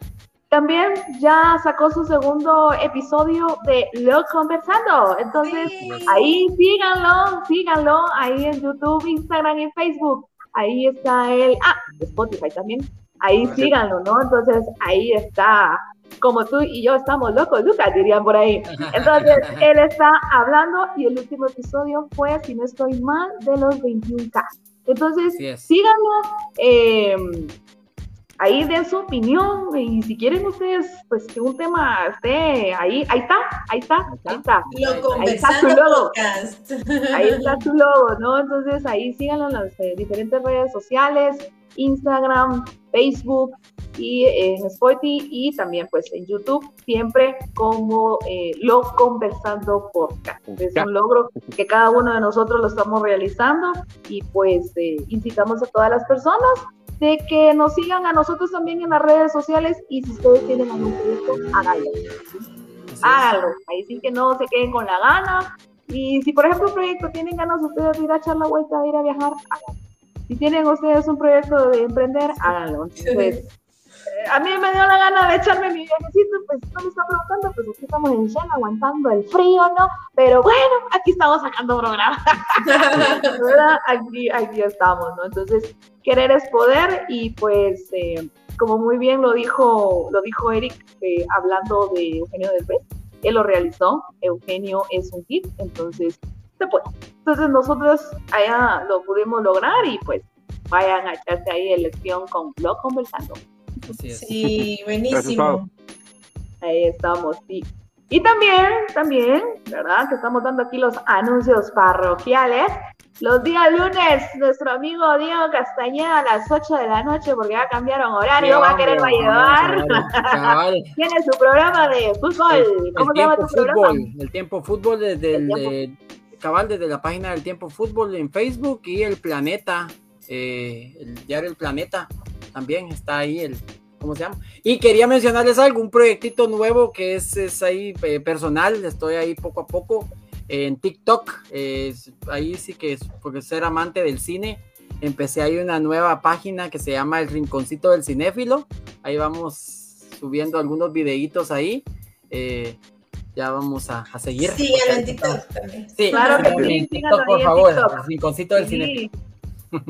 Speaker 2: También ya sacó su segundo episodio de Lo Conversando. Entonces,
Speaker 3: Sí.
Speaker 2: ahí síganlo, síganlo, ahí en YouTube, Instagram y Facebook. Ahí está él. Ah, Spotify también. Ahí síganlo, ¿no? Entonces, ahí está. Como tú y yo estamos locos, Lucas, dirían por ahí. Entonces, él está hablando y el último episodio fue, si no estoy mal, de los 21K. Entonces, síganlo, eh, ahí den su opinión y si quieren ustedes, pues que un tema esté ahí, ahí está, ahí está, ahí está.
Speaker 3: Lo
Speaker 2: Ahí está su logo.
Speaker 3: podcast.
Speaker 2: Ahí está su logo, ¿no? Entonces ahí síganlo en las eh, diferentes redes sociales, Instagram, Facebook y en Spotify y también pues en YouTube, siempre como eh, Lo Conversando Podcast. Es un logro que cada uno de nosotros lo estamos realizando y pues eh, incitamos a todas las personas de que nos sigan a nosotros también en las redes sociales y si ustedes tienen algún proyecto, háganlo háganlo. Ahí sí que no se queden con la gana. Y si, por ejemplo, un proyecto tienen ganas ustedes de ir a echar la vuelta, de ir a viajar, háganlo. Si tienen ustedes un proyecto de emprender, háganlo. Entonces, eh, a mí me dio la gana de echarme mi viajecito, pues no me está preguntando, pues aquí estamos en Shell aguantando el frío, ¿no? Pero bueno, aquí estamos sacando programa. Aquí, aquí estamos, ¿no? Entonces, querer es poder y pues, eh, como muy bien lo dijo, lo dijo Eric, eh, hablando de Eugenio del Pez, él lo realizó, Eugenio es un hit, entonces se puede. Entonces nosotros allá lo pudimos lograr y pues vayan a echarse ahí elección con Blog Conversando.
Speaker 4: Así es.
Speaker 3: Sí, buenísimo.
Speaker 2: Ahí estamos, sí. Y también, también, ¿verdad? Que estamos dando aquí los anuncios parroquiales. Los días lunes, nuestro amigo Diego Castañeda a las 8 de la noche, porque ya cambiaron horario, va a querer va a llevar.
Speaker 4: Cabal.
Speaker 2: Tiene su programa de fútbol.
Speaker 4: El,
Speaker 2: ¿Cómo
Speaker 4: el
Speaker 2: se llama
Speaker 4: tiempo
Speaker 2: tu programa?
Speaker 4: fútbol, el tiempo fútbol desde
Speaker 2: El
Speaker 4: el, eh, cabal desde la página del tiempo fútbol en Facebook y el planeta, eh, el diario El Planeta también está ahí el ¿cómo se llama? Y quería mencionarles algo, un proyectito nuevo que es, es ahí eh, personal, estoy ahí poco a poco en TikTok, eh, ahí sí que es porque ser amante del cine, empecé ahí una nueva página que se llama El Rinconcito del Cinéfilo, ahí vamos subiendo algunos videitos ahí, eh, ya vamos a, a seguir.
Speaker 3: Síganlo en TikTok también.
Speaker 4: Sí,
Speaker 2: Claro que
Speaker 4: en
Speaker 2: sí,
Speaker 4: TikTok,
Speaker 2: síganlo
Speaker 4: por
Speaker 2: ahí en
Speaker 4: favor,
Speaker 2: TikTok.
Speaker 4: El Rinconcito del.
Speaker 2: Sí.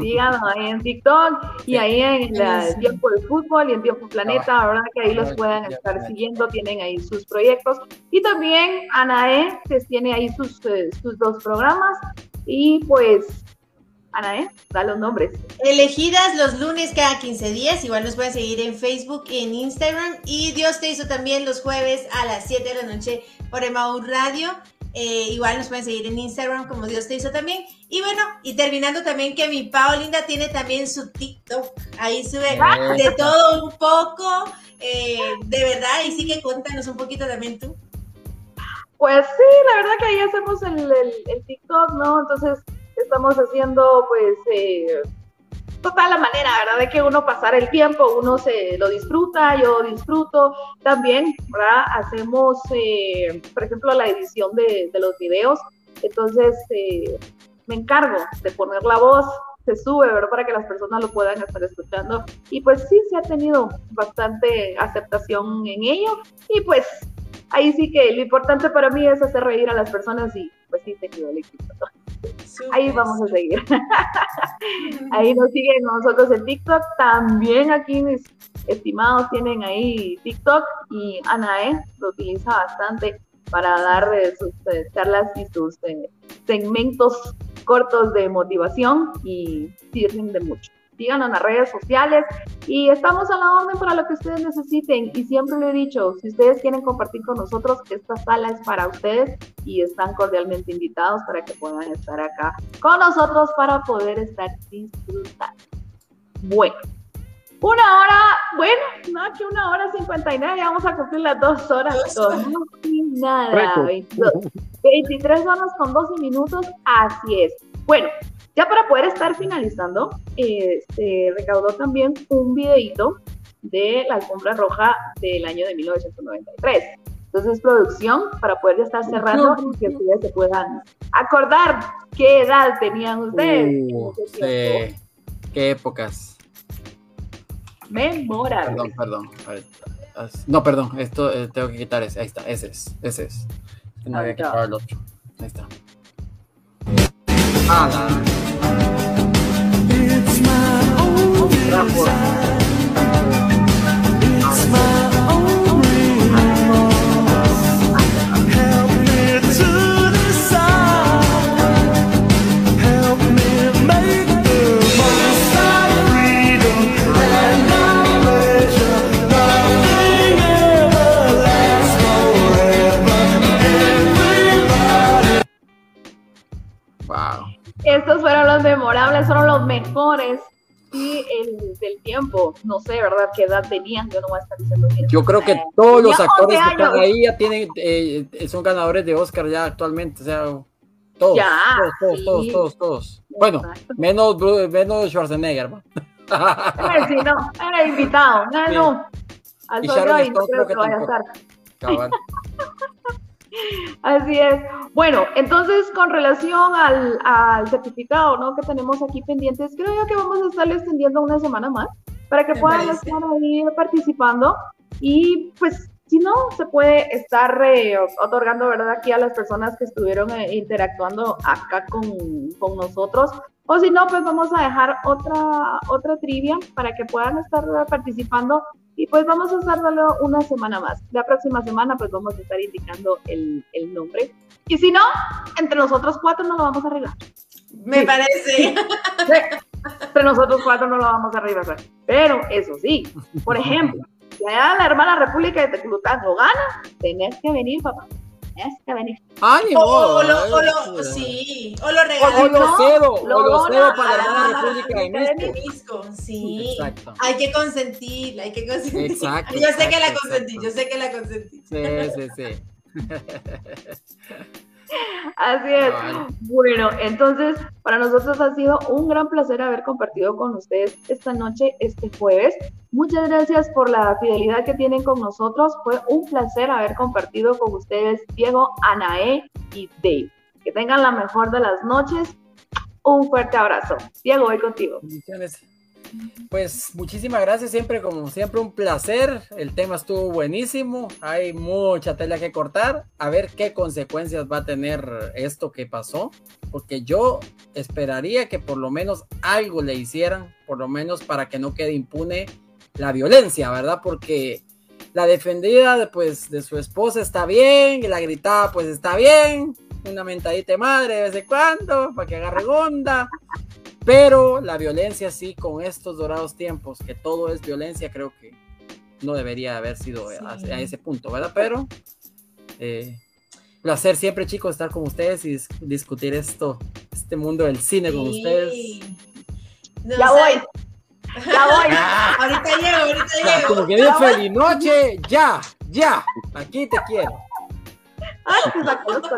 Speaker 2: Síganos ahí en TikTok y
Speaker 4: Sí.
Speaker 2: ahí en la- el tiempo del fútbol y en tiempo planeta, ¿verdad? Que ahí los puedan
Speaker 4: Ya,
Speaker 2: estar siguiendo, tienen ahí sus proyectos. Y también Anae, que tiene ahí sus, eh, sus dos programas, Y pues, Ana, ¿eh? Da los nombres.
Speaker 3: Elegidas los lunes cada 15 días. Igual nos pueden seguir en Facebook, en Instagram. Y Dios te hizo también los jueves a las 7 de la noche por Emau Radio. Eh, igual nos pueden seguir en Instagram como Dios te hizo también. Y bueno, y terminando también que mi Paulinda tiene también su TikTok. Ahí sube de todo un poco. Eh, de verdad, y sí que cuéntanos un poquito también tú.
Speaker 2: Pues sí, la verdad que ahí hacemos el, el, TikTok, ¿no? Entonces estamos haciendo pues eh, total la manera, ¿verdad? De que uno pasar el tiempo, uno se lo disfruta, yo disfruto también, ¿verdad? Hacemos, eh, por ejemplo, la edición de, de los videos, entonces eh, me encargo de poner la voz, se sube, ¿verdad? Para que las personas lo puedan estar escuchando. Y pues sí, se ha tenido bastante aceptación en ello. Y pues ahí sí que lo importante para mí es hacer reír a las personas y pues sí, te el equipo. Ahí vamos a seguir. ahí nos siguen nosotros en TikTok. También aquí mis estimados tienen ahí TikTok y Anae lo utiliza bastante para dar eh, sus eh, charlas y sus eh, segmentos cortos de motivación y sirven de mucho. Síganos en las redes sociales y estamos a la orden para lo que ustedes necesiten. Y siempre lo he dicho, si ustedes quieren compartir con nosotros, esta sala es para ustedes y están cordialmente invitados para que puedan estar acá con nosotros para poder estar disfrutando. Bueno, una hora, bueno, no, que una hora cincuenta y nueve, vamos a cumplir las dos horas con nada, 23 horas con 12 minutos, así es. Bueno, ya para poder estar finalizando, eh, se recaudó también un videito de la alfombra roja del año de 1993. Entonces, producción, para poder ya estar cerrando y que ustedes se puedan acordar qué edad tenían ustedes.
Speaker 4: Uh, sí. Qué épocas
Speaker 2: memorable.
Speaker 4: Perdón, perdón. No, perdón, esto eh, tengo que quitar ese. Ahí está, ese es, ese es. No había que quitar el otro. Ahí está. Ah, It's
Speaker 2: Estos fueron los memorables, fueron los mejores. Y el del tiempo, no sé, ¿verdad? ¿Qué edad tenían? Yo no voy a estar diciendo
Speaker 4: Yo creo que todos los actores que están ahí ya tienen, eh, son ganadores de Oscar ya actualmente, o sea, todos, ya, todos, todos, todos, todos, Bueno, menos, menos Schwarzenegger, ¿no?
Speaker 2: sí, no, era invitado, no, no. Al y Sharon no creo que, que vaya a estar. Así es. Bueno, entonces con relación al, certificado ¿no? que tenemos aquí pendientes, creo yo que vamos a estarle extendiendo una semana más para que puedan estar ahí participando y pues si no, se puede estar eh, otorgando, ¿verdad? Aquí a las personas que estuvieron eh, interactuando acá con, con, nosotros. O si no, pues vamos a dejar otra, otra trivia para que puedan estar participando y pues vamos a estarlo una semana más. La próxima semana pues vamos a estar indicando el, el nombre. Y si no, entre nosotros cuatro no lo vamos a arreglar.
Speaker 3: Me parece.
Speaker 2: Entre nosotros cuatro no lo vamos a arreglar. Pero eso sí, por ejemplo, si la hermana República de Teclután lo gana, tenés que venir, papá que venir.
Speaker 3: Ah, o, o, lo, o lo, sí, o lo regalamos.
Speaker 4: O lo cedo, o lo cedo para la República de
Speaker 3: Misco. Sí, Exacto. hay que consentir, hay que consentir. Exacto. Yo sé que la consentí, yo sé que la consentí.
Speaker 4: Sí, sí, sí.
Speaker 2: Así es. Bueno, entonces para nosotros ha sido un gran placer haber compartido con ustedes esta noche, este jueves. Muchas gracias por la fidelidad que tienen con nosotros. Fue un placer haber compartido con ustedes Diego, Anae y Dave. Que tengan la mejor de las noches. Un fuerte abrazo. Diego, voy contigo.
Speaker 4: Pues muchísimas gracias, siempre como siempre un placer. El tema estuvo buenísimo, hay mucha tela que cortar, a ver qué consecuencias va a tener esto que pasó, porque yo esperaría que por lo menos algo le hicieran, por lo menos para que no quede impune la violencia, ¿verdad? Porque la defendida pues de su esposa está bien y la gritada pues está bien, una mentadita de madre de vez en cuando, para que agarre onda. Pero la violencia sí, con estos dorados tiempos, que todo es violencia, creo que no debería haber sido a, ese punto, ¿verdad? Pero eh, placer siempre, chicos, estar con ustedes y discutir esto, este mundo del cine con ustedes.
Speaker 2: ya voy. Ya voy.
Speaker 3: ahorita llego, ahorita llego.
Speaker 4: Como que feliz noche, ya, ya. Aquí te quiero.
Speaker 2: Ay, pues la conozco.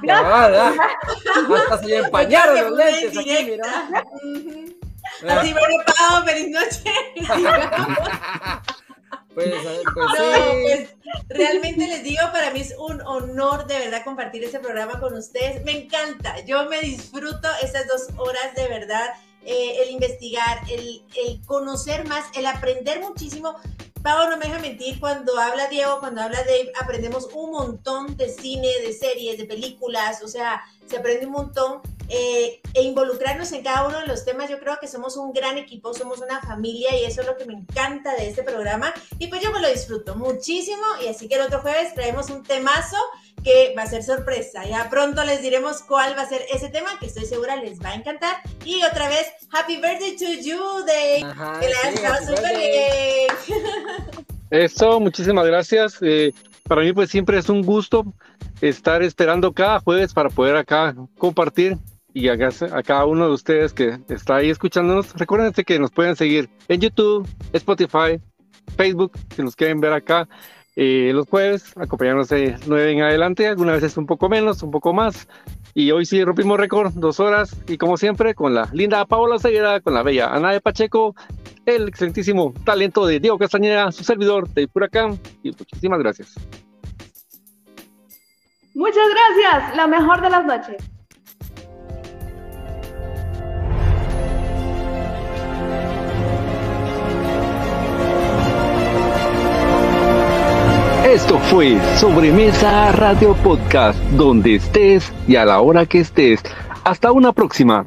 Speaker 4: Mira. Hasta se le empañaron los lentes aquí,
Speaker 3: mira. Así me he feliz noche.
Speaker 4: Pues, pues,
Speaker 3: pues, realmente les digo, para mí es un honor de verdad compartir este programa con ustedes. Me encanta, yo me disfruto esas dos horas de verdad. Eh, el investigar, el, el, conocer más, el aprender muchísimo. Pau no me deja mentir, cuando habla Diego, cuando habla Dave, aprendemos un montón de cine, de series, de películas, o sea, se aprende un montón. Eh, e involucrarnos en cada uno de los temas, yo creo que somos un gran equipo, somos una familia y eso es lo que me encanta de este programa. Y pues yo me lo disfruto muchísimo y así que el otro jueves traemos un temazo que va a ser sorpresa. Ya pronto les diremos cuál va a ser ese tema que estoy segura les va a encantar. Y otra vez, Happy Birthday to you, Dave. que le hayas súper bien.
Speaker 1: Eso, muchísimas gracias. Eh, para mí pues siempre es un gusto estar esperando cada jueves para poder acá compartir y a, a cada uno de ustedes que está ahí escuchándonos. Recuerden que nos pueden seguir en YouTube, Spotify, Facebook, si nos quieren ver acá. Eh, los jueves, acompañarnos de 9 en adelante, algunas veces un poco menos, un poco más. Y hoy sí rompimos récord, dos horas, y como siempre, con la linda Paola Ceguera, con la bella Ana de Pacheco, el excelentísimo talento de Diego Castañeda, su servidor de Puracán, y muchísimas gracias.
Speaker 2: Muchas gracias, la mejor de las noches.
Speaker 1: Esto fue Sobremesa Radio Podcast, donde estés y a la hora que estés. Hasta una próxima.